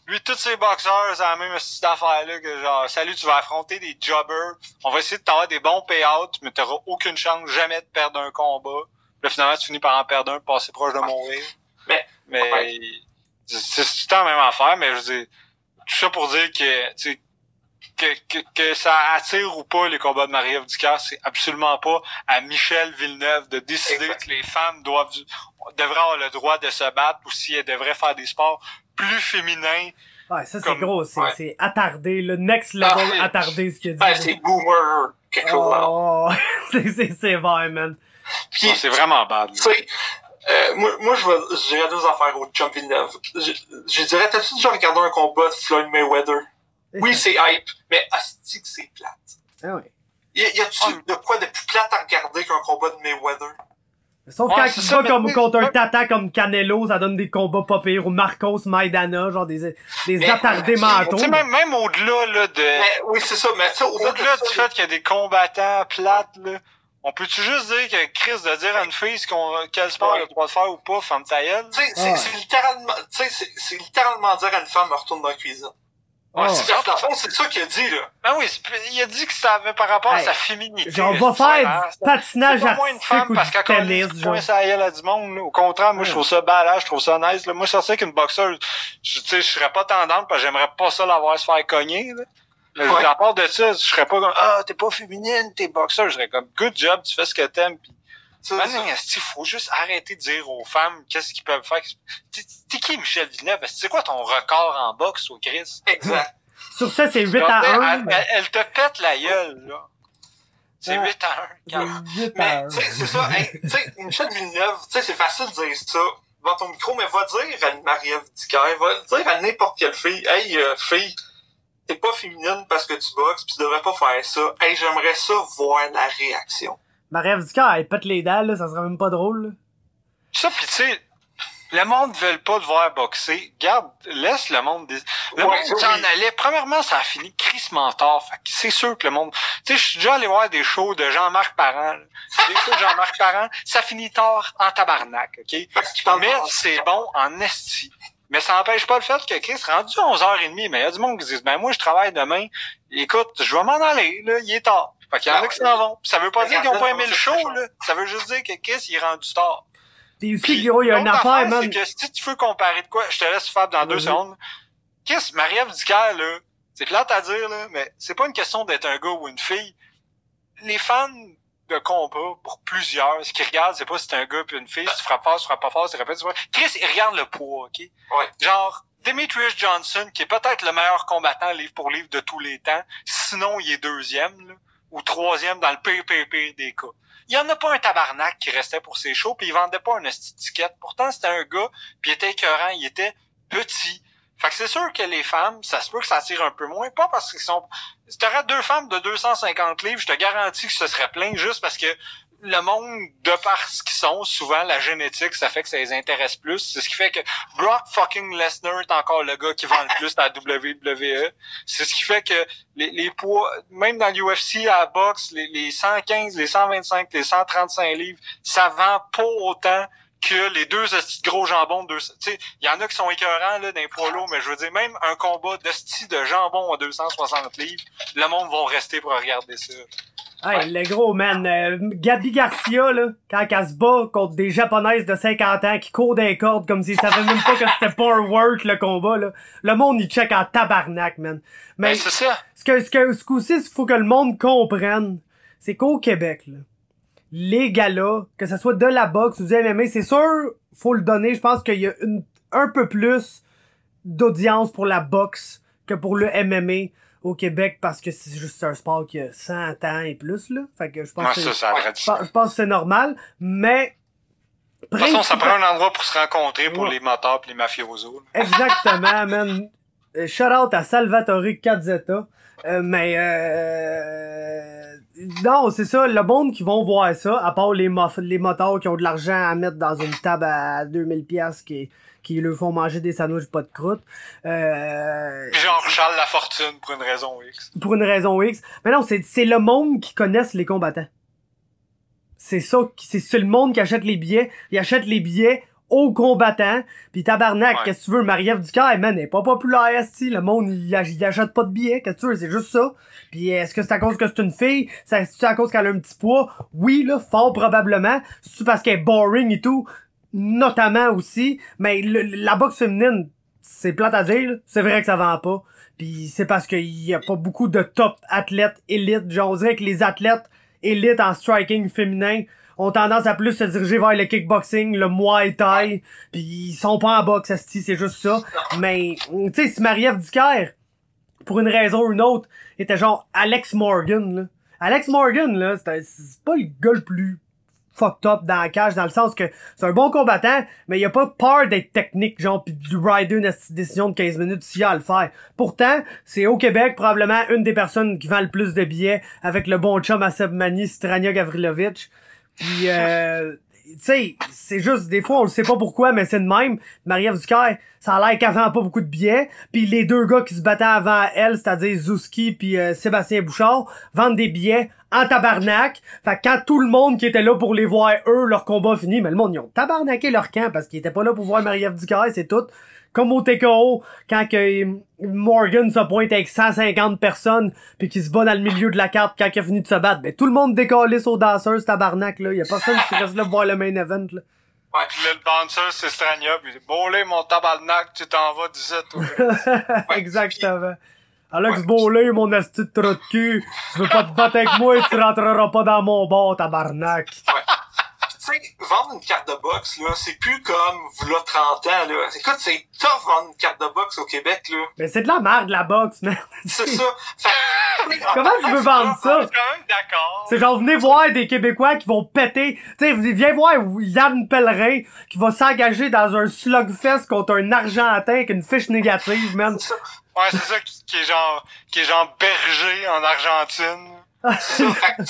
Lui, tous ces boxeurs, c'est la même petite affaire-là que genre, salut, tu vas affronter des jobbers. On va essayer de t'avoir des bons payouts, mais t'auras aucune chance jamais de perdre un combat. Puis Là, finalement, tu finis par en perdre un, passer proche de mourir. Mais- mais ouais. c'est tout le temps la même affaire, mais je veux dire, tout ça pour dire que, tu sais, que, que, que ça attire ou pas les combats de Marie-Ève Ducaire, c'est absolument pas à Michel Villeneuve de décider que les femmes doivent devraient avoir le droit de se battre ou si elles devraient faire des sports plus féminins Ouais, ça c'est Comme- gros, c'est ouais. attardé, le next level Ah, c'est- attardé ce qu'il dit. Ben, c'est boomer, quelque chose. là. Oh, [LAUGHS] c'est sévère, man. Puis, c'est vraiment bad. tu sais, euh, moi, moi, je dirais deux affaires au Jump Villeneuve. Je, je dirais, t'as-tu déjà regardé un combat de Floyd Mayweather? Oui, c'est hype, mais asti que c'est plate. Ah ouais. Y, y a-tu Ah, de quoi de plus plate à regarder qu'un combat de Mayweather? Sauf Ouais, quand tu vas comme contre un tata comme Canelo, ça donne des combats pas pires, ou Marcos Maidana, genre des, des Mais- attardés mais- mentaux. Tu sais, même, même au-delà là, de. Mais, oui, c'est ça, mais tu sais, au-delà du fait qu'il y a des combattants plates, là, on peut-tu juste dire que Chris de dire à une fille ce qu'on, quel sport Ouais. elle a le droit de faire ou pas, ferme ta gueule? tu sais, c'est Ouais. c'est littéralement, tu sais, c'est- c'est littéralement dire à une femme, retourne dans la cuisine. Ah. C'est dans le fond, c'est ça qu'il a dit, là. Ben oui, il a dit que ça avait par rapport à sa féminité. Genre, là, va c'est ça, faire du patinage pas moins une femme parce qu'elle tennis, genre. point gueule à du monde. là. Au contraire, moi, je trouve ça badass, je trouve ça nice. Là. Moi, je sortais qu'une boxeuse, je, tu sais, je serais pas tendance parce que j'aimerais pas ça l'avoir se faire cogner. Là. Mais Ouais. à part de ça, je serais pas comme Ah, t'es pas féminine, t'es boxeur. Je serais comme Good job, tu fais ce que t'aimes. Puis, Ça. il faut juste arrêter de dire aux femmes qu'est-ce qu'ils peuvent faire. T'es qui, Michel Villeneuve? C'est quoi ton record en boxe au Chris? Exact. Sur ça, c'est 8 Genre, à t'sais, 1. elle, elle- elle te pète la gueule, là. C'est Ouais. 8 à 1. calme. 8 à Mais, 1. tu sais, c'est ça, hey, tu sais, Michel Villeneuve, tu sais, c'est facile de dire ça devant ton micro, mais va dire à une Marie-Ève Dicker, va dire à n'importe quelle fille, hey, euh, fille, t'es pas féminine parce que tu boxes, pis tu devrais pas faire ça. Hey, j'aimerais ça voir la réaction. Marie-Ève Ducard, elle pète les dalles, là, ça serait même pas drôle. là. Ça, pis tu sais, le monde ne veut pas te voir boxer. Garde, laisse le monde... Des... Le Ouais, monde s'en oui. allait. Premièrement, ça a fini crissement tard. Fait que c'est sûr que le monde... Tu sais, je suis déjà allé voir des shows de Jean-Marc Parent. Des shows de Jean-Marc [LAUGHS] Parent, ça finit tard en tabarnak, OK? Mais c'est bon en esti. Mais ça n'empêche pas le fait que Chris, rendu 11h30, mais il y a du monde qui dit, ben moi, je travaille demain. Écoute, je vais m'en aller, là, il est tard. Fait qu'il y en a qui s'en vont. Ça veut pas dire qu'ils ont pas regarde, aimé le show, ça. là. Ça veut juste dire que Chris, il est rendu tard. Puis, gros, il y a une affaire, man. C'est que si tu veux comparer de quoi, je te laisse faire dans deux secondes. Chris, Marie-Ève Dicker, là, c'est plate à dire, là, mais c'est pas une question d'être un gars ou une fille. Les fans de combat, pour plusieurs, ce qu'ils regardent, c'est pas si t'es un gars puis une fille, si tu frappes fort, si tu frappes pas fort, si tu répètes, tu vois. Chris, ils regardent le poids, OK? Ouais. Genre, Demetrius Johnson, qui est peut-être le meilleur combattant livre pour livre de tous les temps, sinon il est deuxième, là, ou troisième dans le PPP des cas. Il y en a pas un tabarnak qui restait pour ses shows, puis il vendait pas un esti de ticket. Pourtant, c'était un gars, puis il était écœurant, il était petit, Fait que c'est sûr que les femmes, ça se peut que ça attire un peu moins. Pas parce qu'ils sont... Si t'aurais deux femmes de 250 livres, je te garantis que ce serait plein juste parce que le monde, de par ce qu'ils sont, souvent, la génétique, ça fait que ça les intéresse plus. C'est ce qui fait que Brock fucking Lesnar est encore le gars qui vend le plus à la WWE. C'est ce qui fait que les, les poids, même dans l'UFC, à la boxe, les, les 115, les 125, les 135 livres, ça vend pas autant que les deux de gros jambons de il y en a qui sont écœurants là, d'un poids lourd, mais je veux dire, même un combat d'hosties de jambon à 260 livres, le monde va rester pour regarder ça. Hey, le gros man, euh, Gabi Garcia, là, quand elle se bat contre des japonaises de 50 ans qui courent des cordes comme s'ils savaient même pas que c'était pas un work le combat, là. Le monde, il check en tabarnak, man. Mais, Ben, c'est ça. ce que, ce que, ce coup-ci, il faut que le monde comprenne, c'est qu'au Québec, là, les galas, que ce soit de la boxe ou du MMA, c'est sûr, faut le donner, je pense qu'il y a une, un peu plus d'audience pour la boxe que pour le MMA au Québec parce que c'est juste un sport qui a 100 ans et plus, là. Fait que je pense Ouais, que ça, ça je pense- que c'est normal, mais... De toute façon, ça prend un endroit pour se rencontrer pour Ouais. les motards pis les mafiosos. là. Exactement, [LAUGHS] man. Euh, Shout out à Salvatore Cazzetta. Euh, mais euh, non, c'est ça, le monde qui vont voir ça, à part les, les motards qui ont de l'argent à mettre dans une table à 2000 pièces qui qui leur font manger des sandwichs pas de croûte. Euh, genre Charles Lafortune pour une raison X. pour une raison X. Mais non, c'est c'est le monde qui connaisse les combattants. C'est ça, c'est c'est le monde qui achète les billets. Il achète les billets aux combattants. Puis tabarnak, Ouais. qu'est-ce que tu veux, Marie-Ève Ducaire, man, elle est pas populaire, esti. Le monde, il, ach- il achète pas de billets. Qu'est-ce que tu veux, c'est juste ça. Puis est-ce que c'est à cause que c'est une fille? C'est c'est à cause qu'elle a un petit poids? Oui, là, fort probablement. C'est parce qu'elle est boring et tout? Notamment aussi. Mais le- la boxe féminine, c'est plate à dire, c'est vrai que ça vend pas. Puis c'est parce qu'il y a pas beaucoup de top athlètes élites. Genre, on dirait que les athlètes élites en striking féminin ont tendance à plus se diriger vers le kickboxing, le muay thai, puis ils sont pas en boxe, c'est juste ça. Mais, tu sais, si Marie-Ève Ducaire, pour une raison ou une autre, était genre Alex Morgan, là. Alex Morgan, là, c'est pas le gars plus fucked up dans la cage, dans le sens que c'est un bon combattant, mais il a pas peur d'être technique, genre, pis de rider une décision de 15 minutes s'il a à le faire. Pourtant, c'est au Québec probablement une des personnes qui vend le plus de billets avec le bon chum à Seb Mani, Strania Gavrilovic. Puis, euh, tu sais, c'est juste, des fois, on le sait pas pourquoi, mais c'est de même. Marie-Ève Ducaire, ça a l'air qu'elle pas beaucoup de billets. Puis les deux gars qui se battaient avant elle, c'est-à-dire Zouski puis euh, Sébastien Bouchard, vendent des billets en tabarnak. Fait que quand tout le monde qui était là pour les voir, eux, leur combat fini, mais le monde, ils ont tabarnaqué leur camp parce qu'ils étaient pas là pour voir Marie-Ève Ducaire, c'est tout. Comme au TKO, quand que euh, Morgan se pointe avec 150 personnes puis qu'il se bat dans le milieu de la carte quand il a fini de se battre, ben tout le monde décalisse aux danseuses tabarnak là, y a personne qui reste là pour voir le main event là. Puis là, le bouncer, c'est Strania. Puis Bolé, mon tabarnak, tu t'en vas, disais, toi. [LAUGHS] Exactement. Alex Bowley, mon esti de trou de cul, tu veux pas te battre avec moi, tu rentreras pas dans mon bar, tabarnak. Tu sais, vendre une carte de boxe, là, c'est plus comme, v'là 30 ans, là. Écoute, c'est tough vendre une carte de boxe au Québec, là. Mais c'est de la merde, la boxe, man. [LAUGHS] C'est ça. Fait- [LAUGHS] Comment tu veux vendre ça? Je suis quand même d'accord. C'est genre, venez voir des Québécois qui vont péter. Tu sais, viens voir Yann Pellerin qui va s'engager dans un slugfest contre un Argentin avec une fiche négative, man. Ouais, c'est ça qui, qui est genre, qui est genre berger en Argentine. [LAUGHS] c'est ça. Fait que,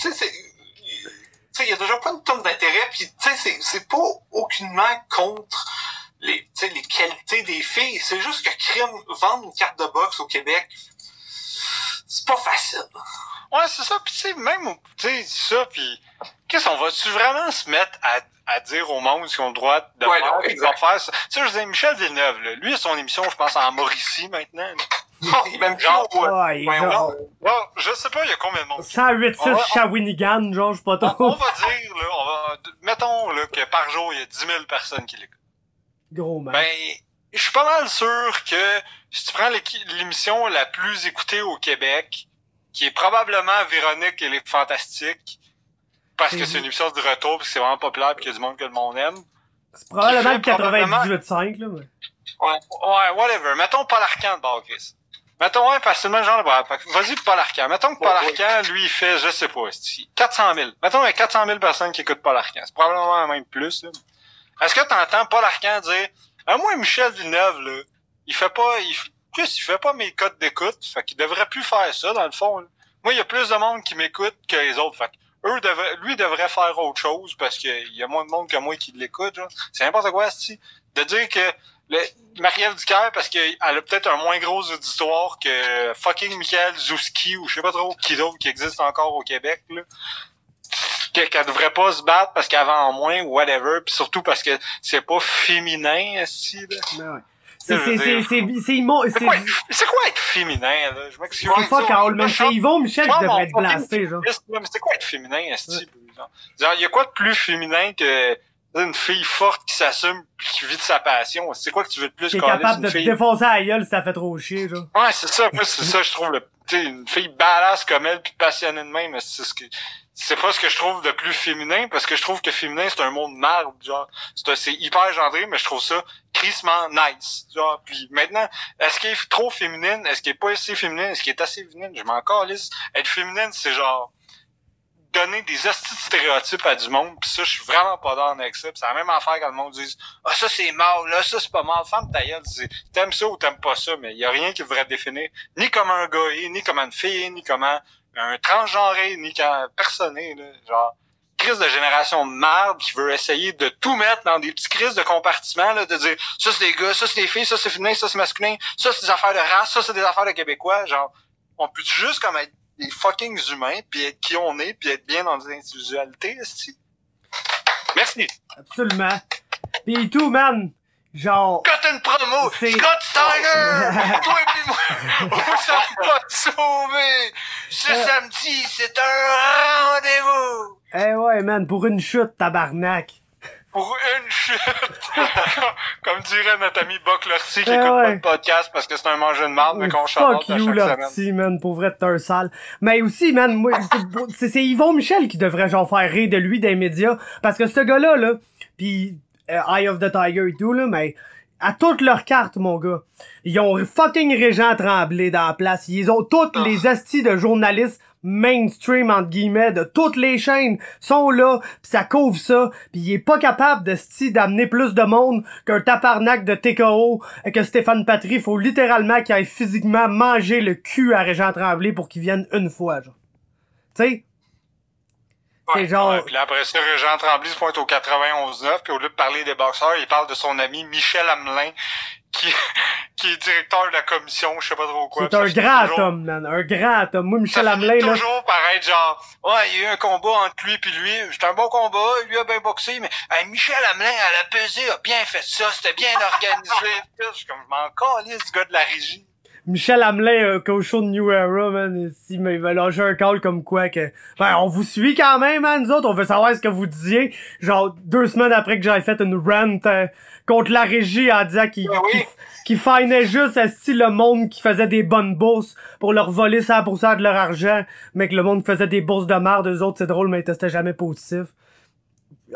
tu sais, sais, il y a déjà pas une tonne d'intérêt, puis tu sais, c'est, c'est pas aucunement contre les, tu sais, les qualités des filles. C'est juste que crime, vendre une carte de boxe au Québec, c'est pas facile. Ouais, c'est ça. Puis tu sais, même, tu sais, ça, puis qu'est-ce qu'on va-tu vraiment se mettre à, à dire au monde ce qu'on a le droit de Ouais, faire, non, exact. faire ça? Tu sais, je disais, Michel Villeneuve, là, lui, son émission, je pense, en Mauricie, maintenant. là. Non, il même Genre, Ouais, Ouais, genre, Ouais, je sais pas, il y a combien de monde. 108-6 On va- Shawinigan, genre, je sais pas On, on trop. va dire, là, on va, mettons, là, que par jour, il y a 10 000 personnes qui l'écoutent. Gros man. Ben, je suis pas mal sûr que si tu prends l'émission la plus écoutée au Québec, qui est probablement Véronique et les Fantastiques, parce que c'est une émission de retour, puis que c'est vraiment populaire, puis qu'il y a du monde que le monde aime. c'est probablement le qui fait probablement- 98.5, là, mais. Ouais, whatever. Mettons Paul Arcand de bord, Chris. Mettons, ouais, parce que c'est le même genre de Vas-y, Paul Arcand. Mettons que Paul Ouais, Arcand, lui, il fait, je sais pas, esti, 400 000. Mettons, il y a 400 000 personnes qui écoutent Paul Arcand. C'est probablement même plus, là. Est-ce que t'entends Paul Arcand dire, À moi, Michel Villeneuve, là, il fait pas, il, plus, il fait pas mes codes d'écoute. Fait qu'il devrait plus faire ça, dans le fond. Moi, il y a plus de monde qui m'écoute que les autres. Fait eux devraient, lui devrait faire autre chose parce qu'il y a moins de monde que moi qui l'écoute. C'est n'importe quoi, si De dire que Marie-Ève Ducaire, parce qu'elle a peut-être un moins gros auditoire que fucking Michael Zouski ou je sais pas trop qui d'autre qui existe encore au Québec. Là qu'elle devrait pas se battre parce qu'elle vend moins ou whatever, puis surtout parce que c'est pas féminin, si, là. Ben. C'est c'est c'est c'est c'est quoi, être féminin là? Je m'excuse. C'est pas Carl, même c'est Yvon Michel qui devrait être blasté genre. Mais c'est quoi être féminin esti? Il y a quoi de plus féminin que une fille forte qui s'assume qui vit de sa passion. C'est quoi que tu veux de plus est capable de te défoncer à la gueule si t'as fait trop chier, genre. Ouais, c'est ça. Moi, c'est ça, je trouve, le, une fille badass comme elle, puis passionnée de même, c'est ce que, c'est pas ce que je trouve de plus féminin, parce que je trouve que féminin, c'est un mot de merde, genre. C'est hyper gendré, mais je trouve ça crissement nice, genre. Puis maintenant, est-ce qu'elle est trop féminine? Est-ce qu'elle est pas assez féminine? Est-ce qu'elle est assez féminine? Je m'en calisse. Être féminine, c'est genre, donner des astuces de stéréotypes à du monde, pis ça, je suis vraiment pas dans avec ça. c'est la même affaire quand le monde dit Ah, ça c'est mal, là, ça c'est pas mal, femme ta gueule, t'aimes ça ou t'aimes pas ça, mais il y a rien qui devrait définir ni comme un gars, ni comme une fille, ni comme un, transgenré, ni comme personne, là. Genre crise de génération de merde qui veut essayer de tout mettre dans des petits crises de compartiments, là, de dire ça c'est des gars, ça c'est des filles, ça c'est féminin, ça c'est masculin, ça c'est des affaires de race, ça c'est des affaires de québécois, genre on peut juste comme être des fucking humains, puis être qui on est, puis être bien dans des individualités, esti. Merci. Absolument. Pis tout, man. Genre. Cut une promo! Scott Steiner! [LAUGHS] Toi et moi! On s'en pas sauver! Ce euh. samedi, c'est un rendez-vous! Eh ouais, man, pour une chute, tabarnak pour une chute. [LAUGHS] Comme dirait notre ami Buck Lorty qui eh écoute pas le podcast parce que c'est un manger de marde, mais qu'on chante Fuck you, Lorty, man, pour vrai, t'es un sale. Mais aussi, man, moi, c'est Yvon Michel qui devrait genre faire rire de lui des médias. Parce que ce gars-là, là, pis euh, Eye of the Tiger et tout, là, mais à toutes leurs cartes, mon gars. Ils ont fucking Régent Tremblay dans la place. Ils ont toutes ah. les astis de journalistes mainstream entre guillemets de toutes les chaînes sont là pis ça couvre ça pis il est pas capable de style d'amener plus de monde qu'un taparnac de TKO et que Stéphane Patry faut littéralement qu'il aille physiquement manger le cul à Régent Tremblay pour qu'il vienne une fois genre tu c'est genre... puis après ça, Régent Tremblay se pointe au 91-9, puis au lieu de parler des boxeurs, il parle de son ami Michel Hamelin, qui, [LAUGHS] qui est directeur de la commission, je sais pas trop quoi. C'est un grand homme, man. Un grand homme. Moi, Michel Hamelin, là. toujours pareil, genre, ouais, il y a eu un combat entre lui puis lui. C'était un bon combat, lui a bien boxé, mais Michel Hamelin, à la pesée, a bien fait ça, c'était bien [LAUGHS] organisé. je suis comme, je m'en calisse, ce gars de la régie. Michel Hamelin, euh, coachon de New Era, man, il m'a lâché un call comme quoi que, ben, on vous suit quand même, man, nous autres, on veut savoir ce que vous disiez. Genre, deux semaines après que j'avais fait une rant euh, contre la régie en disant qu'il ben qui, qui juste si le monde qui faisait des bonnes bourses pour leur voler 100% de leur argent, mais que le monde faisait des bourses de merde, eux autres, c'est drôle, mais ils testaient jamais positif.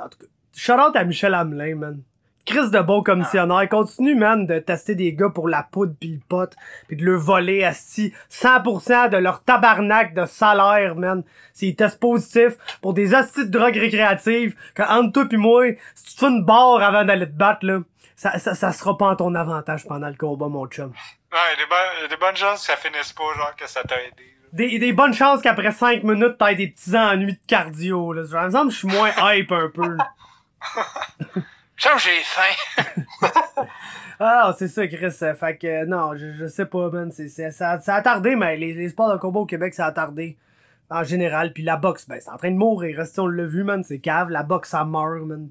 En tout cas, shout out à Michel Hamelin, man. Chris de bon commissionnaire. Continue, man, de tester des gars pour la poudre pis le pot, pis de leur voler, asti, 100% de leur tabarnak de salaire, man. S'ils testent positif pour des astis de drogue récréative, que entre toi pis moi, si tu te fais une barre avant d'aller te battre, là, ça, ça, ça sera pas en ton avantage pendant le combat, mon chum. Ouais, il y a des, bonnes chances que ça finisse pas, genre, que ça t'a aidé. Des, des bonnes chances qu'après 5 minutes, t'aies des petits ennuis de cardio, là. Genre, me je suis moins [LAUGHS] hype un peu, [LAUGHS] j'ai faim. [LAUGHS] ah, c'est ça, Chris. Fait que, non, je, je sais pas, man. C'est, ça, ça a tardé, mais les, les sports de combat au Québec, ça a tardé. En général. Puis la boxe, ben, c'est en train de mourir. Si on l'a vu, man, c'est cave. La boxe, ça meurt, man.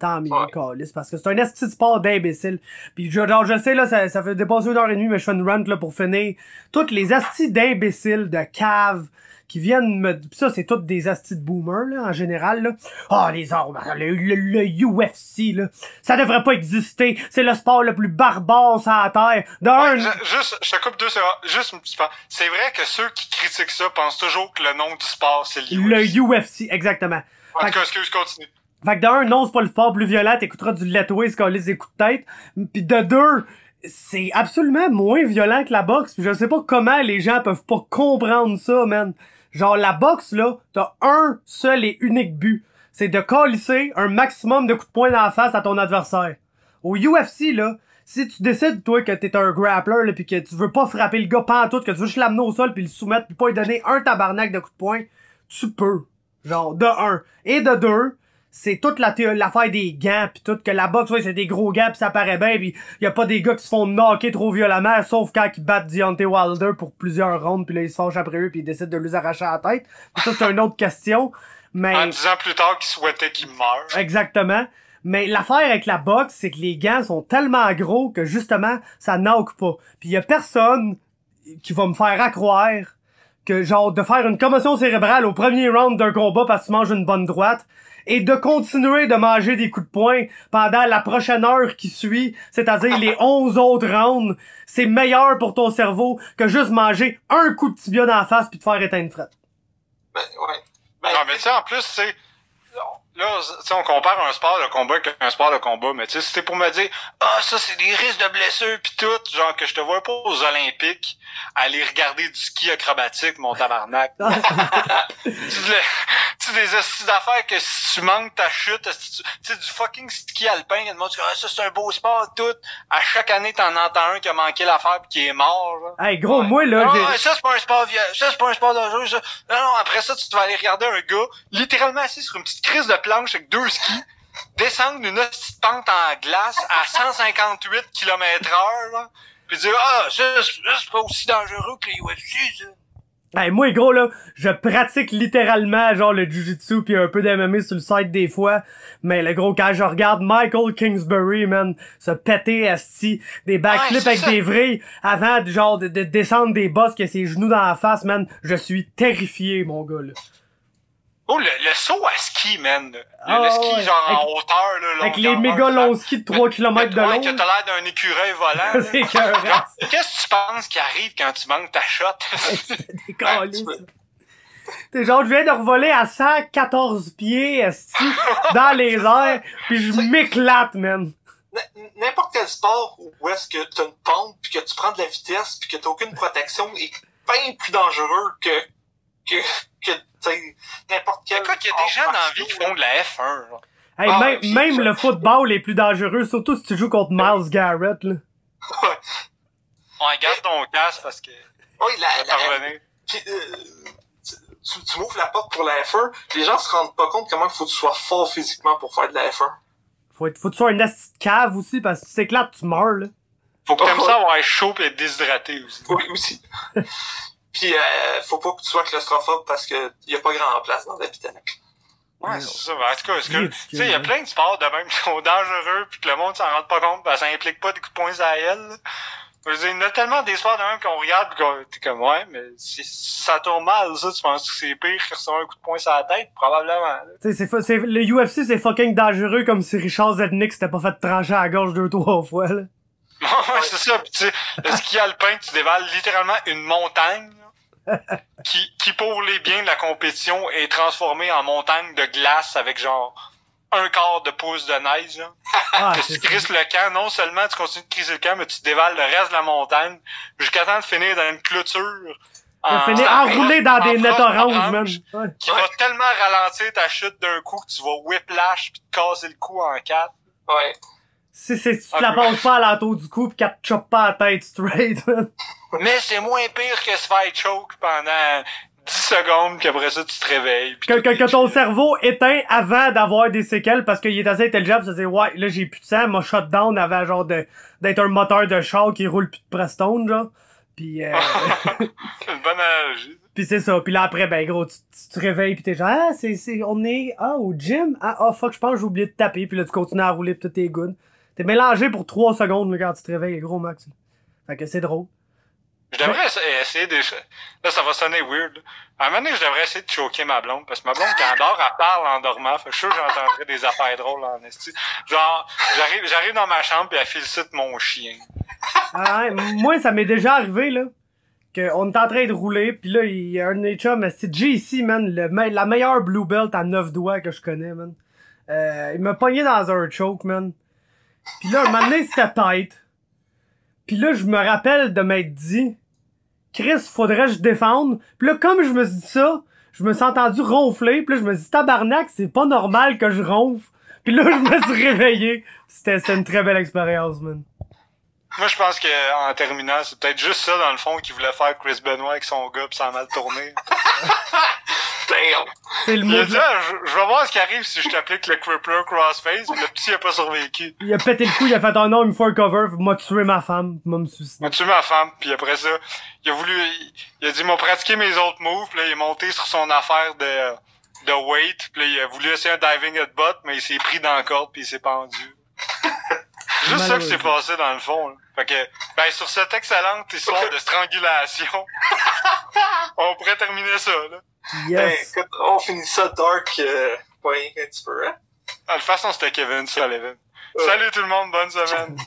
tant mieux, ouais. parce que c'est un esti sport d'imbécile. Puis genre, je sais, là, ça, ça fait dépasser une heure et demie, mais je fais une run, là, pour finir. Toutes les astis d'imbéciles, de cave, qui viennent me ça c'est toutes des astis de boomers là en général là. Ah oh, les armes le, le, UFC là. Ça devrait pas exister. C'est le sport le plus barbare sur la terre. D'un juste je te coupe deux secondes. Juste une petite c'est vrai que ceux qui critiquent ça pensent toujours que le nom du sport c'est le UFC le UFC exactement. En tout cas excuse continue. fait que d'un, non, c'est pas le sport plus violent, t'écouteras du Let Way, des coups de tête. Puis de deux, c'est absolument moins violent que la boxe. Puis je sais pas comment les gens peuvent pas comprendre ça, man. Genre, la boxe, là, t'as un seul et unique but. C'est de colisser un maximum de coups de poing dans la face à ton adversaire. Au UFC, là, si tu décides, toi, que t'es un grappler, là, pis que tu veux pas frapper le gars tout, que tu veux juste l'amener au sol puis le soumettre puis pas lui donner un tabarnak de coups de poing, tu peux. Genre, de un. Et de deux, c'est toute la l'affaire des gants pis tout que la boxe ouais, c'est des gros gants pis ça paraît bien pis y a pas des gars qui se font knocker trop violemment sauf quand ils battent Deontay Wilder pour plusieurs rounds puis là ils se fâchent après eux puis ils décident de lui arracher la tête. ça c'est une autre question. Mais en disant plus tard qu'ils souhaitaient qu'il meure. Exactement. Mais l'affaire avec la boxe, c'est que les gants sont tellement gros que justement, ça knock pas. Puis y a personne qui va me faire accroire que genre de faire une commotion cérébrale au premier round d'un combat parce que tu manges une bonne droite et de continuer de manger des coups de poing pendant la prochaine heure qui suit, c'est-à-dire les 11 autres rounds, c'est meilleur pour ton cerveau que juste manger un coup de tibia dans la face puis te faire éteindre fret. Ben, ouais. Ben, non, mais tu sais, en plus, c'est là, tu on compare un sport de combat avec un sport de combat, mais tu sais, c'était pour me dire, ah, ça, c'est des risques de blessures pis tout, genre que je te vois pas aux Olympiques aller regarder du ski acrobatique, mon tabarnak. [LAUGHS] tu sais, des astuces d'affaires que si tu manques ta chute, tu sais, du fucking ski alpin, il y a monde ah, ça, c'est un beau sport, tout. À chaque année, t'en entends un qui a manqué l'affaire pis qui est mort, là. Hey, gros, moi, là, non, ça, c'est pas un sport ça, c'est pas un sport ça. Non, non, après ça, tu vas aller regarder un gars, littéralement assis sur une petite crise de planche avec deux skis, descendre petite pente en glace à 158 km heure, puis dire, ah, ça, c'est pas aussi dangereux que les UFC, ça. Hey, moi, gros, là, je pratique littéralement, genre, le jujitsu puis un peu d'MMA sur le site des fois. Mais le gros, quand je regarde Michael Kingsbury, man, se péter asti, des backflips avec des vrilles avant, genre, de, de descendre des bosses qui a ses genoux dans la face, man, je suis terrifié, mon gars, là. Oh, le, le saut à ski, man. Le, le ski, ah, genre, en hauteur, là. Avec les méga longs skis de 3 km de long. Ouais, que t'as l'air d'un écureuil volant. [LAUGHS] c'est Qu'est-ce que tu penses qui arrive quand tu manques ta shot? [LAUGHS] c'est [LAUGHS] décalé, T'es genre, je viens de revoler à 114 pieds, dans les airs, puis je m'éclate, man. N'importe quel sport où est-ce que t'as une pente, puis que tu prends de la vitesse, puis que t'as aucune protection, est bien plus dangereux que, que, que n'importe quel. Écoute, il y a des gens dans la vie qui font de la F1. Genre. Hey, ah, même, même le football est plus dangereux, surtout si tu joues contre Miles Garrett. Là. Ouais. On garde ton casque parce que. Oui, la. la... Puis, euh, tu, tu m'ouvres la porte pour la F1, les gens se rendent pas compte comment il faut que tu sois fort physiquement pour faire de la F1. Faut, être, faut que tu sois un asti de cave aussi, parce que si tu t'éclates, tu meurs, là. Faut que t'aimes oh, ça avoir chaud et être déshydraté aussi. Oui, aussi. [LAUGHS] Puis, euh, faut pas que tu sois claustrophobe parce que y a pas grand place dans la Ouais, c'est ça. En tout cas, tu sais, il y a plein de sports de même qui sont dangereux puis que le monde s'en rend pas compte parce que ça implique pas des coups de poing à elle. Je veux dire, il y a tellement des sports de même qu'on regarde pis qu'on t'es comme ouais, mais si ça tourne mal, ça, tu penses que c'est pire que recevoir un coup de poing sur la tête? Probablement. Tu sais, c'est, le UFC c'est fucking dangereux comme si Richard Zednick s'était pas fait trancher à la gorge deux, trois fois, là. [LAUGHS] ouais, c'est ça. Pis tu sais, le ski alpin, tu dévales littéralement une montagne qui, qui, pour les biens de la compétition, est transformé en montagne de glace avec genre un quart de pouce de neige. Ah, [LAUGHS] tu crises le camp, non seulement tu continues de criser le camp, mais tu dévales le reste de la montagne jusqu'à temps de finir dans une clôture. En, finir enroulé dans des nettes oranges, même. Qui va tellement ralentir ta chute d'un coup que tu vas whiplash puis te casser le cou en quatre. Ouais. Si, si tu te la passes pas à l'entour du cou pis qu'elle te chope pas la tête straight. Mais c'est moins pire que se faire choke pendant 10 secondes puis après ça tu te réveilles. Que, que, que, ton cerveau éteint avant d'avoir des séquelles parce qu'il est assez intelligent pour se dire ouais là j'ai plus de sang, m'a down avant genre de d'être un moteur de char qui roule plus de Prestone genre. Puis euh... [LAUGHS] c'est une bonne analogie. Puis c'est ça, puis là après ben gros tu, tu te réveilles puis t'es genre ah c'est c'est on est ah au gym ah oh, fuck je pense j'ai oublié de taper puis là tu continues à rouler pis tout est good. T'es mélangé pour 3 secondes là, quand tu te réveilles gros max. Fait que c'est drôle. Je devrais essayer de... Là, ça va sonner weird. À un moment donné, je devrais essayer de choquer ma blonde. Parce que ma blonde, quand elle dort, elle parle en dormant. Fait que je suis sûr que j'entendrais des affaires drôles en esti. Genre, j'arrive, j'arrive dans ma chambre et elle félicite mon chien. Ah, moi, ça m'est déjà arrivé, là. Qu'on est en train de rouler, puis là, il y a un de mes chums, c'est JC, man, le la meilleure blue belt à 9 doigts que je connais, man. Euh, il m'a pogné dans un choke, man. Puis là, un moment donné, c'était tête. Puis là, je me rappelle de m'être dit, Chris, faudrait que je défende. Puis là, comme je me suis dit ça, je me suis entendu ronfler. Puis là, je me suis dit, tabarnak, c'est pas normal que je ronfle. Puis là, je me suis [LAUGHS] réveillé. C'était c'était une très belle expérience, man. Moi, je pense que en terminant, c'est peut-être juste ça, dans le fond, qu'il voulait faire Chris Benoit avec son gars, pis ça a mal tourné. [LAUGHS] Damn! C'est le Il a mot dit, de... ah, je, je vais voir ce qui arrive si je t'applique le Crippler Crossface, le petit a pas survécu. Il a pété le cou, il a fait un nom, il me faut un cover, m'a tué ma femme, m'a me suicider. m'a tué ma femme, puis après ça, il a voulu, il, il a dit, m'a pratiqué mes autres moves, puis là, il est monté sur son affaire de, de weight, puis là, il a voulu essayer un diving headbutt, mais il s'est pris dans la corde, puis il s'est pendu. C'est Juste ça qui s'est passé dans le fond. Là. Fait que, ben, sur cette excellente histoire de strangulation, [LAUGHS] on pourrait terminer ça. Là. Ben, Yes. écoute, on finit ça dark, euh, pas rien qu'un petit peu, hein? Ah, De toute façon, c'était Kevin Sullivan. Ouais. Salut tout le monde, bonne semaine. [LAUGHS]